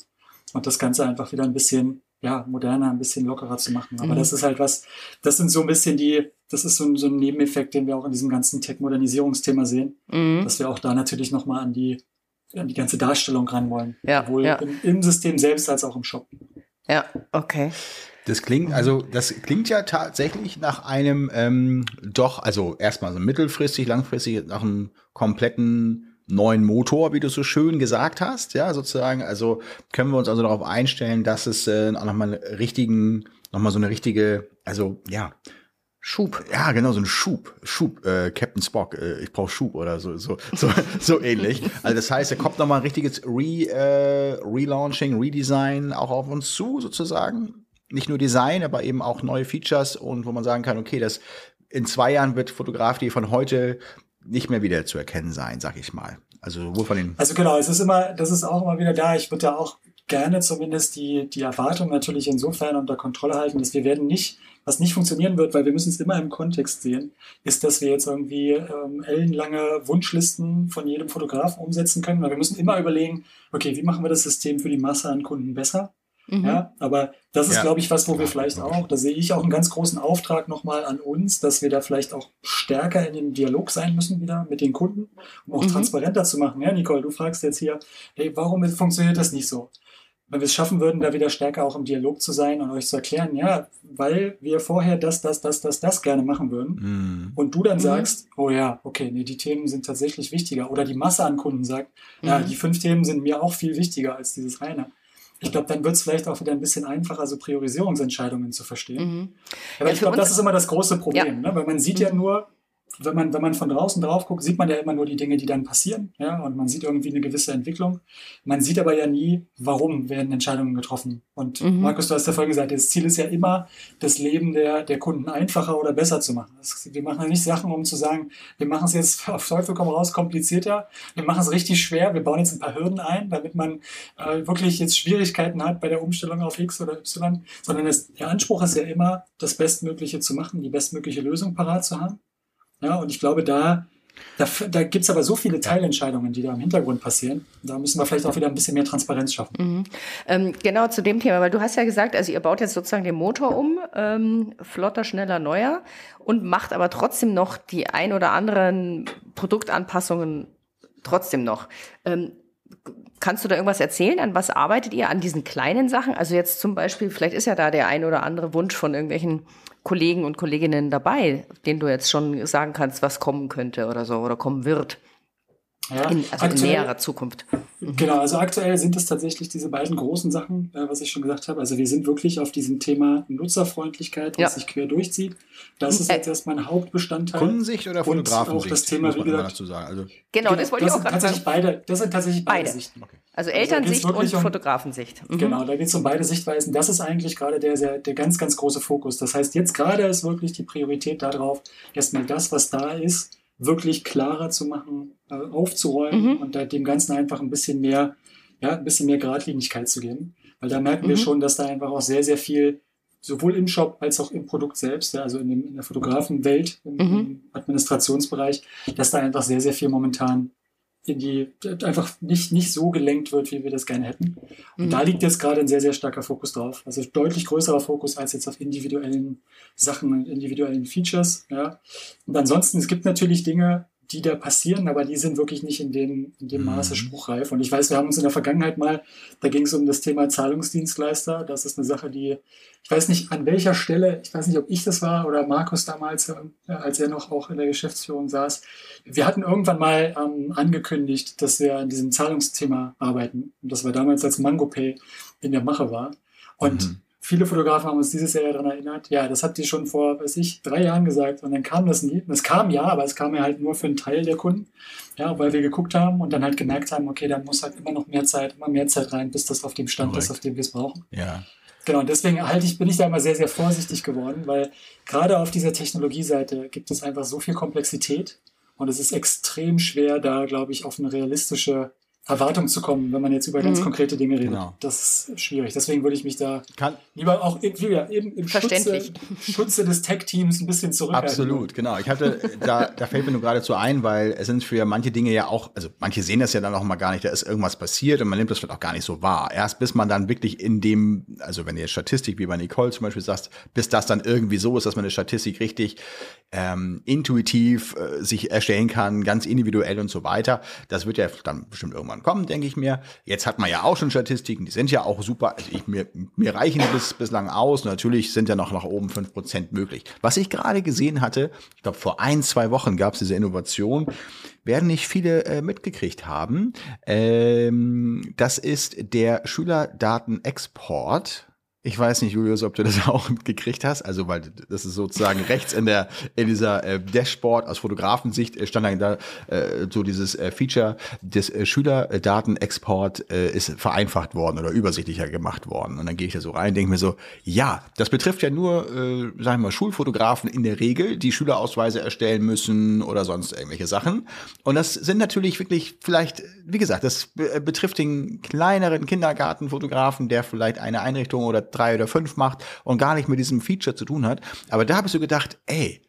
und das Ganze einfach wieder ein bisschen ja, moderner, ein bisschen lockerer zu machen. Aber das ist halt was, das sind so ein bisschen die, das ist so ein, so ein Nebeneffekt, den wir auch in diesem ganzen Tech-Modernisierungsthema sehen, Mhm. dass wir auch da natürlich nochmal an die, an die ganze Darstellung ran wollen. Ja, Sowohl ja. Im, im System selbst als auch im Shop. Ja, okay. Das klingt, also das klingt ja tatsächlich nach einem ähm, doch, also erstmal so mittelfristig, langfristig nach einem kompletten neuen Motor, wie du so schön gesagt hast, ja, sozusagen. Also können wir uns also darauf einstellen, dass es äh, auch nochmal einen richtigen, nochmal so eine richtige, also ja, Schub. ja, genau, so ein Schub, Schub, äh, Captain Spock, äh, ich brauche Schub oder so, so, so, (laughs) so ähnlich. Also das heißt, da kommt nochmal ein richtiges Re, äh, Relaunching, Redesign auch auf uns zu, sozusagen. Nicht nur Design, aber eben auch neue Features und wo man sagen kann, okay, das in zwei Jahren wird Fotografie von heute nicht mehr wieder zu erkennen sein, sag ich mal. Also sowohl von den Also genau, es ist immer, das ist auch immer wieder da. Ich würde da auch gerne zumindest die, die Erwartung natürlich insofern unter Kontrolle halten, dass wir werden nicht, was nicht funktionieren wird, weil wir müssen es immer im Kontext sehen, ist, dass wir jetzt irgendwie ähm, ellenlange Wunschlisten von jedem Fotografen umsetzen können, weil wir müssen immer überlegen, okay, wie machen wir das System für die Masse an Kunden besser? Ja, aber das ist, Ja. glaube ich, was, wo wir Ja, vielleicht logisch. auch, da sehe ich auch einen ganz großen Auftrag nochmal an uns, dass wir da vielleicht auch stärker in den Dialog sein müssen wieder mit den Kunden, um auch transparenter zu machen. Ja, Nicole, du fragst jetzt hier, hey, warum funktioniert das nicht so? Wenn wir es schaffen würden, da wieder stärker auch im Dialog zu sein und euch zu erklären, ja, weil wir vorher das, das, das, das, das gerne machen würden. Mhm. Und du dann sagst, oh ja, okay, nee, die Themen sind tatsächlich wichtiger. Oder die Masse an Kunden sagt, ja, die fünf Themen sind mir auch viel wichtiger als dieses eine. Ich glaube, dann wird es vielleicht auch wieder ein bisschen einfacher, so Priorisierungsentscheidungen zu verstehen. Mhm. Aber Ja, ich glaube, das ist immer das große Problem, Ja. Mhm. ne? weil man sieht ja nur, wenn man, wenn man von draußen drauf guckt, sieht man ja immer nur die Dinge, die dann passieren, ja, und man sieht irgendwie eine gewisse Entwicklung. Man sieht aber ja nie, warum werden Entscheidungen getroffen. Und Mhm. Markus, du hast ja vorhin gesagt, das Ziel ist ja immer, das Leben der, der Kunden einfacher oder besser zu machen. Das, wir machen ja nicht Sachen, um zu sagen, wir machen es jetzt (laughs) auf Teufel komm raus komplizierter, wir machen es richtig schwer, wir bauen jetzt ein paar Hürden ein, damit man äh, wirklich jetzt Schwierigkeiten hat bei der Umstellung auf X oder Y, sondern es, der Anspruch ist ja immer, das Bestmögliche zu machen, die bestmögliche Lösung parat zu haben. Ja, und ich glaube, da, Da, da gibt es aber so viele Teilentscheidungen, die da im Hintergrund passieren. Da müssen wir vielleicht auch wieder ein bisschen mehr Transparenz schaffen. Mhm. Ähm, genau zu dem Thema, weil du hast ja gesagt, also ihr baut jetzt sozusagen den Motor um, ähm, flotter, schneller, neuer und macht aber trotzdem noch die ein oder anderen Produktanpassungen trotzdem noch. Ähm, Kannst du da irgendwas erzählen? An was arbeitet ihr? An diesen kleinen Sachen? Also jetzt zum Beispiel, vielleicht ist ja da der ein oder andere Wunsch von irgendwelchen Kollegen und Kolleginnen dabei, den du jetzt schon sagen kannst, was kommen könnte oder so oder kommen wird. Ja, in, also aktuell, in näherer Zukunft. Genau, also aktuell sind es tatsächlich diese beiden großen Sachen, äh, was ich schon gesagt habe. Also wir sind wirklich auf diesem Thema Nutzerfreundlichkeit, was ja. sich quer durchzieht. Das ist jetzt erstmal ein Hauptbestandteil. Kundensicht oder Fotografensicht? Und auch das Thema, wie gesagt, dazu sagen. Also, genau, genau, das wollte ich auch gerade sagen. Beide, das sind tatsächlich beide, beide. Sichten. Okay. Also Elternsicht also und um, Fotografensicht. Mhm. Genau, da geht es um beide Sichtweisen. Das ist eigentlich gerade der, der, der ganz, ganz große Fokus. Das heißt, jetzt gerade ist wirklich die Priorität darauf, erstmal das, was da ist, wirklich klarer zu machen, äh, aufzuräumen mhm. und da dem Ganzen einfach ein bisschen mehr, ja, ein bisschen mehr Geradlinigkeit zu geben. Weil da merken mhm. wir schon, dass da einfach auch sehr, sehr viel, sowohl im Shop als auch im Produkt selbst, ja, also in, dem, in der Fotografenwelt, im, mhm. im Administrationsbereich, dass da einfach sehr, sehr viel momentan in die einfach nicht, nicht so gelenkt wird, wie wir das gerne hätten. Und mhm. da liegt jetzt gerade ein sehr, sehr starker Fokus drauf. Also deutlich größerer Fokus als jetzt auf individuellen Sachen und individuellen Features. Ja. Und ansonsten, es gibt natürlich Dinge, die da passieren, aber die sind wirklich nicht in dem, in dem Maße mhm. spruchreif. Und ich weiß, wir haben uns in der Vergangenheit mal, da ging es um das Thema Zahlungsdienstleister. Das ist eine Sache, die, ich weiß nicht an welcher Stelle, ich weiß nicht, ob ich das war oder Markus damals, äh, als er noch auch in der Geschäftsführung saß. Wir hatten irgendwann mal ähm, angekündigt, dass wir an diesem Zahlungsthema arbeiten. Und das war damals, als MangoPay in der Mache war. Und mhm viele Fotografen haben uns dieses Jahr daran erinnert, ja, das habt ihr schon vor, weiß ich, drei Jahren gesagt und dann kam das nie. Und es kam ja, aber es kam ja halt nur für einen Teil der Kunden, ja, weil wir geguckt haben und dann halt gemerkt haben, okay, da muss halt immer noch mehr Zeit, immer mehr Zeit rein, bis das auf dem Stand Correct. ist, auf dem wir es brauchen. Ja. Genau, und deswegen halte ich, bin ich da immer sehr, sehr vorsichtig geworden, weil gerade auf dieser Technologieseite gibt es einfach so viel Komplexität und es ist extrem schwer, da, glaube ich, auf eine realistische Erwartung zu kommen, wenn man jetzt über ganz mhm. konkrete Dinge redet. Genau. Das ist schwierig. Deswegen würde ich mich da Kann, lieber auch wieder eben im Schutze, Schutze, des Tech-Teams ein bisschen zurückhalten. Absolut, genau. Ich hatte, da, da fällt mir nur geradezu ein, weil es sind für manche Dinge ja auch, also manche sehen das ja dann auch mal gar nicht, da ist irgendwas passiert und man nimmt das vielleicht auch gar nicht so wahr. Erst bis man dann wirklich in dem, also wenn ihr Statistik wie bei Nicole zum Beispiel sagst, bis das dann irgendwie so ist, dass man eine Statistik richtig ähm, intuitiv äh, sich erstellen kann, ganz individuell und so weiter. Das wird ja dann bestimmt irgendwann kommen, denke ich mir. Jetzt hat man ja auch schon Statistiken, die sind ja auch super. Also ich, mir, mir reichen bis, bislang aus. Natürlich sind ja noch nach oben fünf Prozent möglich. Was ich gerade gesehen hatte, ich glaube vor ein, zwei Wochen gab es diese Innovation, werden nicht viele äh, mitgekriegt haben. Ähm, das ist der Schülerdatenexport ich weiß nicht, Julius, ob du das (laughs) auch gekriegt hast. Also, weil das ist sozusagen rechts in der in dieser äh, Dashboard aus Fotografensicht äh, stand da äh, so dieses äh, Feature des äh, Schülerdatenexport äh, ist vereinfacht worden oder übersichtlicher gemacht worden. Und dann gehe ich da so rein, denke mir so, ja, das betrifft ja nur, äh, sagen wir mal, Schulfotografen in der Regel, die Schülerausweise erstellen müssen oder sonst irgendwelche Sachen. Und das sind natürlich wirklich vielleicht, wie gesagt, das betrifft den kleineren Kindergartenfotografen, der vielleicht eine Einrichtung oder drei oder fünf macht und gar nicht mit diesem Feature zu tun hat. Aber da habe ich so gedacht, ey,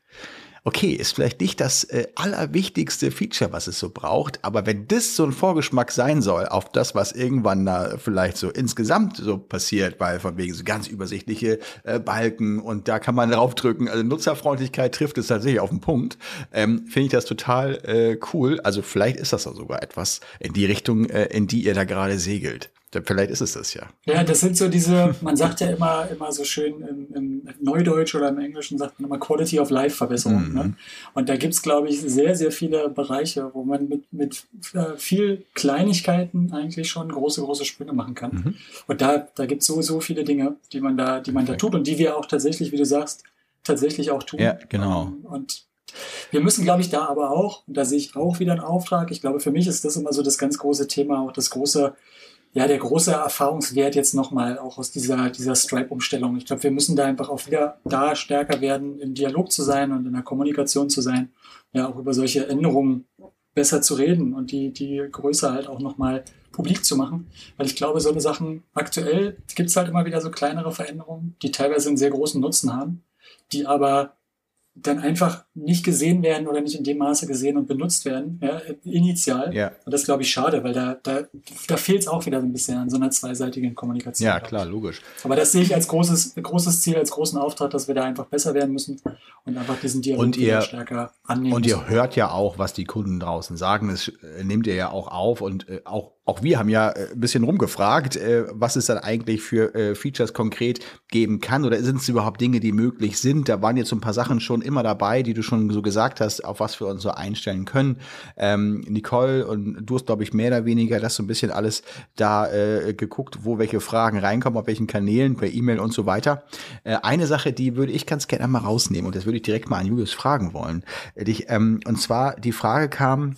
okay, ist vielleicht nicht das äh, allerwichtigste Feature, was es so braucht, aber wenn das so ein Vorgeschmack sein soll auf das, was irgendwann da vielleicht so insgesamt so passiert, weil von wegen so ganz übersichtliche äh, Balken und da kann man draufdrücken, also Nutzerfreundlichkeit trifft es tatsächlich auf den Punkt, ähm, finde ich das total äh, cool. Also vielleicht ist das sogar etwas in die Richtung, äh, in die ihr da gerade segelt. Vielleicht ist es das ja. Ja, das sind so diese, man sagt ja immer, immer so schön im, im Neudeutsch oder im Englischen sagt man immer Quality of Life Verbesserung. Mhm. Ne? Und da gibt es, glaube ich, sehr, sehr viele Bereiche, wo man mit, mit äh, viel Kleinigkeiten eigentlich schon große, große Sprünge machen kann. Mhm. Und da, da gibt es so, so viele Dinge, die man da, die man da tut und die wir auch tatsächlich, wie du sagst, tatsächlich auch tun. Ja, genau. Ähm, und wir müssen, glaube ich, da aber auch, und da sehe ich auch wieder einen Auftrag. Ich glaube, für mich ist das immer so das ganz große Thema, auch das große ja, der große Erfahrungswert jetzt nochmal auch aus dieser, dieser Stripe-Umstellung. Ich glaube, wir müssen da einfach auch wieder da stärker werden, im Dialog zu sein und in der Kommunikation zu sein, ja, auch über solche Änderungen besser zu reden und die, die Größe halt auch nochmal publik zu machen. Weil ich glaube, so eine Sachen aktuell gibt es halt immer wieder so kleinere Veränderungen, die teilweise einen sehr großen Nutzen haben, die aber dann einfach nicht gesehen werden oder nicht in dem Maße gesehen und benutzt werden, ja, initial. Ja. Und das glaube ich schade, weil da, da, da fehlt es auch wieder so ein bisschen an so einer zweiseitigen Kommunikation. Ja, klar, logisch. Aber das sehe ich als großes, großes Ziel, als großen Auftrag, dass wir da einfach besser werden müssen und einfach diesen Dialog Und ihr- stärker annehmen Und müssen. ihr hört ja auch, was die Kunden draußen sagen. Das äh, nehmt ihr ja auch auf. Und äh, auch, auch wir haben ja äh, ein bisschen rumgefragt, was es dann eigentlich für Features konkret geben kann. Oder sind es überhaupt Dinge, die möglich sind? Da waren jetzt so ein paar Sachen schon immer dabei, die du schon so gesagt hast, auf was wir uns so einstellen können. Ähm, Nicole und du hast, glaube ich, mehr oder weniger das so ein bisschen alles da äh, geguckt, wo welche Fragen reinkommen, auf welchen Kanälen, per E-Mail und so weiter. Äh, eine Sache, die würde ich ganz gerne mal rausnehmen und das würde ich direkt mal an Julius fragen wollen. Äh, Dich, ähm, und zwar die Frage kam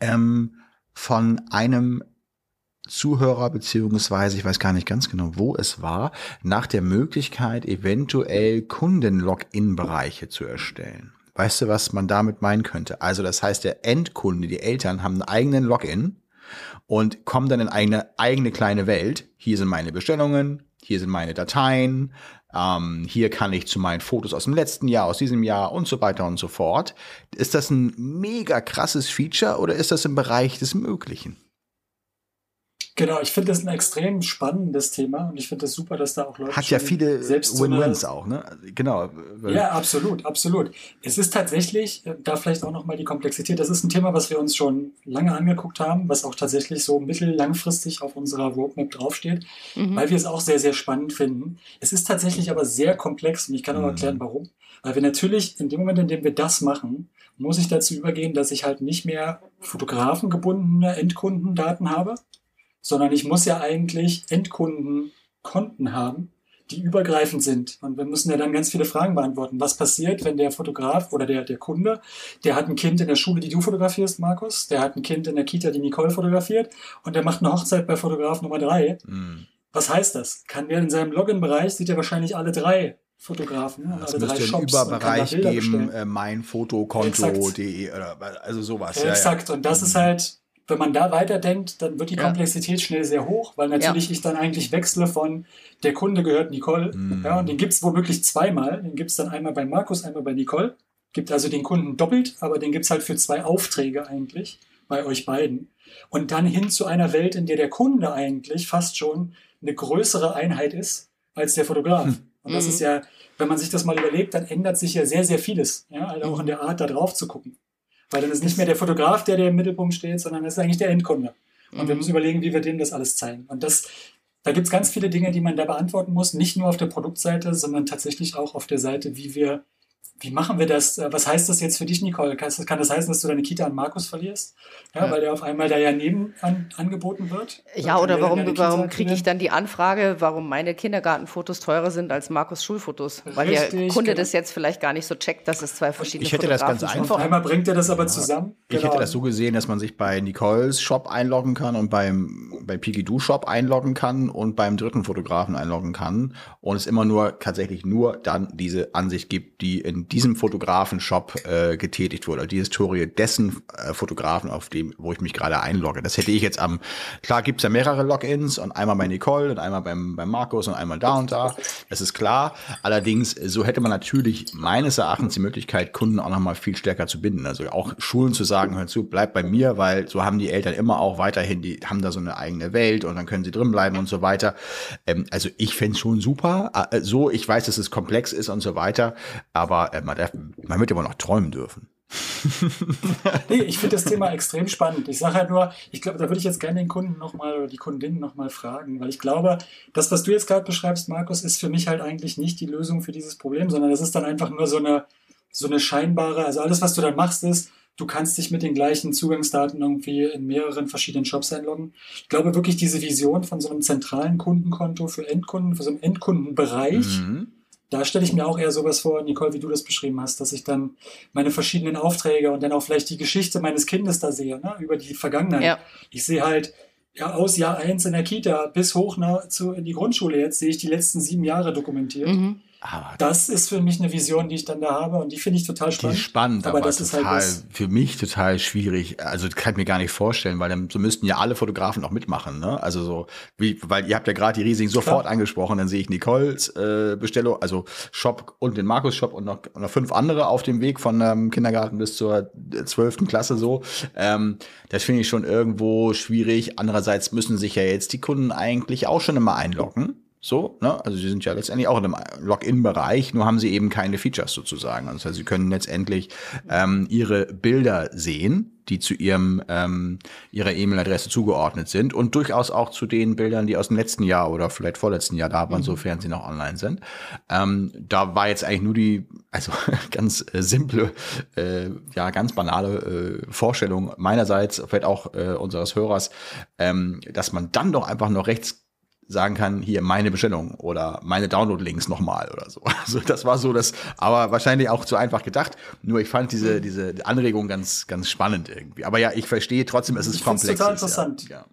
ähm, von einem Zuhörer, beziehungsweise ich weiß gar nicht ganz genau, wo es war, nach der Möglichkeit, eventuell Kunden-Login-Bereiche zu erstellen. Weißt du, was man damit meinen könnte? Also das heißt, der Endkunde, die Eltern haben einen eigenen Login und kommen dann in eine eigene kleine Welt. Hier sind meine Bestellungen, hier sind meine Dateien, ähm, hier kann ich zu meinen Fotos aus dem letzten Jahr, aus diesem Jahr und so weiter und so fort. Ist das ein mega krasses Feature oder ist das im Bereich des Möglichen? Genau, ich finde das ein extrem spannendes Thema und ich finde das super, dass da auch Leute Hat ja viele Win-Wins auch, ne? Genau. weil- Ja, absolut, absolut. Es ist tatsächlich, äh, da vielleicht auch nochmal die Komplexität, das ist ein Thema, was wir uns schon lange angeguckt haben, was auch tatsächlich so mittellangfristig auf unserer Roadmap draufsteht, Mhm. weil wir es auch sehr, sehr spannend finden. Es ist tatsächlich aber sehr komplex und ich kann auch Mhm. erklären, warum. Weil wir natürlich in dem Moment, in dem wir das machen, muss ich dazu übergehen, dass ich halt nicht mehr fotografengebundene Endkundendaten habe, sondern ich muss ja eigentlich Endkundenkonten haben, die übergreifend sind. Und wir müssen ja dann ganz viele Fragen beantworten. Was passiert, wenn der Fotograf oder der, der Kunde, der hat ein Kind in der Schule, die du fotografierst, Markus, der hat ein Kind in der Kita, die Nicole fotografiert und der macht eine Hochzeit bei Fotograf Nummer drei. Hm. Was heißt das? Kann der in seinem Login-Bereich, sieht er wahrscheinlich alle drei Fotografen, ne? Es alle drei müsste einen Shops Überbereich geben, äh, meinfotokonto.de oder also sowas. Ja, Ja, ja. exakt. Und das ist halt, wenn man da weiterdenkt, dann wird die Ja. Komplexität schnell sehr hoch, weil natürlich ich dann eigentlich wechsle von der Kunde gehört Nicole. Mhm. Ja, und den gibt's womöglich zweimal. Den gibt's dann einmal bei Markus, einmal bei Nicole. Gibt also den Kunden doppelt, aber den gibt's halt für zwei Aufträge eigentlich bei euch beiden. Und dann hin zu einer Welt, in der der Kunde eigentlich fast schon eine größere Einheit ist als der Fotograf. Hm. Und das Mhm. ist ja, wenn man sich das mal überlegt, dann ändert sich ja sehr, sehr vieles. Ja, also Mhm. auch in der Art, da drauf zu gucken. Weil dann ist nicht mehr der Fotograf, der, der im Mittelpunkt steht, sondern das ist eigentlich der Endkunde. Und wir Mhm. müssen überlegen, wie wir dem das alles zeigen. Und das, da gibt es ganz viele Dinge, die man da beantworten muss, nicht nur auf der Produktseite, sondern tatsächlich auch auf der Seite, wie wir, wie machen wir das? Äh, Was heißt das jetzt für dich, Nicole? Kann das, kann das heißen, dass du deine Kita an Markus verlierst? Ja, Ja. weil der auf einmal da ja neben an, angeboten wird? Ja, Kann oder der warum, warum kriege ich dann die Anfrage, warum meine Kindergartenfotos teurer sind als Markus Schulfotos? Weil der Richtig, Kunde genau. das jetzt vielleicht gar nicht so checkt, dass es zwei verschiedene Ich hätte das ganz sind. einfach- Auf einmal bringt er das aber zusammen. Ich Genau. hätte das so gesehen, dass man sich bei Nicoles Shop einloggen kann und beim bei Pigidoo Shop einloggen kann und beim dritten Fotografen einloggen kann und es immer nur tatsächlich nur dann diese Ansicht gibt, die in diesem Fotografen-Shop äh, getätigt wurde, die Historie dessen äh, Fotografen, auf dem, wo ich mich gerade einlogge. Das hätte ich jetzt am, klar gibt's ja mehrere Logins und einmal bei Nicole und einmal beim, beim Markus und einmal da und da. Das ist klar. Allerdings, so hätte man natürlich meines Erachtens die Möglichkeit, Kunden auch nochmal viel stärker zu binden. Also auch Schulen zu sagen, hör zu, bleib bei mir, weil so haben die Eltern immer auch weiterhin, die haben da so eine eigene Welt und dann können sie drin bleiben und so weiter. Ähm, also ich fänd's schon super. Äh, so, ich weiß, dass es komplex ist und so weiter, aber man, darf, man wird ja wohl noch träumen dürfen. (laughs) Nee, ich finde das Thema extrem spannend. Ich sage halt nur, ich glaube, da würde ich jetzt gerne den Kunden nochmal oder die Kundin nochmal fragen, weil ich glaube, das, was du jetzt gerade beschreibst, Markus, ist für mich halt eigentlich nicht die Lösung für dieses Problem, sondern das ist dann einfach nur so eine, so eine scheinbare, also alles, was du dann machst, ist, du kannst dich mit den gleichen Zugangsdaten irgendwie in mehreren verschiedenen Shops einloggen. Ich glaube wirklich, diese Vision von so einem zentralen Kundenkonto für Endkunden, für so einen Endkundenbereich, Mhm. Da stelle ich mir auch eher sowas vor, Nicole, wie du das beschrieben hast, dass ich dann meine verschiedenen Aufträge und dann auch vielleicht die Geschichte meines Kindes da sehe, ne, über die Vergangenheit. Ja. Ich sehe halt, ja, aus Jahr eins in der Kita bis hoch nach, zu, in die Grundschule jetzt sehe ich die letzten sieben Jahre dokumentiert. Mhm. Aber Das ist für mich eine Vision, die ich dann da habe und die finde ich total Die spannend. ist spannend, aber, aber, das ist halt total, das, für mich total schwierig. Also das kann ich mir gar nicht vorstellen, weil dann so müssten ja alle Fotografen auch mitmachen. Ne? Also so, wie, weil ihr habt ja gerade die riesigen sofort angesprochen, dann sehe ich Nicoles äh, Bestellung, also Shop und den Markus Shop und noch, noch fünf andere auf dem Weg von ähm, Kindergarten bis zur zwölften Klasse so. Ähm, das finde ich schon irgendwo schwierig. Andererseits müssen sich ja jetzt die Kunden eigentlich auch schon immer einloggen. So, ne? Also sie sind ja letztendlich auch in einem Login-Bereich, nur haben sie eben keine Features sozusagen. Das heißt, sie können letztendlich ähm, ihre Bilder sehen, die zu ihrem ähm, ihrer E-Mail-Adresse zugeordnet sind und durchaus auch zu den Bildern, die aus dem letzten Jahr oder vielleicht vorletzten Jahr da waren, sofern sie noch online sind. Ähm, da war jetzt eigentlich nur die, also (laughs) ganz äh, simple, äh, ja ganz banale äh, Vorstellung meinerseits, vielleicht auch äh, unseres Hörers, ähm, dass man dann doch einfach noch rechts sagen kann, hier meine Bestellung oder meine Download-Links nochmal oder so. (laughs) Also das war so das, aber wahrscheinlich auch zu einfach gedacht. Nur ich fand Mhm. diese, diese Anregung ganz, ganz spannend irgendwie. Aber ja, ich verstehe trotzdem, es ist Ich komplex. total ist, ja. interessant. Ja.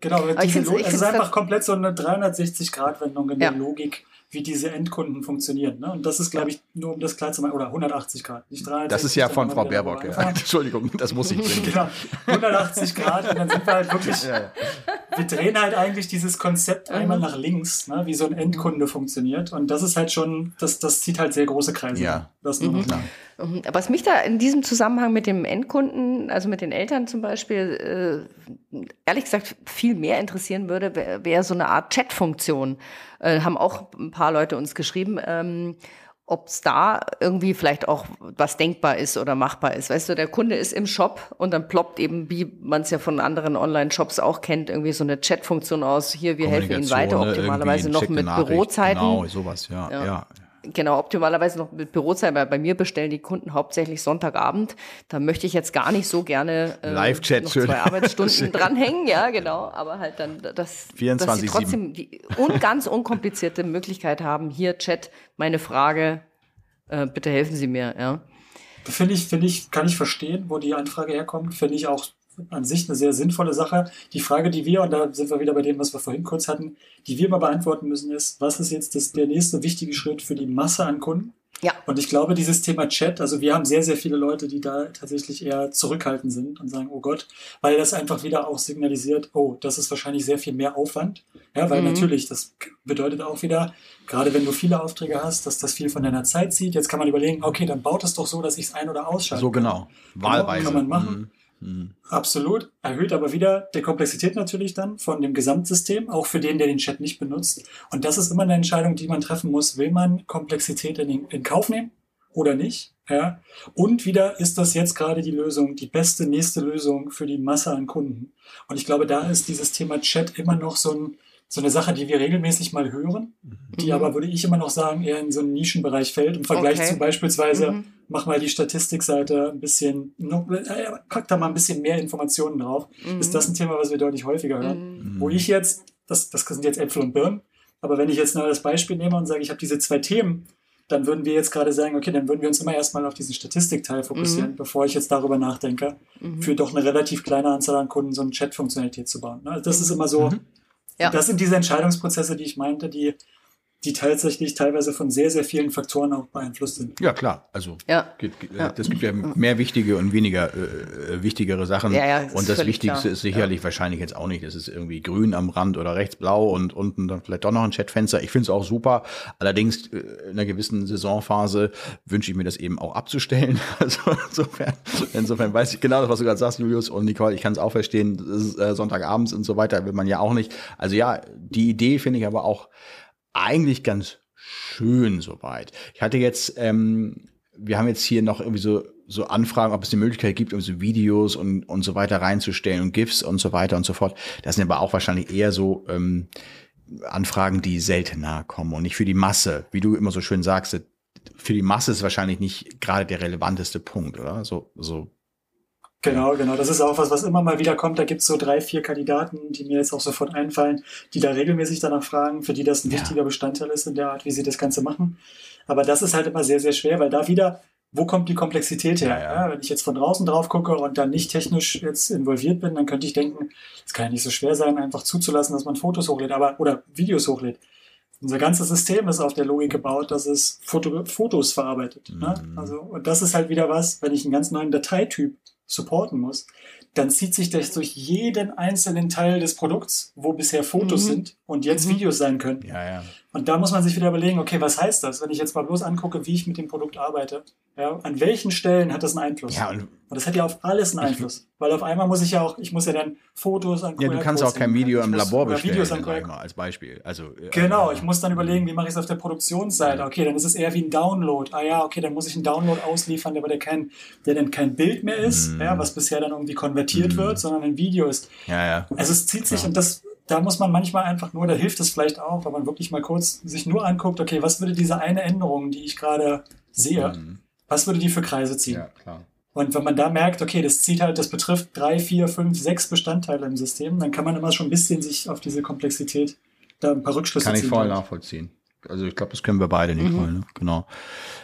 Genau, Aber ich diese es ist einfach komplett so eine 360-Grad-Wendung in Ja. der Logik, wie diese Endkunden funktionieren. Ne? Und das ist, glaube ich, nur um das klar zu machen, oder 180 Grad, nicht 360. Das ist ja von Frau Baerbock. Ja. (laughs) Entschuldigung, das muss ich bringen. Genau, 180 Grad und dann sind wir halt wirklich, (laughs) wir drehen halt eigentlich dieses Konzept einmal nach links, ne, wie so ein Endkunde funktioniert und das ist halt schon, das, das zieht halt sehr große Kreise. Ja. Das nur noch. Klar. Mhm. Was mich da in diesem Zusammenhang mit dem Endkunden, also mit den Eltern zum Beispiel, äh, ehrlich gesagt viel mehr interessieren würde, wäre wär so eine Art Chat-Funktion. Äh, haben auch ein paar Leute uns geschrieben, ähm, ob es da irgendwie vielleicht auch was denkbar ist oder machbar ist. Weißt du, der Kunde ist im Shop und dann ploppt eben, wie man es ja von anderen Online-Shops auch kennt, irgendwie so eine Chat-Funktion aus. Hier, wir helfen Ihnen weiter, ne, optimalerweise noch mit. Bürozeiten. Genau, sowas, ja. Ja. ja. Genau, optimalerweise noch mit Bürozeit, weil bei mir bestellen die Kunden hauptsächlich Sonntagabend. Da möchte ich jetzt gar nicht so gerne äh, Live-Chat, noch zwei Arbeitsstunden (laughs) dranhängen, ja, genau. Aber halt dann, dass, dass 24/7. sie trotzdem die un ganz unkomplizierte Möglichkeit haben, hier Chat, meine Frage, äh, bitte helfen Sie mir, ja. Finde ich, finde ich, kann ich verstehen, wo die Anfrage herkommt. Finde ich auch an sich eine sehr sinnvolle Sache. Die Frage, die wir, und da sind wir wieder bei dem, was wir vorhin kurz hatten, die wir mal beantworten müssen, ist, was ist jetzt das, der nächste wichtige Schritt für die Masse an Kunden? Ja. Und ich glaube, dieses Thema Chat, also wir haben sehr, sehr viele Leute, die da tatsächlich eher zurückhaltend sind und sagen, oh Gott, weil das einfach wieder auch signalisiert, oh, das ist wahrscheinlich sehr viel mehr Aufwand. Ja, weil Mhm. natürlich, das bedeutet auch wieder, gerade wenn du viele Aufträge hast, dass das viel von deiner Zeit zieht. Jetzt kann man überlegen, okay, dann baut es doch so, dass ich es ein- oder ausschalte. So genau. Wahlweise. kann man machen. Mhm. Absolut. Erhöht aber wieder der Komplexität natürlich dann von dem Gesamtsystem, auch für den, der den Chat nicht benutzt. Und das ist immer eine Entscheidung, die man treffen muss. Will man Komplexität in, in Kauf nehmen oder nicht? Ja. Und wieder ist das jetzt gerade die Lösung, die beste nächste Lösung für die Masse an Kunden. Und ich glaube, da ist dieses Thema Chat immer noch so, ein, so eine Sache, die wir regelmäßig mal hören, die Mhm. aber, würde ich immer noch sagen, eher in so einen Nischenbereich fällt im Vergleich Okay. zu beispielsweise, Mhm. mach mal die Statistikseite ein bisschen, noch- äh, pack da mal ein bisschen mehr Informationen drauf. Mhm. Ist das ein Thema, was wir deutlich häufiger hören? Wo ich jetzt, das, das sind jetzt Äpfel und Birnen, aber wenn ich jetzt nur das Beispiel nehme und sage, ich habe diese zwei Themen, dann würden wir jetzt gerade sagen, okay, dann würden wir uns immer erstmal auf diesen Statistikteil fokussieren, bevor ich jetzt darüber nachdenke, für doch eine relativ kleine Anzahl an Kunden so eine Chat-Funktionalität zu bauen. Ne? Das ist immer so, Ja. das sind diese Entscheidungsprozesse, die ich meinte, die, die tatsächlich teilweise von sehr, sehr vielen Faktoren auch beeinflusst sind. Ja, klar. Also Ja. gibt, gibt- es gibt ja mehr wichtige und weniger äh, äh, wichtigere Sachen. Ja, ja, das und das Wichtigste klar. ist sicherlich wahrscheinlich jetzt auch nicht. Es ist irgendwie grün am Rand oder rechts blau und unten dann vielleicht doch noch ein Chatfenster. Ich finde es auch super. Allerdings äh, in einer gewissen Saisonphase wünsche ich mir das eben auch abzustellen. (laughs) Also insofern, insofern weiß ich genau, was du gerade sagst, Julius und Nicole. Ich kann es auch verstehen. Das ist, äh, Sonntagabends und so weiter will man ja auch nicht. Also ja, die Idee finde ich aber auch eigentlich ganz schön soweit. Ich hatte jetzt, ähm, wir haben jetzt hier noch irgendwie so, so Anfragen, ob es die Möglichkeit gibt, irgendwie so Videos und, und so weiter reinzustellen und GIFs und so weiter und so fort. Das sind aber auch wahrscheinlich eher so ähm, Anfragen, die seltener kommen und nicht für die Masse. Wie du immer so schön sagst, für die Masse ist wahrscheinlich nicht gerade der relevanteste Punkt, oder? So, so. Genau, genau. Das ist auch was, was immer mal wieder kommt. Da gibt es so drei, vier Kandidaten, die mir jetzt auch sofort einfallen, die da regelmäßig danach fragen, für die das ein Ja. wichtiger Bestandteil ist in der Art, wie sie das Ganze machen. Aber das ist halt immer sehr, sehr schwer, weil da wieder, wo kommt die Komplexität her? Ja, ja. Wenn ich jetzt von draußen drauf gucke und dann nicht technisch jetzt involviert bin, dann könnte ich denken, es kann ja nicht so schwer sein, einfach zuzulassen, dass man Fotos hochlädt, aber oder Videos hochlädt. unser ganzes System ist auf der Logik gebaut, dass es Foto Fotos verarbeitet. Ne? Mhm. Also, und das ist halt wieder was, wenn ich einen ganz neuen Dateityp supporten muss, dann zieht sich das durch jeden einzelnen Teil des Produkts, wo bisher Fotos Mhm. sind und jetzt Mhm. Videos sein können. Ja, ja. Und da muss man sich wieder überlegen, okay, was heißt das, wenn ich jetzt mal bloß angucke, wie ich mit dem Produkt arbeite? Ja, an welchen Stellen hat das einen Einfluss? Ja, und Und das hat ja auf alles einen Einfluss. Weil auf einmal muss ich ja auch, ich muss ja dann Fotos an ja, du kannst auch kein. Video im Labor bestellen, Videos an QR als Beispiel. Also, äh, Genau, äh, ich muss dann überlegen, wie mache ich es auf der Produktionsseite? Okay, dann ist es eher wie ein Download. Ah ja, okay, dann muss ich einen Download ausliefern, der, der, kein, der dann kein Bild mehr ist, Mhm. ja, was bisher dann irgendwie konvertiert wird, sondern ein Video ist. Ja, ja. Also es zieht sich Klar. und das, da muss man manchmal einfach nur, da hilft es vielleicht auch, wenn man wirklich mal kurz sich nur anguckt, okay, was würde diese eine Änderung, die ich gerade sehe, Mhm. was würde die für Kreise ziehen? Ja, klar. Und wenn man da merkt, okay, das zieht halt, das betrifft drei, vier, fünf, sechs Bestandteile im System, dann kann man immer schon ein bisschen sich auf diese Komplexität da ein paar Rückschlüsse Kann ich ziehen. voll glaub nachvollziehen. Also ich glaube, das können wir beide, Nicole. Ne? Genau.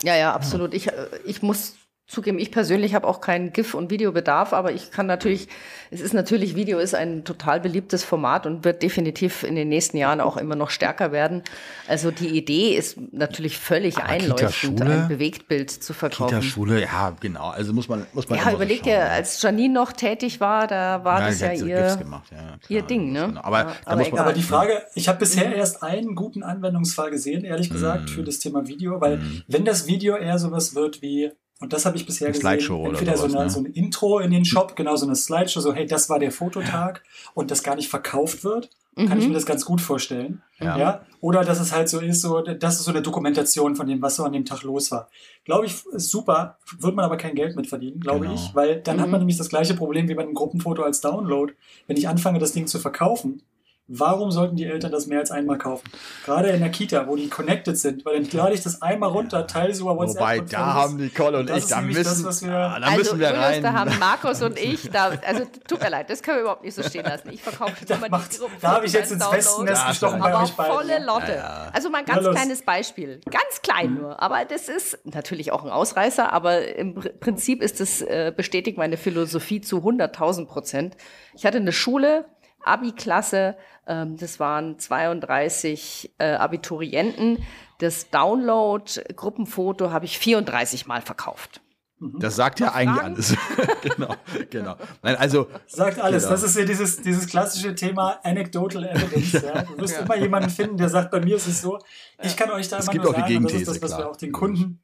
Ja, ja, absolut. Ich, äh, ich muss zugeben, ich persönlich habe auch keinen GIF- und Videobedarf, aber ich kann natürlich, es ist natürlich, Video ist ein total beliebtes Format und wird definitiv in den nächsten Jahren auch immer noch stärker werden. Also die Idee ist natürlich völlig Aber einleuchtend, ein Bewegtbild zu verkaufen. Kita-Schule, ja, genau. Also muss man, muss man Ja, so überleg dir, als Janine noch tätig war, da war das ja die hat ihr, gemacht, ja, klar, ihr Ding, ne? Genau. Aber, Ja, aber muss man. Aber die Frage, ich habe bisher erst einen guten Anwendungsfall gesehen, ehrlich gesagt, Mhm. für das Thema Video, weil wenn das Video eher sowas wird wie, und das habe ich bisher Eine gesehen, Slideshow oder entweder sowas, so, eine, ne? so ein Intro in den Shop, genau so eine Slideshow, so hey, das war der Fototag und das gar nicht verkauft wird, kann ich mir das ganz gut vorstellen. Ja. Ja. Oder dass es halt so ist, so, das ist so eine Dokumentation von dem, was so an dem Tag los war. Glaube ich, ist super, wird man aber kein Geld mit verdienen, glaube Genau. ich, weil dann hat man nämlich das gleiche Problem wie bei einem Gruppenfoto als Download. Wenn ich anfange, das Ding zu verkaufen, Warum sollten die Eltern das mehr als einmal kaufen? Gerade in der Kita, wo die connected sind, weil dann lade ich das einmal runter, teile es über WhatsApp. wobei, und da fertig haben. Nicole und Das ich, da müssen, das, wir- ah, da also, müssen wir rein. da haben (laughs) Markus und ich, da, also tut mir leid, das können wir überhaupt nicht so stehen lassen. Ich verkaufe immer macht- die Gruppen- da habe ich jetzt ins Wespennest Download. gestochen bei euch beiden. volle Lotte. Ja, ja. Also mal ein ganz kleines Beispiel. Ganz klein nur. Aber das ist natürlich auch ein Ausreißer, aber im Pr- Prinzip ist es, äh, bestätigt meine Philosophie zu 100.000 Prozent. Ich hatte eine Schule, Abi-Klasse, das waren 32 äh, Abiturienten. Das Download-Gruppenfoto habe ich 34 Mal verkauft. Das sagt ja eigentlich Fragen? alles. (laughs) genau, genau. Nein, also, Sagt alles. Genau. Das ist ja dieses, dieses klassische Thema Anecdotal Evidence. Ja. Du wirst immer jemanden finden, der sagt, bei mir ist es so. Ich kann euch da Es immer gibt nur auch die sagen, das ist das, was wir klar. auch den Kunden,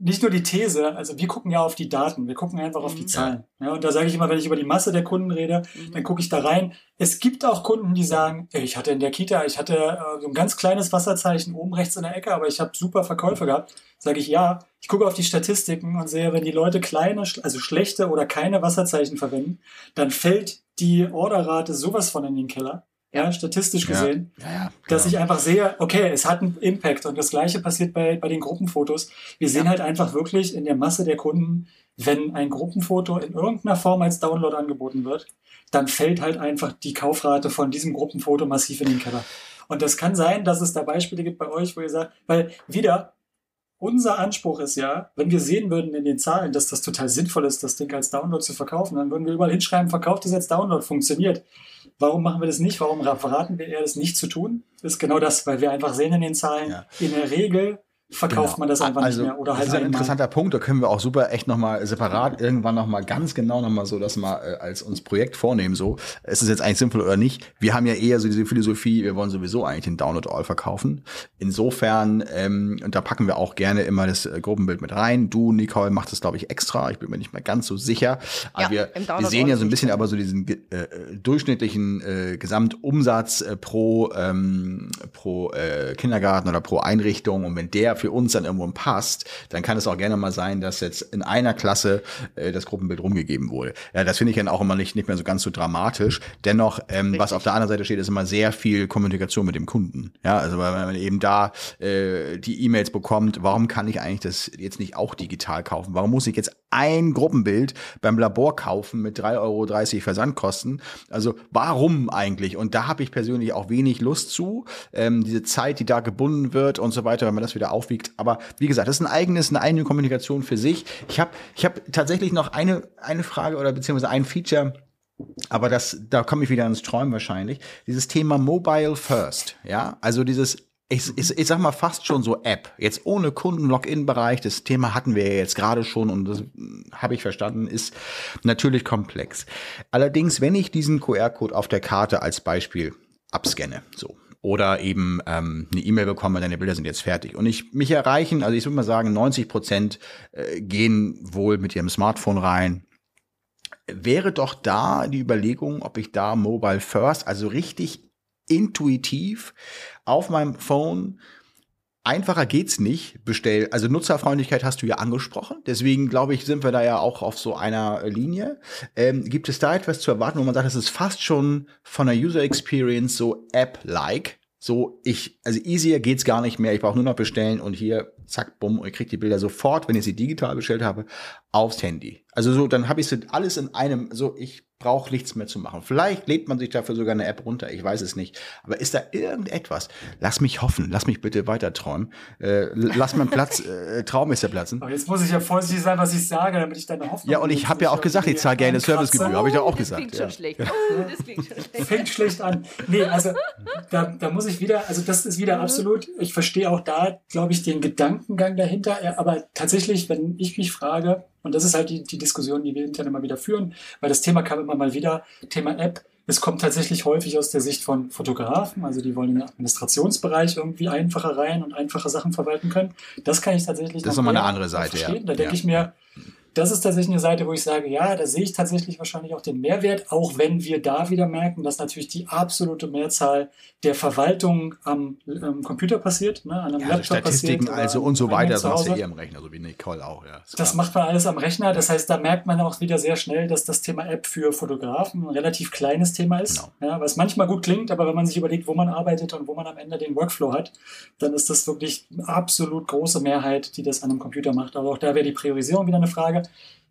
nicht nur die These, also wir gucken ja auf die Daten, wir gucken einfach auf die Zahlen. Ja, und da sage ich immer, wenn ich über die Masse der Kunden rede, dann gucke ich da rein. Es gibt auch Kunden, die sagen, ich hatte in der Kita, ich hatte äh, so ein ganz kleines Wasserzeichen oben rechts in der Ecke, aber ich habe super Verkäufe gehabt. Sage ich ja. Ich gucke auf die Statistiken und sehe, wenn die Leute kleine, also schlechte oder keine Wasserzeichen verwenden, dann fällt die Orderrate sowas von in den Keller. Ja, statistisch Ja. gesehen ja, ja, dass genau. ich einfach sehe, okay, es hat einen Impact und das gleiche passiert bei, bei den Gruppenfotos. Wir sehen halt einfach wirklich in der Masse der Kunden, wenn ein Gruppenfoto in irgendeiner Form als Download angeboten wird, dann fällt halt einfach die Kaufrate von diesem Gruppenfoto massiv in den Keller. Und das kann sein, dass es da Beispiele gibt bei euch, wo ihr sagt, weil wieder, unser Anspruch ist ja, wenn wir sehen würden in den Zahlen, dass das total sinnvoll ist, das Ding als Download zu verkaufen, dann würden wir überall hinschreiben, verkauft es als Download, funktioniert. Warum machen wir das nicht? Warum verraten wir eher, das nicht zu tun? ist genau das, weil wir einfach sehen in den Zahlen, Ja. in der Regel verkauft Genau. man das einfach also, nicht mehr. Oder das halt ist ein einmal. interessanter Punkt. Da können wir auch super echt nochmal separat irgendwann nochmal ganz genau nochmal so das mal äh, als uns Projekt vornehmen. So, ist es jetzt eigentlich sinnvoll oder nicht? Wir haben ja eher so diese Philosophie, wir wollen sowieso eigentlich den Download All verkaufen. Insofern, ähm, und da packen wir auch gerne immer das äh, Gruppenbild mit rein. Du, Nicole, macht das, glaube ich, extra. Ich bin mir nicht mehr ganz so sicher. Aber Ja, wir, wir sehen ja so ein bisschen aber so diesen ge- äh, durchschnittlichen äh, Gesamtumsatz äh, pro, ähm, pro äh, Kindergarten oder pro Einrichtung. Und wenn der für uns dann irgendwo passt, dann kann es auch gerne mal sein, dass jetzt in einer Klasse äh, das Gruppenbild rumgegeben wurde. Ja, das finde ich dann auch immer nicht, nicht mehr so ganz so dramatisch. Dennoch, ähm, was auf der anderen Seite steht, ist immer sehr viel Kommunikation mit dem Kunden. Ja, also weil man eben da äh, die E-Mails bekommt, warum kann ich eigentlich das jetzt nicht auch digital kaufen? Warum muss ich jetzt ein Gruppenbild beim Labor kaufen mit 3,30 Euro Versandkosten? Also warum eigentlich? Und da habe ich persönlich auch wenig Lust zu. Ähm, diese Zeit, die da gebunden wird und so weiter, wenn man das wieder aufwiegt. Aber wie gesagt, das ist ein eigenes, eine eigene Kommunikation für sich. Ich habe ich hab tatsächlich noch eine, eine Frage oder beziehungsweise ein Feature, aber das, da komme ich wieder ins Träumen wahrscheinlich. Dieses Thema Mobile First, ja, also dieses ich, ich, ich sag mal fast schon so App. Jetzt ohne Kunden-Login-Bereich, das Thema hatten wir ja jetzt gerade schon und das habe ich verstanden, ist natürlich komplex. Allerdings, wenn ich diesen QR-Code auf der Karte als Beispiel abscanne, so, oder eben ähm, eine E-Mail bekomme, deine Bilder sind jetzt fertig. Und ich mich erreichen, also ich würde mal sagen, 90 Prozent äh, gehen wohl mit ihrem Smartphone rein. Wäre doch da die Überlegung, ob ich da Mobile First, also richtig intuitiv auf meinem Phone Einfacher geht's nicht. Bestell, also Nutzerfreundlichkeit hast du ja angesprochen. Deswegen glaube ich, sind wir da ja auch auf so einer Linie. Ähm, gibt es da etwas zu erwarten, wo man sagt, das ist fast schon von der User Experience so App-like? So, ich, also easier geht's gar nicht mehr. Ich brauche nur noch bestellen und hier, zack, bumm, und ich kriege die Bilder sofort, wenn ich sie digital bestellt habe, aufs Handy. Also so, dann habe ich alles in einem, so, ich braucht nichts mehr zu machen. Vielleicht lädt man sich dafür sogar eine App runter, ich weiß es nicht. Aber ist da irgendetwas? Lass mich hoffen, lass mich bitte weiter träumen. Äh, lass meinen Platz, (laughs) äh, Traum ist der Platzen. Aber jetzt muss ich ja vorsichtig sein, was ich sage, damit ich deine Hoffnung. Ja, und ich habe ja auch gesagt, ich zahle gerne Servicegebühr, habe ich doch auch das gesagt. klingt Ja. schon schlecht. (laughs) Das klingt schon schlecht. fängt schlecht an. Nee, also da, da muss ich wieder, also das ist wieder absolut, ich verstehe auch da, glaube ich, den Gedankengang dahinter, Ja, aber tatsächlich, wenn ich mich frage, und das ist halt die, die Diskussion, die wir intern immer wieder führen, weil das Thema kam immer mal wieder, Thema App, es kommt tatsächlich häufig aus der Sicht von Fotografen, also die wollen in den Administrationsbereich irgendwie einfacher rein und einfache Sachen verwalten können. Das kann ich tatsächlich Das ist noch nochmal eine andere Seite, ja. verstehen. Da denke Ja. ich mir, das ist tatsächlich eine Seite, wo ich sage, ja, da sehe ich tatsächlich wahrscheinlich auch den Mehrwert, auch wenn wir da wieder merken, dass natürlich die absolute Mehrzahl der Verwaltung am ähm, Computer passiert, ne, an einem Ja, Laptop Statistiken passiert. also und so weiter, sonst ja eher am Rechner, so wie Nicole auch, ja. Das macht man alles am Rechner. Das heißt, da merkt man auch wieder sehr schnell, dass das Thema App für Fotografen ein relativ kleines Thema ist. Genau. Ja, was manchmal gut klingt, aber wenn man sich überlegt, wo man arbeitet und wo man am Ende den Workflow hat, dann ist das wirklich eine absolut große Mehrheit, die das an einem Computer macht. Aber auch da wäre die Priorisierung wieder eine Frage.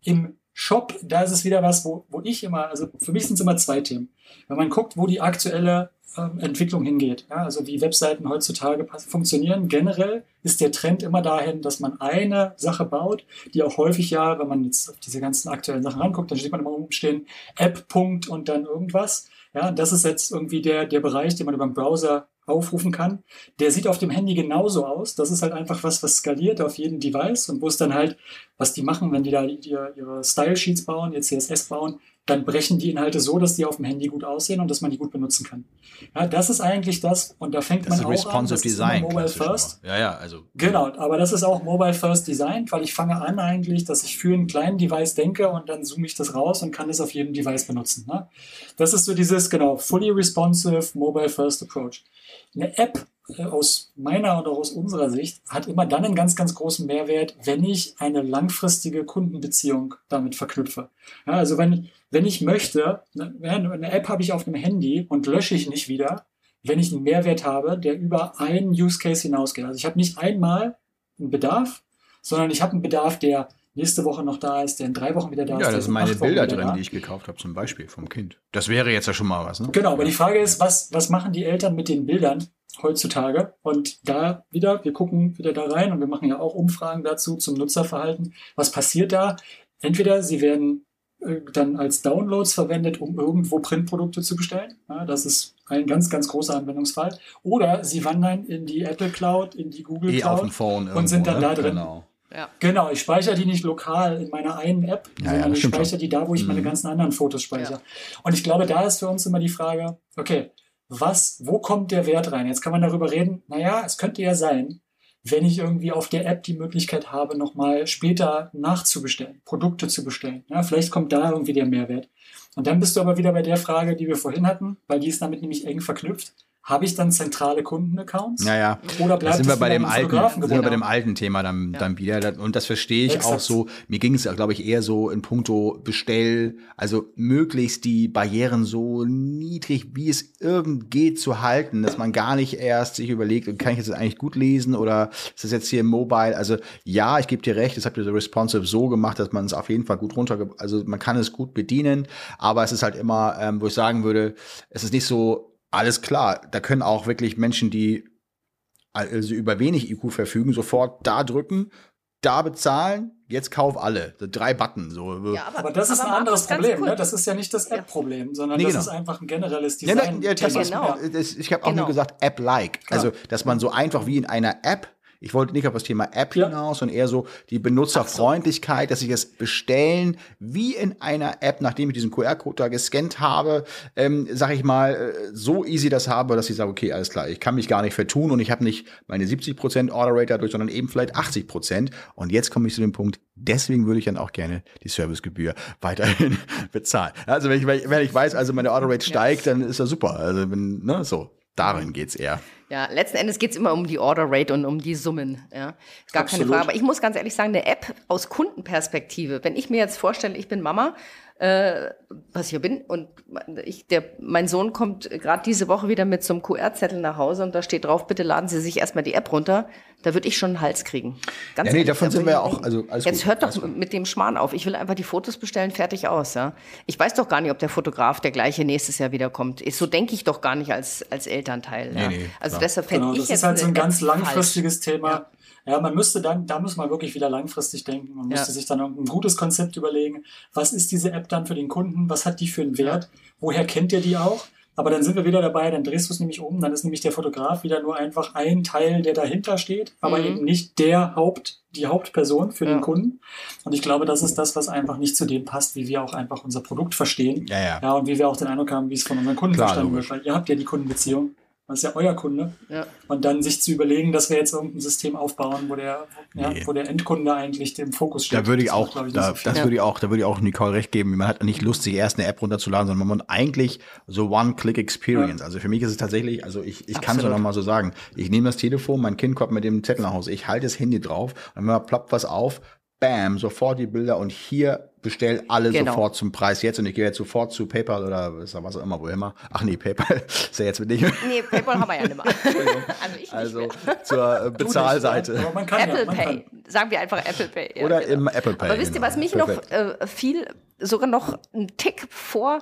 Im Shop, da ist es wieder was, wo, wo ich immer, also für mich sind es immer zwei Themen. Wenn man guckt, wo die aktuelle ähm, Entwicklung hingeht, ja, also wie Webseiten heutzutage funktionieren, generell ist der Trend immer dahin, dass man eine Sache baut, die auch häufig ja, wenn man jetzt auf diese ganzen aktuellen Sachen ranguckt, dann steht man immer oben stehen, App, und dann irgendwas. Ja, das ist jetzt irgendwie der, der Bereich, den man über den Browser aufrufen kann. Der sieht auf dem Handy genauso aus. Das ist halt einfach was, was skaliert auf jedem Device und wo es dann halt, was die machen, wenn die da ihre, ihre Style-Sheets bauen, ihr CSS bauen, dann brechen die Inhalte so, dass die auf dem Handy gut aussehen und dass man die gut benutzen kann. Ja, das ist eigentlich das und da fängt Das man ist auch an. responsive das ist Design. Mobile klassisch First. Ja, ja, also. Genau, aber das ist auch Mobile First Design, weil ich fange an eigentlich, dass ich für einen kleinen Device denke und dann zoome ich das raus und kann es auf jedem Device benutzen. Ne? Das ist so dieses, genau, fully responsive Mobile First Approach. Eine App äh, aus meiner auch aus unserer Sicht hat immer dann einen ganz, ganz großen Mehrwert, wenn ich eine langfristige Kundenbeziehung damit verknüpfe. Ja, also wenn, wenn ich möchte, ne, eine App habe ich auf einem Handy und lösche ich nicht wieder, wenn ich einen Mehrwert habe, der über einen Use Case hinausgeht. Also ich habe nicht einmal einen Bedarf, sondern ich habe einen Bedarf, der nächste Woche noch da ist, der in drei Wochen wieder da ist. Ja, das sind in meine Bilder drin, da. die ich gekauft habe, zum Beispiel vom Kind. Das wäre jetzt ja schon mal was, ne? Genau, aber die Frage ist, was, was machen die Eltern mit den Bildern heutzutage? Und da wieder, wir gucken wieder da rein und wir machen ja auch Umfragen dazu zum Nutzerverhalten. Was passiert da? Entweder sie werden äh, dann als Downloads verwendet, um irgendwo Printprodukte zu bestellen. Ja, das ist ein ganz, ganz großer Anwendungsfall. Oder sie wandern in die Apple Cloud, in die Google Eh auf dem Cloud. Phone und sind dann ne? da drin. Genau. Ja. Genau, ich speichere die nicht lokal in meiner einen App, Ja, ja, sondern das ich speichere schon. die da, wo ich meine Mhm. ganzen anderen Fotos speichere. Und ich glaube, da ist für uns immer die Frage, okay, was, wo kommt der Wert rein? Jetzt kann man darüber reden, naja, es könnte ja sein, wenn ich irgendwie auf der App die Möglichkeit habe, nochmal später nachzubestellen, Produkte zu bestellen. Ja, vielleicht kommt da irgendwie der Mehrwert. Und dann bist du aber wieder bei der Frage, die wir vorhin hatten, weil die ist damit nämlich eng verknüpft. Habe ich dann zentrale Kundenaccounts? Ja, ja. Oder Da bleibt sind wir bei dem im alten, sind wir bei dem alten Thema dann, Ja. dann wieder. Und das verstehe ich auch Exakt. so. Mir ging es, glaube ich, eher so in puncto Bestell, also möglichst die Barrieren so niedrig, wie es irgend geht, zu halten, dass man gar nicht erst sich überlegt, kann ich das eigentlich gut lesen oder ist das jetzt hier mobile? Also ja, ich gebe dir recht, das habt ihr so responsive so gemacht, dass man es auf jeden Fall gut runter, also man kann es gut bedienen, aber es ist halt immer, ähm, wo ich sagen würde, es ist nicht so alles klar. Da können auch wirklich Menschen, die also über wenig IQ verfügen, sofort da drücken, da bezahlen, jetzt kauf alle. Drei Button. So. Ja, Aber das ist ein aber anderes Markus, ganz Problem. Ne? Das ist ja nicht das App-Problem, sondern Nee, das genau. ist einfach ein generelles Ja, Design. ja, das Genau. das, ich habe auch Genau. nur gesagt App-like. Also, dass man so einfach wie in einer App, ich wollte nicht auf das Thema App Ja. hinaus, sondern eher so die Benutzerfreundlichkeit, dass ich es bestellen wie in einer App, nachdem ich diesen QR-Code da gescannt habe, ähm, sag ich mal, äh, so easy das habe, dass ich sage, okay, alles klar, ich kann mich gar nicht vertun und ich habe nicht meine 70% Order Rate dadurch, sondern eben vielleicht 80%. Und jetzt komme ich zu dem Punkt, deswegen würde ich dann auch gerne die Servicegebühr (laughs) weiterhin bezahlen. Also wenn ich, wenn ich weiß, also meine Order Rate steigt, dann ist das super. Also wenn, ne, so. Darin geht's eher. Ja, letzten Endes geht's immer um die Order Rate und um die Summen. Ja. Gar keine Absolut. Frage. Aber ich muss ganz ehrlich sagen, eine App aus Kundenperspektive, wenn ich mir jetzt vorstelle, ich bin Mama, äh, was ich ja bin, und ich, der, mein Sohn kommt gerade diese Woche wieder mit so einem QR-Zettel nach Hause und da steht drauf, bitte laden Sie sich erstmal die App runter. Da würde ich schon einen Hals kriegen. Ganz Ja, nee, ehrlich, davon da sind wir ja auch- also alles Jetzt gut, hört doch mit dem Schmarrn auf. Ich will einfach die Fotos bestellen, fertig aus. Ja. Ich weiß doch gar nicht, ob der Fotograf der gleiche nächstes Jahr wiederkommt. So denke ich doch gar nicht als, als Elternteil. Ja. Nee, nee, also klar. deshalb fände Genau, ich das jetzt ist halt so ein ganz App falsch. langfristiges Thema. Ja. Man müsste dann, da muss man wirklich wieder langfristig denken. Man müsste Ja. sich dann ein gutes Konzept überlegen. Was ist diese App dann für den Kunden? Was hat die für einen Wert? Woher kennt ihr die auch? Aber dann sind wir wieder dabei, dann drehst du es nämlich um, dann ist nämlich der Fotograf wieder nur einfach ein Teil, der dahinter steht, aber Mhm. eben nicht der Haupt, die Hauptperson für Ja. den Kunden. Und ich glaube, das ist das, was einfach nicht zu dem passt, wie wir auch einfach unser Produkt verstehen. Ja, ja. Ja, und wie wir auch den Eindruck haben, wie es von unseren Kunden Klar, verstanden logisch. wird. Weil ihr habt ja die Kundenbeziehung. Das ist ja euer Kunde. Ja. Und dann sich zu überlegen, dass wir jetzt irgendein System aufbauen, wo der, ja, Nee. wo der Endkunde eigentlich im Fokus steht. Da würde ich Das auch, macht, ich, da, so das würde ich auch, da würde ich auch Nicole recht geben. Man hat nicht Lust, sich erst eine App runterzuladen, sondern man eigentlich so One-Click-Experience. Also für mich ist es tatsächlich, also ich, ich kann es Absolut. noch mal so sagen. Ich nehme das Telefon, mein Kind kommt mit dem Zettel nach Hause, ich halte das Handy drauf, und wenn man ploppt was auf, bam, sofort die Bilder und hier bestell alle Genau. sofort zum Preis jetzt und ich gehe jetzt sofort zu PayPal oder was auch immer, wo immer. Ach nee, PayPal (laughs) ist ja jetzt mit nicht. Nee, PayPal haben wir ja nicht mehr. (laughs) also ich Also nicht mehr. zur äh, Bezahlseite. Man kann Apple ja, man Pay. Kann. Sagen wir einfach Apple Pay. Ja, Oder genau. im Apple Pay. Aber wisst ihr, genau. was mich Perfekt. noch äh, viel, sogar noch einen Tick vor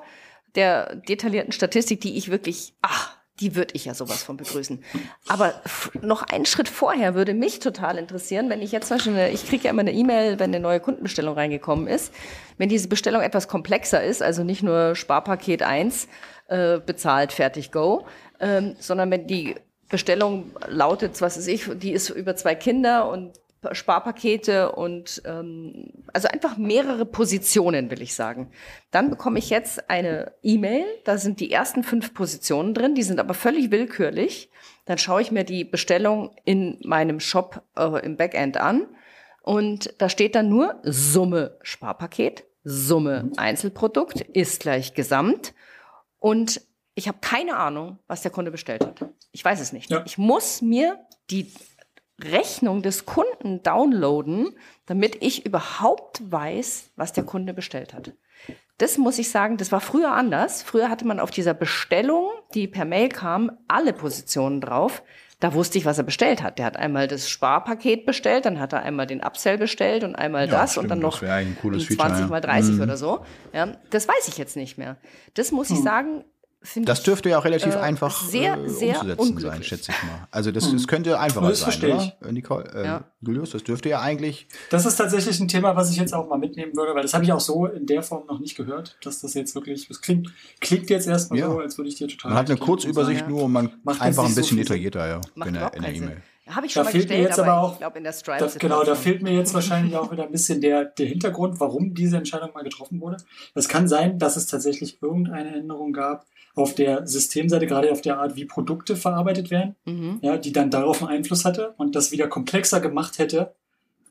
der detaillierten Statistik, die ich wirklich, ach, die würde ich ja sowas von begrüßen. Aber noch einen Schritt vorher würde mich total interessieren, wenn ich jetzt zum Beispiel, eine, ich kriege ja immer eine E-Mail, wenn eine neue Kundenbestellung reingekommen ist, wenn diese Bestellung etwas komplexer ist, also nicht nur Sparpaket 1, äh, bezahlt, fertig, go, ähm, sondern wenn die Bestellung lautet, was weiß ich, die ist über zwei Kinder und Sparpakete und ähm, also einfach mehrere Positionen, will ich sagen. Dann bekomme ich jetzt eine E-Mail, da sind die ersten fünf Positionen drin, die sind aber völlig willkürlich. Dann schaue ich mir die Bestellung in meinem Shop äh, im Backend an und da steht dann nur Summe Sparpaket, Summe Einzelprodukt ist gleich Gesamt und ich habe keine Ahnung, was der Kunde bestellt hat. Ich weiß es nicht. Ja. Ich muss mir die Rechnung des Kunden downloaden, damit ich überhaupt weiß, was der Kunde bestellt hat. Das muss ich sagen, das war früher anders. Früher hatte man auf dieser Bestellung, die per Mail kam, alle Positionen drauf. Da wusste ich, was er bestellt hat. Der hat einmal das Sparpaket bestellt, dann hat er einmal den Upsell bestellt und einmal Ja, das stimmt, und dann noch wäre eigentlich ein cooles ein Feature, 20 ja. mal 30 Mhm. oder so. Ja, das weiß ich jetzt nicht mehr. Das muss ich sagen, finde Das ich dürfte ja auch relativ äh, einfach sehr, äh, sehr umzusetzen sein, schätze ich mal. Also das, das könnte einfacher Das sein, verstehe oder? Äh, Nicole, äh, Ja. Julius, das dürfte ja eigentlich. Das ist tatsächlich ein Thema, was ich jetzt auch mal mitnehmen würde, weil das habe ich auch so in der Form noch nicht gehört, dass das jetzt wirklich, das klingt, klingt jetzt erstmal Ja. so, als würde ich dir total. Man hat eine Kurzübersicht sagen, nur und man Macht einfach ein so bisschen Sinn. detaillierter, ja, macht in in der E-Mail. Habe ich Da schon mal fehlt mir gestellt, jetzt aber, auch- ich glaube in der Stripe Das, genau, da fehlt mir jetzt (laughs) wahrscheinlich auch wieder ein bisschen der, der Hintergrund, warum diese Entscheidung mal getroffen wurde. Es kann sein, dass es tatsächlich irgendeine Änderung gab auf der Systemseite, gerade auf der Art, wie Produkte verarbeitet werden, Mhm. ja, die dann darauf einen Einfluss hatte und das wieder komplexer gemacht hätte.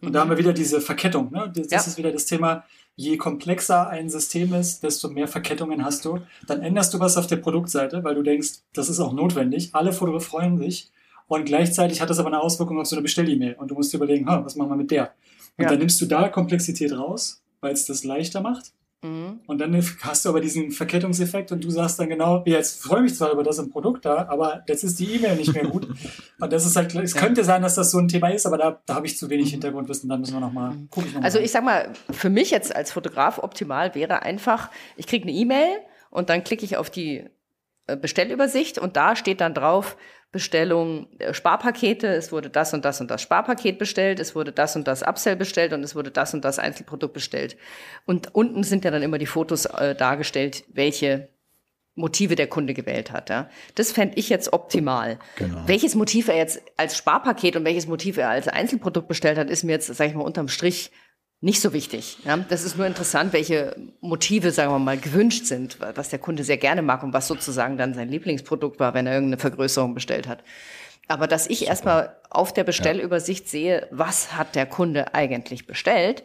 Und da haben wir wieder diese Verkettung. Ne? Das, Ja. ist wieder das Thema, je komplexer ein System ist, desto mehr Verkettungen hast du. Dann änderst du was auf der Produktseite, weil du denkst, das ist auch notwendig. Alle Fotografen freuen sich. Und gleichzeitig hat das aber eine Auswirkung auf so eine Bestell-E-Mail. Und du musst dir überlegen, was machen wir mit der? Und Ja. dann nimmst du da Komplexität raus, weil es das leichter macht. Mhm. Und dann hast du aber diesen Verkettungseffekt und du sagst dann genau, ja, jetzt freue ich mich zwar über das im Produkt da, aber jetzt ist die E-Mail nicht mehr gut. (laughs) und das ist halt, es Ja. könnte sein, dass das so ein Thema ist, aber da, da habe ich zu wenig Hintergrundwissen, da müssen wir nochmal gucken. Noch mal Also rein. ich sag mal, für mich jetzt als Fotograf optimal wäre einfach, ich kriege eine E-Mail und dann klicke ich auf die äh, Bestellübersicht und da steht dann drauf, Bestellung äh, Sparpakete, es wurde das und das und das Sparpaket bestellt, es wurde das und das Upsell bestellt und es wurde das und das Einzelprodukt bestellt. Und unten sind ja dann immer die Fotos äh, dargestellt, welche Motive der Kunde gewählt hat. Ja. Das fände ich jetzt optimal. Genau. Welches Motiv er jetzt als Sparpaket und welches Motiv er als Einzelprodukt bestellt hat, ist mir jetzt, sage ich mal, unterm Strich nicht so wichtig. Ja. Das ist nur interessant, welche Motive, sagen wir mal, gewünscht sind, was der Kunde sehr gerne mag und was sozusagen dann sein Lieblingsprodukt war, wenn er irgendeine Vergrößerung bestellt hat. Aber dass ich erstmal auf der Bestellübersicht sehe, was hat der Kunde eigentlich bestellt,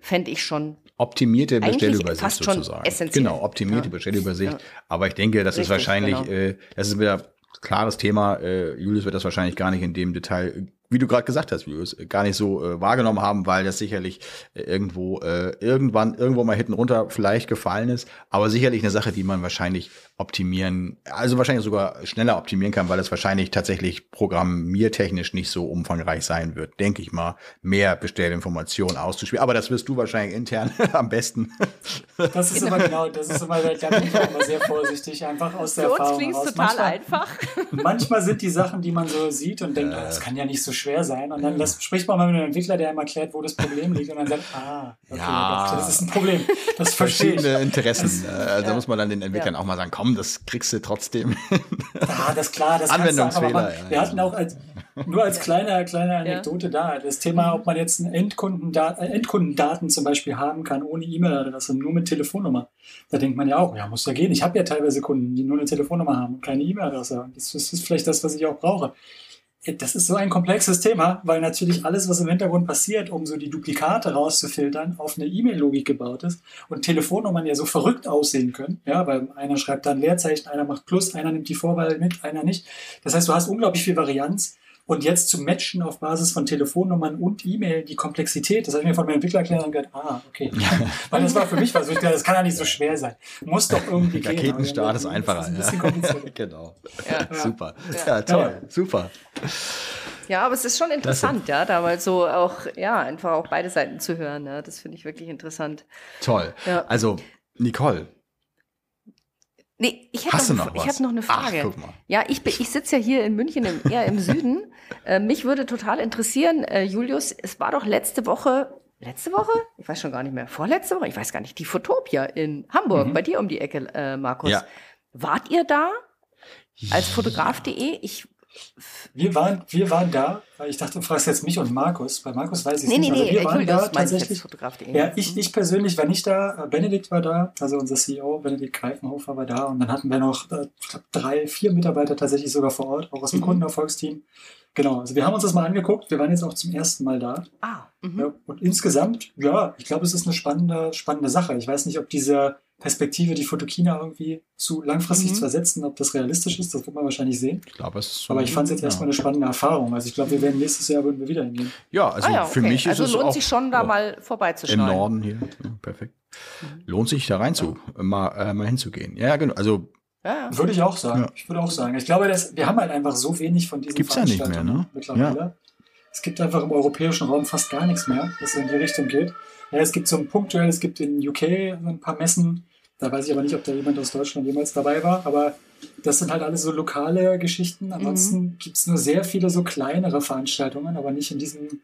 fände ich schon Optimierte Bestellübersicht sozusagen. essentiell. Genau, optimierte Ja. Bestellübersicht. Ja. Aber ich denke, das ist Richtig, wahrscheinlich, genau. äh, das ist wieder klares Thema. Äh, Julius wird das wahrscheinlich gar nicht in dem Detail, wie du gerade gesagt hast, Julius, äh, gar nicht so äh, wahrgenommen haben, weil das sicherlich äh, irgendwo äh, irgendwann irgendwo mal hinten runter vielleicht gefallen ist. Aber sicherlich eine Sache, die man wahrscheinlich optimieren, also wahrscheinlich sogar schneller optimieren kann, weil es wahrscheinlich tatsächlich programmiertechnisch nicht so umfangreich sein wird, denke ich mal, mehr Bestellinformationen auszuspielen. Aber das wirst du wahrscheinlich intern (laughs) am besten. Das ist immer genau, das ist immer, da bin ich auch immer sehr vorsichtig, einfach aus der Für uns Erfahrung klingt es heraus. total Manchmal- einfach. Manchmal sind die Sachen, die man so sieht und denkt, oh, das kann ja nicht so schwer sein. Und dann das spricht man mal mit einem Entwickler, der einem erklärt, wo das Problem liegt. Und dann sagt, ah, okay, Ja. das ist ein Problem. Das verstehe ich. Verschiedene Interessen. Äh, Also da muss man dann den Entwicklern auch mal sagen, komm, das kriegst du trotzdem. (laughs) Ah, das ist klar, das Anwendungsfehler, ja, Wir ja. hatten auch als, nur als kleine, kleine Anekdote da, das Thema, ob man jetzt einen Endkundenda äh, Endkundendaten zum Beispiel haben kann, ohne E-Mail-Adresse, nur mit Telefonnummer. Da denkt man ja auch, ja, muss ja gehen. Ich habe ja teilweise Kunden, die nur eine Telefonnummer haben und keine E-Mail-Adresse. Das, das ist vielleicht das, was ich auch brauche. Das ist so ein komplexes Thema, weil natürlich alles, was im Hintergrund passiert, um so die Duplikate rauszufiltern, auf eine E-Mail-Logik gebaut ist und Telefonnummern ja so verrückt aussehen können. Ja, weil einer schreibt dann Leerzeichen, einer macht Plus, einer nimmt die Vorwahl mit, einer nicht. Das heißt, du hast unglaublich viel Varianz. Und jetzt zu matchen auf Basis von Telefonnummern und E-Mail, die Komplexität, das habe ich mir von meinem Entwickler erklärt und gedacht, ah, okay. (laughs) Weil das war für mich, was ich dachte, das kann ja nicht so schwer sein. Muss doch irgendwie gehen. Raketenstart ist einfacher. ist ja. (laughs) genau. Ja. (laughs) Super. Ja, toll. Super. Ja, aber es ist schon interessant, ja, da mal so auch, ja, einfach auch beide Seiten zu hören. Ja, das finde ich wirklich interessant. Toll. Ja. Also, Nicole, Nee, ich Hast noch, noch ich hätte noch eine Ach, Frage. guck mal. Ja, ich, ich sitze ja hier in München, im, eher im Süden. (laughs) Äh, mich würde total interessieren, äh, Julius, es war doch letzte Woche, letzte Woche? Ich weiß schon gar nicht mehr, vorletzte Woche? Ich weiß gar nicht, die Fotopia in Hamburg, bei dir um die Ecke, äh, Markus. Mhm. Ja. Wart ihr da als Fotograf.de? Ich, Wir waren, wir waren da, weil ich dachte, du fragst jetzt mich und Markus. Bei Markus weiß ich nee, nicht. nee, Also nee, wir äh, waren da tatsächlich. Ja, ich, ich persönlich war nicht da. Benedikt war da, also unser CEO, Benedikt Greifenhofer war da. Und dann hatten wir noch äh, drei, vier Mitarbeiter tatsächlich sogar vor Ort, auch aus dem Mhm. Kundenerfolgsteam. Genau, also wir haben uns das mal angeguckt. Wir waren jetzt auch zum ersten Mal da. Ah, mhm. Ja, und insgesamt, ja, ich glaube, es ist eine spannende, spannende Sache. Ich weiß nicht, ob diese Perspektive, die Fotokina irgendwie zu langfristig Mhm. zu ersetzen, ob das realistisch ist, das wird man wahrscheinlich sehen. ich glaube, es ist so. Aber ich fand es jetzt ja. erstmal eine spannende Erfahrung. Also ich glaube, wir werden nächstes Jahr würden wir wieder hingehen. Ja, also ah, ja, für okay. mich ist also es lohnt auch sich schon, da mal im vorbeizuschauen. Norden hier. Ja, perfekt. Lohnt sich da rein zu, mal, äh, mal hinzugehen. Ja, genau. Also Ja, ja. Würde ich auch sagen. Ja. Ich würde auch sagen. Ich glaube, dass, wir haben halt einfach so wenig von diesen Gibt's ja nicht mehr, Veranstaltungen ne? mittlerweile. Es gibt einfach im europäischen Raum fast gar nichts mehr, das in die Richtung geht. Ja, es gibt so ein punktuell, es gibt in UK ein paar Messen. Da weiß ich aber nicht, ob da jemand aus Deutschland jemals dabei war. Aber das sind halt alles so lokale Geschichten. Ansonsten Mhm. gibt's nur sehr viele so kleinere Veranstaltungen, aber nicht in diesem,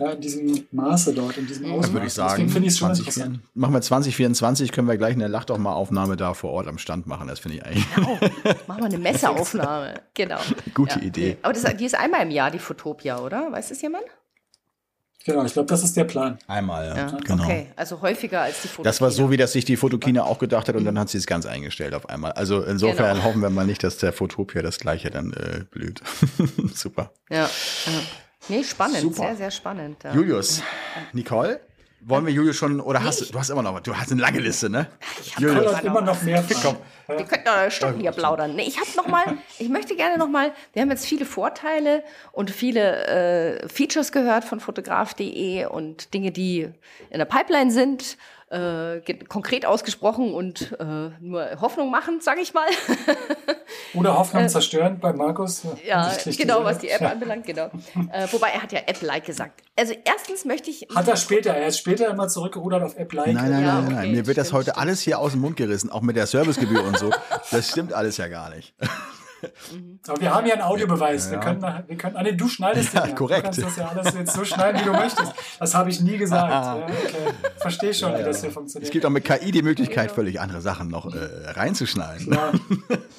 ja, in diesem Maße dort, in diesem Mhm. Ausmaß. dann würde ich sagen, Deswegen finde ich es schon 20, interessant. machen wir 2024, können wir gleich eine Lach doch mal Aufnahme da vor Ort am Stand machen. Das finde ich eigentlich Genau. Machen wir eine Messeaufnahme. Genau. (laughs) gute Ja. Idee. Aber das, die ist einmal im Jahr, die Fotopia, oder? Weiß das jemand? Genau, ich glaube, das ist der Plan. Einmal, ja. Ja, genau. okay. Also häufiger als die Fotopia. Das war so, wie das sich die Fotokina auch gedacht hat und dann hat sie es ganz eingestellt auf einmal. Also insofern Genau. hoffen wir mal nicht, dass der Fotopia das gleiche dann äh, blüht. (laughs) Super. Ja. ja. Nee, spannend. Super. Sehr, sehr spannend. Ja. Julius, Nicole, wollen wir Julius schon, oder hast du, du hast immer noch, du hast eine lange Liste, ne? Ich hab Julius. noch Hat immer noch mehr Fragen. Wir könnten noch Stunden hier plaudern. Nee, ich habe noch mal, ich möchte gerne noch mal, wir haben jetzt viele Vorteile und viele äh, Features gehört von fotograf.de und Dinge, die in der Pipeline sind, äh, konkret ausgesprochen und äh, nur Hoffnung machen, sage ich mal. (laughs) Oder Hoffnung äh, zerstören bei Markus. Ja, genau, was die App ja. anbelangt, genau. (laughs) Äh, wobei er hat ja App-like gesagt. Also erstens möchte ich. Hat er später, er ist später immer zurückgerudert auf App-like. Nein, nein, ja, nein, nein. Okay, Mir wird das heute alles hier aus dem Mund gerissen, auch mit der Servicegebühr und so. Das stimmt alles ja gar nicht. Mhm. Aber wir haben ja einen Audiobeweis. Ja. Wir können, wir können, ah, nee, du schneidest ja, ja. korrekt. Du kannst das ja alles jetzt so schneiden, wie du möchtest. Das habe ich nie gesagt. ja, okay. Verstehe schon, ja, wie das hier funktioniert. Es gibt auch mit KI die Möglichkeit, genau. völlig andere Sachen noch äh, reinzuschneiden.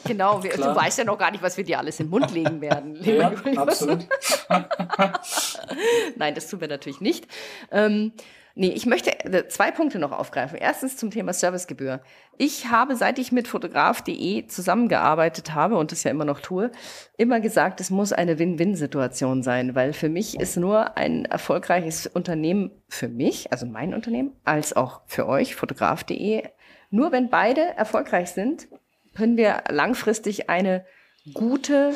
Genau, wir, du weißt ja noch gar nicht, was wir dir alles in den Mund legen werden. (laughs) ja, absolut. (laughs) Nein, das tun wir natürlich nicht. Ähm, Nee, ich möchte äh, zwei Punkte noch aufgreifen. Erstens zum Thema Servicegebühr. Ich habe, seit ich mit fotograf.de zusammengearbeitet habe und das ja immer noch tue, immer gesagt, es muss eine Win-Win-Situation sein, weil für mich ist nur ein erfolgreiches Unternehmen für mich, also mein Unternehmen, als auch für euch, fotograf.de, nur wenn beide erfolgreich sind, können wir langfristig eine gute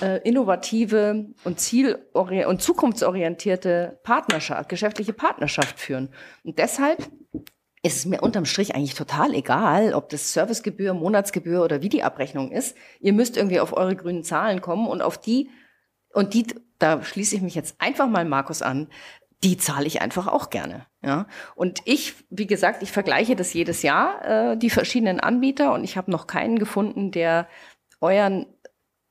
äh, innovative und zielorientierte und zukunftsorientierte Partnerschaft, geschäftliche Partnerschaft führen. Und deshalb ist es mir unterm Strich eigentlich total egal, ob das Servicegebühr, Monatsgebühr oder wie die Abrechnung ist. Ihr müsst irgendwie auf eure grünen Zahlen kommen und auf die, und die, da schließe ich mich jetzt einfach mal Markus an, die zahle ich einfach auch gerne. Ja. Und ich, wie gesagt, ich vergleiche das jedes Jahr, äh, die verschiedenen Anbieter, und ich habe noch keinen gefunden, der euren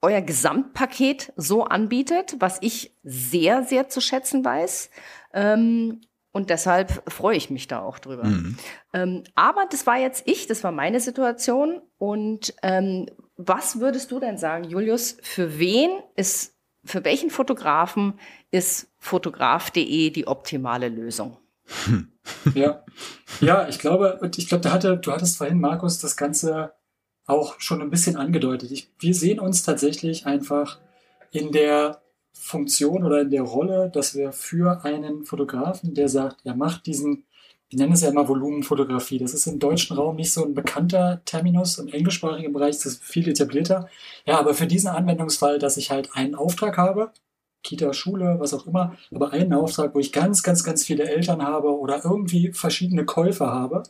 euer Gesamtpaket so anbietet, was ich sehr, sehr zu schätzen weiß. Ähm, und deshalb freue ich mich da auch drüber. Mhm. Ähm, aber das war jetzt ich, das war meine Situation. Und ähm, was würdest du denn sagen, Julius, für wen ist, für welchen Fotografen ist fotograf.de die optimale Lösung? (laughs) Ja, ja, ich glaube, ich glaube, da hatte, du hattest vorhin, Markus, das Ganze auch schon ein bisschen angedeutet. Ich, wir sehen uns tatsächlich einfach in der Funktion oder in der Rolle, dass wir für einen Fotografen, der sagt, er macht diesen, wir nennen es ja immer Volumenfotografie. Das ist im deutschen Raum nicht so ein bekannter Terminus. Im englischsprachigen Bereich ist das viel etablierter. Ja, aber für diesen Anwendungsfall, dass ich halt einen Auftrag habe, Kita, Schule, was auch immer, aber einen Auftrag, wo ich ganz, ganz, ganz viele Eltern habe oder irgendwie verschiedene Käufer habe,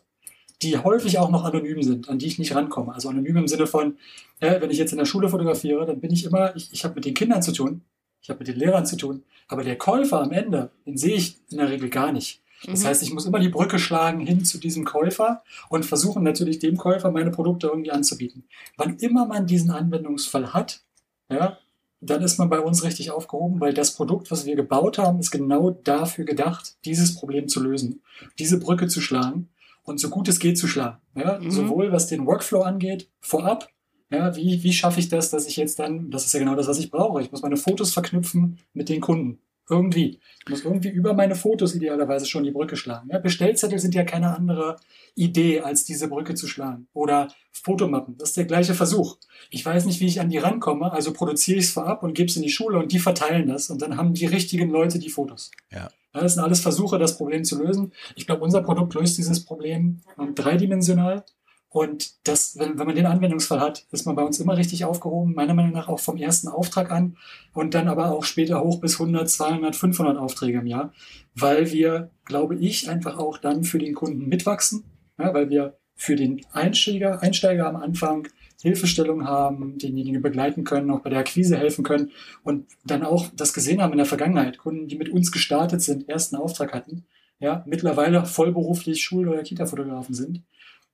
die häufig auch noch anonym sind, an die ich nicht rankomme. Also anonym im Sinne von, äh, wenn ich jetzt in der Schule fotografiere, dann bin ich immer, ich, ich habe mit den Kindern zu tun, ich habe mit den Lehrern zu tun, aber der Käufer am Ende, den sehe ich in der Regel gar nicht. Das mhm. heißt, ich muss immer die Brücke schlagen hin zu diesem Käufer und versuchen natürlich dem Käufer meine Produkte irgendwie anzubieten. Wann immer man diesen Anwendungsfall hat, ja, dann ist man bei uns richtig aufgehoben, weil das Produkt, was wir gebaut haben, ist genau dafür gedacht, dieses Problem zu lösen, diese Brücke zu schlagen und so gut es geht zu schlagen. Ja? Mhm. Sowohl was den Workflow angeht, vorab, ja, wie, wie schaffe ich das, dass ich jetzt dann, das ist ja genau das, was ich brauche. Ich muss meine Fotos verknüpfen mit den Kunden. Irgendwie. Ich muss irgendwie über meine Fotos idealerweise schon die Brücke schlagen. Ja, Bestellzettel sind ja keine andere Idee, als diese Brücke zu schlagen. Oder Fotomappen, das ist der gleiche Versuch. Ich weiß nicht, wie ich an die rankomme, also produziere ich es vorab und gebe es in die Schule und die verteilen das und dann haben die richtigen Leute die Fotos. Ja. Das sind alles Versuche, das Problem zu lösen. Ich glaube, unser Produkt löst dieses Problem dreidimensional. Und das, wenn, wenn man den Anwendungsfall hat, ist man bei uns immer richtig aufgehoben, meiner Meinung nach auch vom ersten Auftrag an und dann aber auch später hoch bis 100, 200, 500 Aufträge im Jahr, weil wir, glaube ich, einfach auch dann für den Kunden mitwachsen, ja, weil wir für den Einsteiger, Einsteiger am Anfang Hilfestellung haben, denjenigen begleiten können, auch bei der Akquise helfen können und dann auch das gesehen haben in der Vergangenheit, Kunden, die mit uns gestartet sind, ersten Auftrag hatten, ja, mittlerweile vollberuflich Schul- oder Kita-Fotografen sind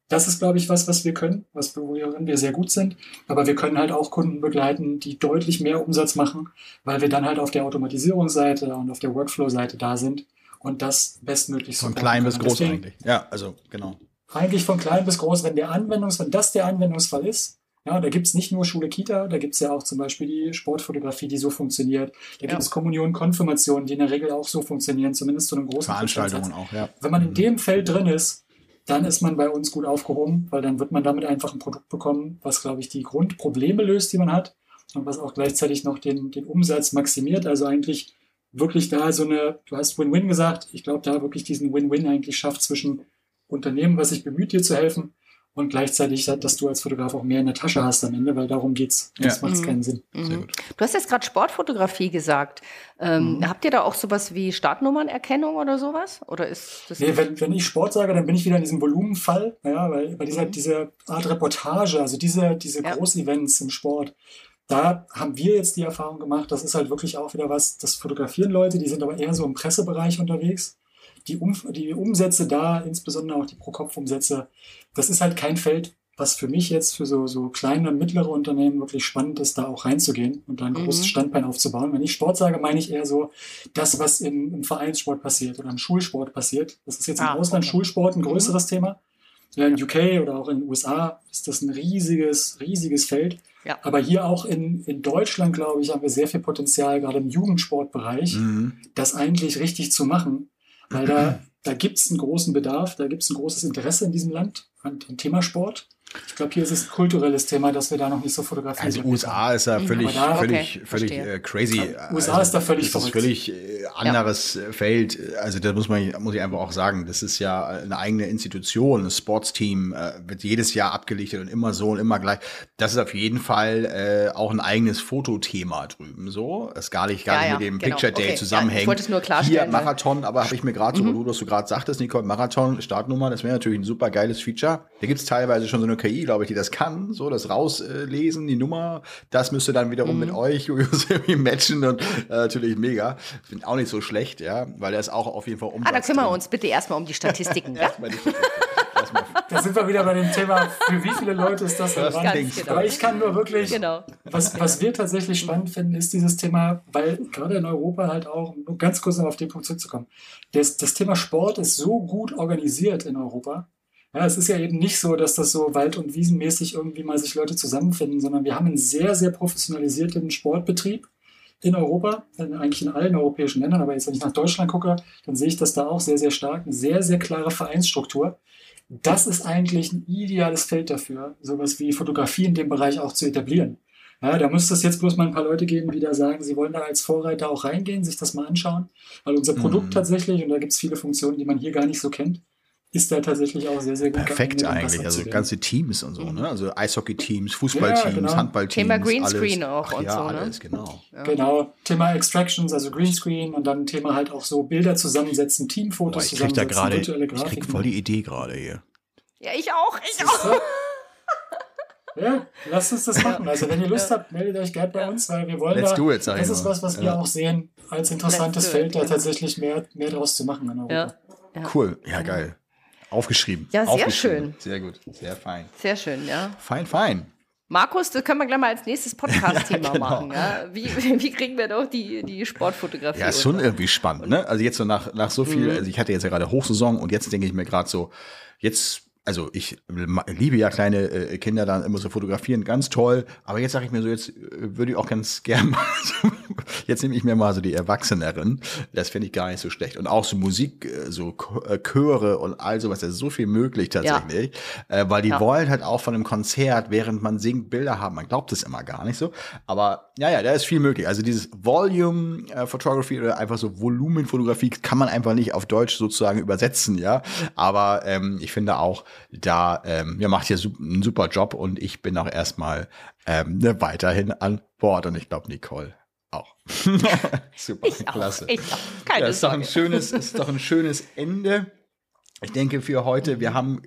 das ist, glaube ich, was, was wir können, was worin wir sehr gut sind. Aber wir können halt auch Kunden begleiten, die deutlich mehr Umsatz machen, weil wir dann halt auf der Automatisierungsseite und auf der Workflow-Seite da sind und das bestmöglich Von klein bis groß Deswegen, eigentlich. Ja, also genau. Eigentlich von klein bis groß, wenn der Anwendungs, wenn das der Anwendungsfall ist, ja, da gibt's nicht nur Schule Kita, da gibt's ja auch zum Beispiel die Sportfotografie, die so funktioniert. Da ja. gibt es Kommunion, Konfirmationen, die in der Regel auch so funktionieren, zumindest zu einem großen Veranstaltungen auch, ja. Wenn man in dem Feld drin ist, dann ist man bei uns gut aufgehoben, weil dann wird man damit einfach ein Produkt bekommen, was, glaube ich, die Grundprobleme löst, die man hat und was auch gleichzeitig noch den, den Umsatz maximiert. Also eigentlich wirklich da so eine, du hast Win-Win gesagt, ich glaube, da wirklich diesen Win-Win eigentlich schafft zwischen Unternehmen, was sich bemüht, dir zu helfen und gleichzeitig, dass du als Fotograf auch mehr in der Tasche hast am Ende, weil darum geht's. Das Ja. macht keinen Sinn. Gut. Du hast jetzt gerade Sportfotografie gesagt. Ähm, Mhm. Habt ihr da auch sowas wie Startnummernerkennung oder sowas? Oder ist das Nee, wenn, wenn ich Sport sage, dann bin ich wieder in diesem Volumenfall, ja, weil bei dieser, dieser Art Reportage, also diese, diese Ja. Großevents im Sport, da haben wir jetzt die Erfahrung gemacht, das ist halt wirklich auch wieder was, das fotografieren Leute, die sind aber eher so im Pressebereich unterwegs. Die, um, die Umsätze da, insbesondere auch die Pro-Kopf-Umsätze, das ist halt kein Feld, was für mich jetzt für so, so kleine, mittlere Unternehmen wirklich spannend ist, da auch reinzugehen und da ein Mhm. großes Standbein aufzubauen. Wenn ich Sport sage, meine ich eher so das, was im, im Vereinssport passiert oder im Schulsport passiert. Das ist jetzt im Ah, Ausland okay. Schulsport ein Mhm. größeres Thema. Ja, in UK oder auch in den USA ist das ein riesiges, riesiges Feld. Ja. Aber hier auch in, in Deutschland, glaube ich, haben wir sehr viel Potenzial, gerade im Jugendsportbereich, Mhm. das eigentlich richtig zu machen. Weil da, da gibt es einen großen Bedarf, da gibt es ein großes Interesse in diesem Land an dem Thema Sport. Ich glaube, hier ist es ein kulturelles Thema, dass wir da noch nicht so fotografieren. Also USA ist ja völlig, Aber da- völlig, Okay, völlig verstehe. äh, crazy. Ja, USA ist da völlig das ist verrückt. völlig äh, anderes äh, Feld. Also da muss man, muss ich einfach auch sagen, das ist ja eine eigene Institution, ein Sportsteam wird jedes Jahr abgelichtet und immer so und immer gleich. Das ist auf jeden Fall äh, auch ein eigenes Fotothema drüben. So, es gar nicht, gar Ja, nicht ja, mit dem genau. Picture Day Okay. Ja, zusammenhängt. ich wollte es nur klarstellen, Hier Mhm. Marathon, aber habe ich mir gerade so, du, was du gerade sagtest, Nicole, Marathon, Startnummer, das wäre natürlich ein super geiles Feature. Da gibt es teilweise schon so eine KI, glaube ich, die das kann, so das rauslesen, die Nummer. Das müsste dann wiederum Mhm. mit euch, (laughs) Julius, irgendwie matchen und äh, natürlich mega. Finde auch nicht so schlecht, ja, weil er ist auch auf jeden Fall Umsatz Ah, da kümmern wir uns bitte erstmal um die Statistiken. (laughs) ja? Erstmal die Da sind wir wieder bei dem Thema, für wie viele Leute ist das relevant? genau. Aber ich kann nur wirklich, Genau. was, was wir tatsächlich spannend finden, ist dieses Thema, weil gerade in Europa halt auch, um nur ganz kurz noch auf den Punkt zurückzukommen, das, das Thema Sport ist so gut organisiert in Europa. Ja, es ist ja eben nicht so, dass das so wald- und wiesenmäßig irgendwie mal sich Leute zusammenfinden, sondern wir haben einen sehr, sehr professionalisierten Sportbetrieb in Europa, eigentlich in allen europäischen Ländern. Aber jetzt, wenn ich nach Deutschland gucke, dann sehe ich das da auch sehr, sehr stark. Eine sehr, sehr klare Vereinsstruktur. Das ist eigentlich ein ideales Feld dafür, sowas wie Fotografie in dem Bereich auch zu etablieren. Ja, da müsste es jetzt bloß mal ein paar Leute geben, die da sagen, sie wollen da als Vorreiter auch reingehen, sich das mal anschauen. Weil unser Produkt Mhm. tatsächlich, und da gibt es viele Funktionen, die man hier gar nicht so kennt, ist da tatsächlich auch sehr, sehr gut Perfekt eigentlich, also ganze Teams und so, ne? Also Eishockey-Teams, Fußballteams, genau. Handballteams. Thema Greenscreen alles. auch Ach und ja, so, ne? alles, genau. Genau, Thema Extractions, also Greenscreen und dann Thema halt auch so Bilder zusammensetzen, Boah, Teamfotos ich krieg da zusammensetzen, gerade, virtuelle ich krieg Grafiken. voll die Idee gerade hier. Ja, ich auch. Ich auch. Ja, lasst uns das machen. Also wenn ihr Lust habt, meldet euch gerne bei uns, weil wir wollen Let's da, do it, sag das ist was, was wir Ja. auch sehen, als interessantes Feld, da genau. tatsächlich mehr, mehr draus zu machen in Europa. Ja. Cool, ja geil. Aufgeschrieben. Ja, sehr Aufgeschrieben. schön. Sehr gut, sehr fein. Sehr schön, ja. Fein, fein. Markus, das können wir gleich mal als nächstes Podcast-Thema (laughs) Ja, genau. machen. Ja? Wie, (laughs) wie kriegen wir doch die, die Sportfotografie? Ja, ist schon irgendwie spannend, ne? Also jetzt so nach, nach so viel, Mhm. also ich hatte jetzt ja gerade Hochsaison und jetzt denke ich mir gerade so, jetzt, also ich liebe ja kleine äh, Kinder dann immer so fotografieren, ganz toll, aber jetzt sage ich mir so, jetzt äh, würde ich auch ganz gern (laughs) mal, so, (laughs) jetzt nehme ich mir mal so die Erwachseneren, das finde ich gar nicht so schlecht. Und auch so Musik, äh, so äh, Chöre und all sowas, da ist so viel möglich tatsächlich, äh, weil die Ja. wollen halt auch von einem Konzert, während man singt, Bilder haben. Man glaubt es immer gar nicht so, aber ja, ja, da ist viel möglich. Also dieses Volume äh, Photography oder einfach so Volumenfotografie kann man einfach nicht auf Deutsch sozusagen übersetzen, ja. Aber ähm, ich finde auch, da ähm, ja, macht ihr einen super Job und ich bin auch erstmal ähm, ne, weiterhin an Bord und ich glaube Nicole auch. (laughs) super, Ich auch. klasse. Ich auch. Keine Ja, ist doch ein schönes, ist doch ein schönes Ende. Ich denke für heute, wir haben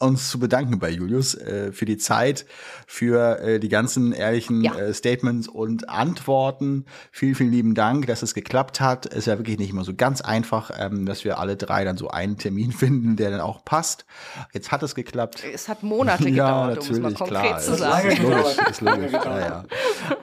uns zu bedanken bei Julius äh, für die Zeit, für äh, die ganzen ehrlichen Ja. äh, Statements und Antworten. Vielen, vielen lieben Dank, dass es geklappt hat. Ist ja wirklich nicht immer so ganz einfach, ähm, dass wir alle drei dann so einen Termin (laughs) finden, der dann auch passt. Jetzt hat es geklappt. Es hat Monate (laughs) Ja, gedauert, um es mal natürlich, konkret klar. zu Es sagen. ist logisch, ist logisch. Ja, ja.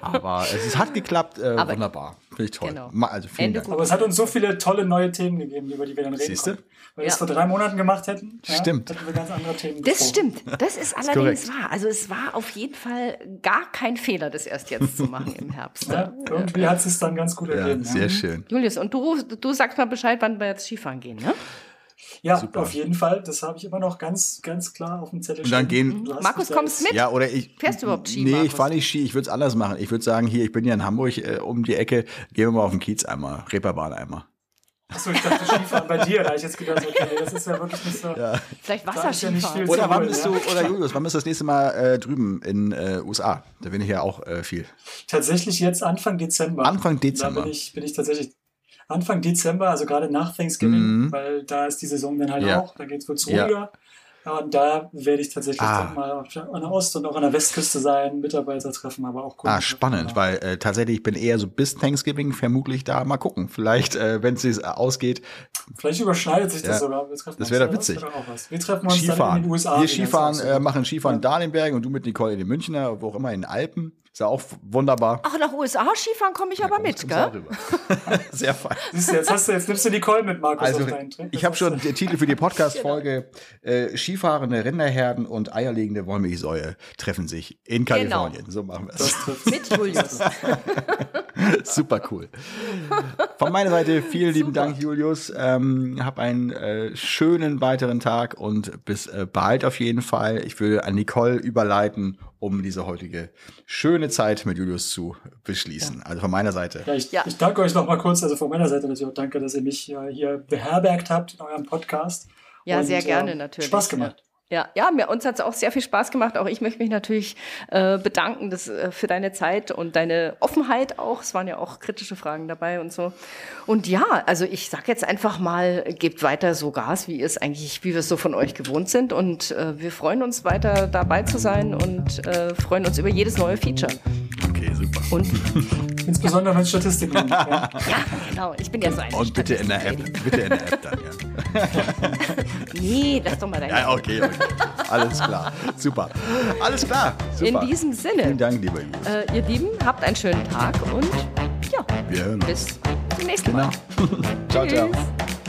Aber es, es hat geklappt, äh, Aber- wunderbar. Finde ich toll. Genau. Also vielen Ende Dank. gut. Aber es hat uns so viele tolle neue Themen gegeben, über die wir dann reden Siehste? konnten. Wenn wir Ja. es vor drei Monaten gemacht hätten, ja, Stimmt. hätten wir ganz andere Themen Das besprochen. stimmt. (laughs) Das ist allerdings korrekt. wahr. Also es war auf jeden Fall gar kein Fehler, das erst jetzt zu machen im Herbst. Ja, irgendwie hat es sich dann ganz gut Ja, ergeben. sehr schön. Julius, und du, du sagst mal Bescheid, wann wir jetzt Skifahren gehen, ne? Ja, Super. auf jeden Fall. Das habe ich immer noch ganz, ganz klar auf dem Zettel Und dann stehen. gehen- hast Markus, da kommst mit? Ja, oder ich. Fährst du überhaupt Ski, Nee, Markus? ich fahre nicht Ski. Ich würde es anders machen. Ich würde sagen, hier, ich bin ja in Hamburg äh, um die Ecke. Gehen wir mal auf den Kiez einmal. Reeperbahn einmal. Achso, ich dachte Skifahren bei dir. Da habe ich jetzt gedacht, okay, das ist ja wirklich nicht so. Ja. Vielleicht ja Wasserskifahren. viel Oder wann holen, bist ja. du, oder Julius, wann bist du das nächste Mal äh, drüben in äh, USA? Da bin ich ja auch äh, viel. Tatsächlich jetzt Anfang Dezember. Anfang Dezember. Da bin ich, bin ich tatsächlich Anfang Dezember, also gerade nach Thanksgiving, Mhm. weil da ist die Saison dann halt Ja. auch, da geht es Ja. ruhiger. Ja, und da werde ich tatsächlich Ah. dann mal an der Ost- und auch an der Westküste sein, Mitarbeiter treffen, aber auch Kunden Ah, spannend, weil äh, tatsächlich ich bin eher so bis Thanksgiving vermutlich da. Mal gucken. Vielleicht, äh, wenn es sich ausgeht, Vielleicht überschneidet sich das Ja. sogar. Das wäre doch witzig. Wir treffen uns dann in Skifahren. den USA. Wir Skifahren, äh, machen Skifahren in Dahlenberg und du mit Nicole in den Münchner, wo auch immer, in den Alpen. Ist ja auch wunderbar. Ach, nach USA Skifahren komme ich aber mit, Kommst du auch gell? (laughs) Sehr fein. Siehst du, jetzt, hast du, jetzt nimmst du Nicole mit, Markus, Also, auf deinen Trip. ich habe schon den Titel für die (laughs) Podcast-Folge. Äh, Skifahrende Rinderherden und eierlegende Wollmilchsäue treffen sich in Kalifornien. So machen wir es. Mit Julius. (laughs) Super cool. Von meiner Seite vielen lieben Dank, Julius. Ähm, hab einen äh, schönen weiteren Tag und bis äh, bald auf jeden Fall. Ich würde an Nicole überleiten, um diese heutige schöne Zeit mit Julius zu beschließen. Also von meiner Seite. Ja, ich, Ja. ich danke euch noch mal kurz, also von meiner Seite natürlich auch danke, dass ihr mich äh, hier beherbergt habt in eurem Podcast. Ja, Und, sehr gerne ähm, natürlich. Spaß gemacht. Ja, ja, mir, uns hat es auch sehr viel Spaß gemacht. Auch ich möchte mich natürlich äh, bedanken das, äh, für deine Zeit und deine Offenheit auch. Es waren ja auch kritische Fragen dabei und so. Und ja, also ich sag jetzt einfach mal, gebt weiter so Gas, wie es eigentlich, wie wir es so von euch gewohnt sind. Und äh, wir freuen uns weiter dabei zu sein und äh, freuen uns über jedes neue Feature. Super. Und Insbesondere wenn es Statistiken sind. Ja. ja, genau, ich bin ja so ein Und bitte in der App. Bitte in der App dann, ja. (laughs) Nee, lass doch mal deine Ja, okay, okay. Alles klar. Super. Alles klar. Super. In diesem Sinne. Vielen Dank, lieber Julius. Äh, ihr Lieben, habt einen schönen Tag und ja, Wir hören uns. bis zum nächsten Genau. Mal. (laughs) ciao, ciao. Tschüss.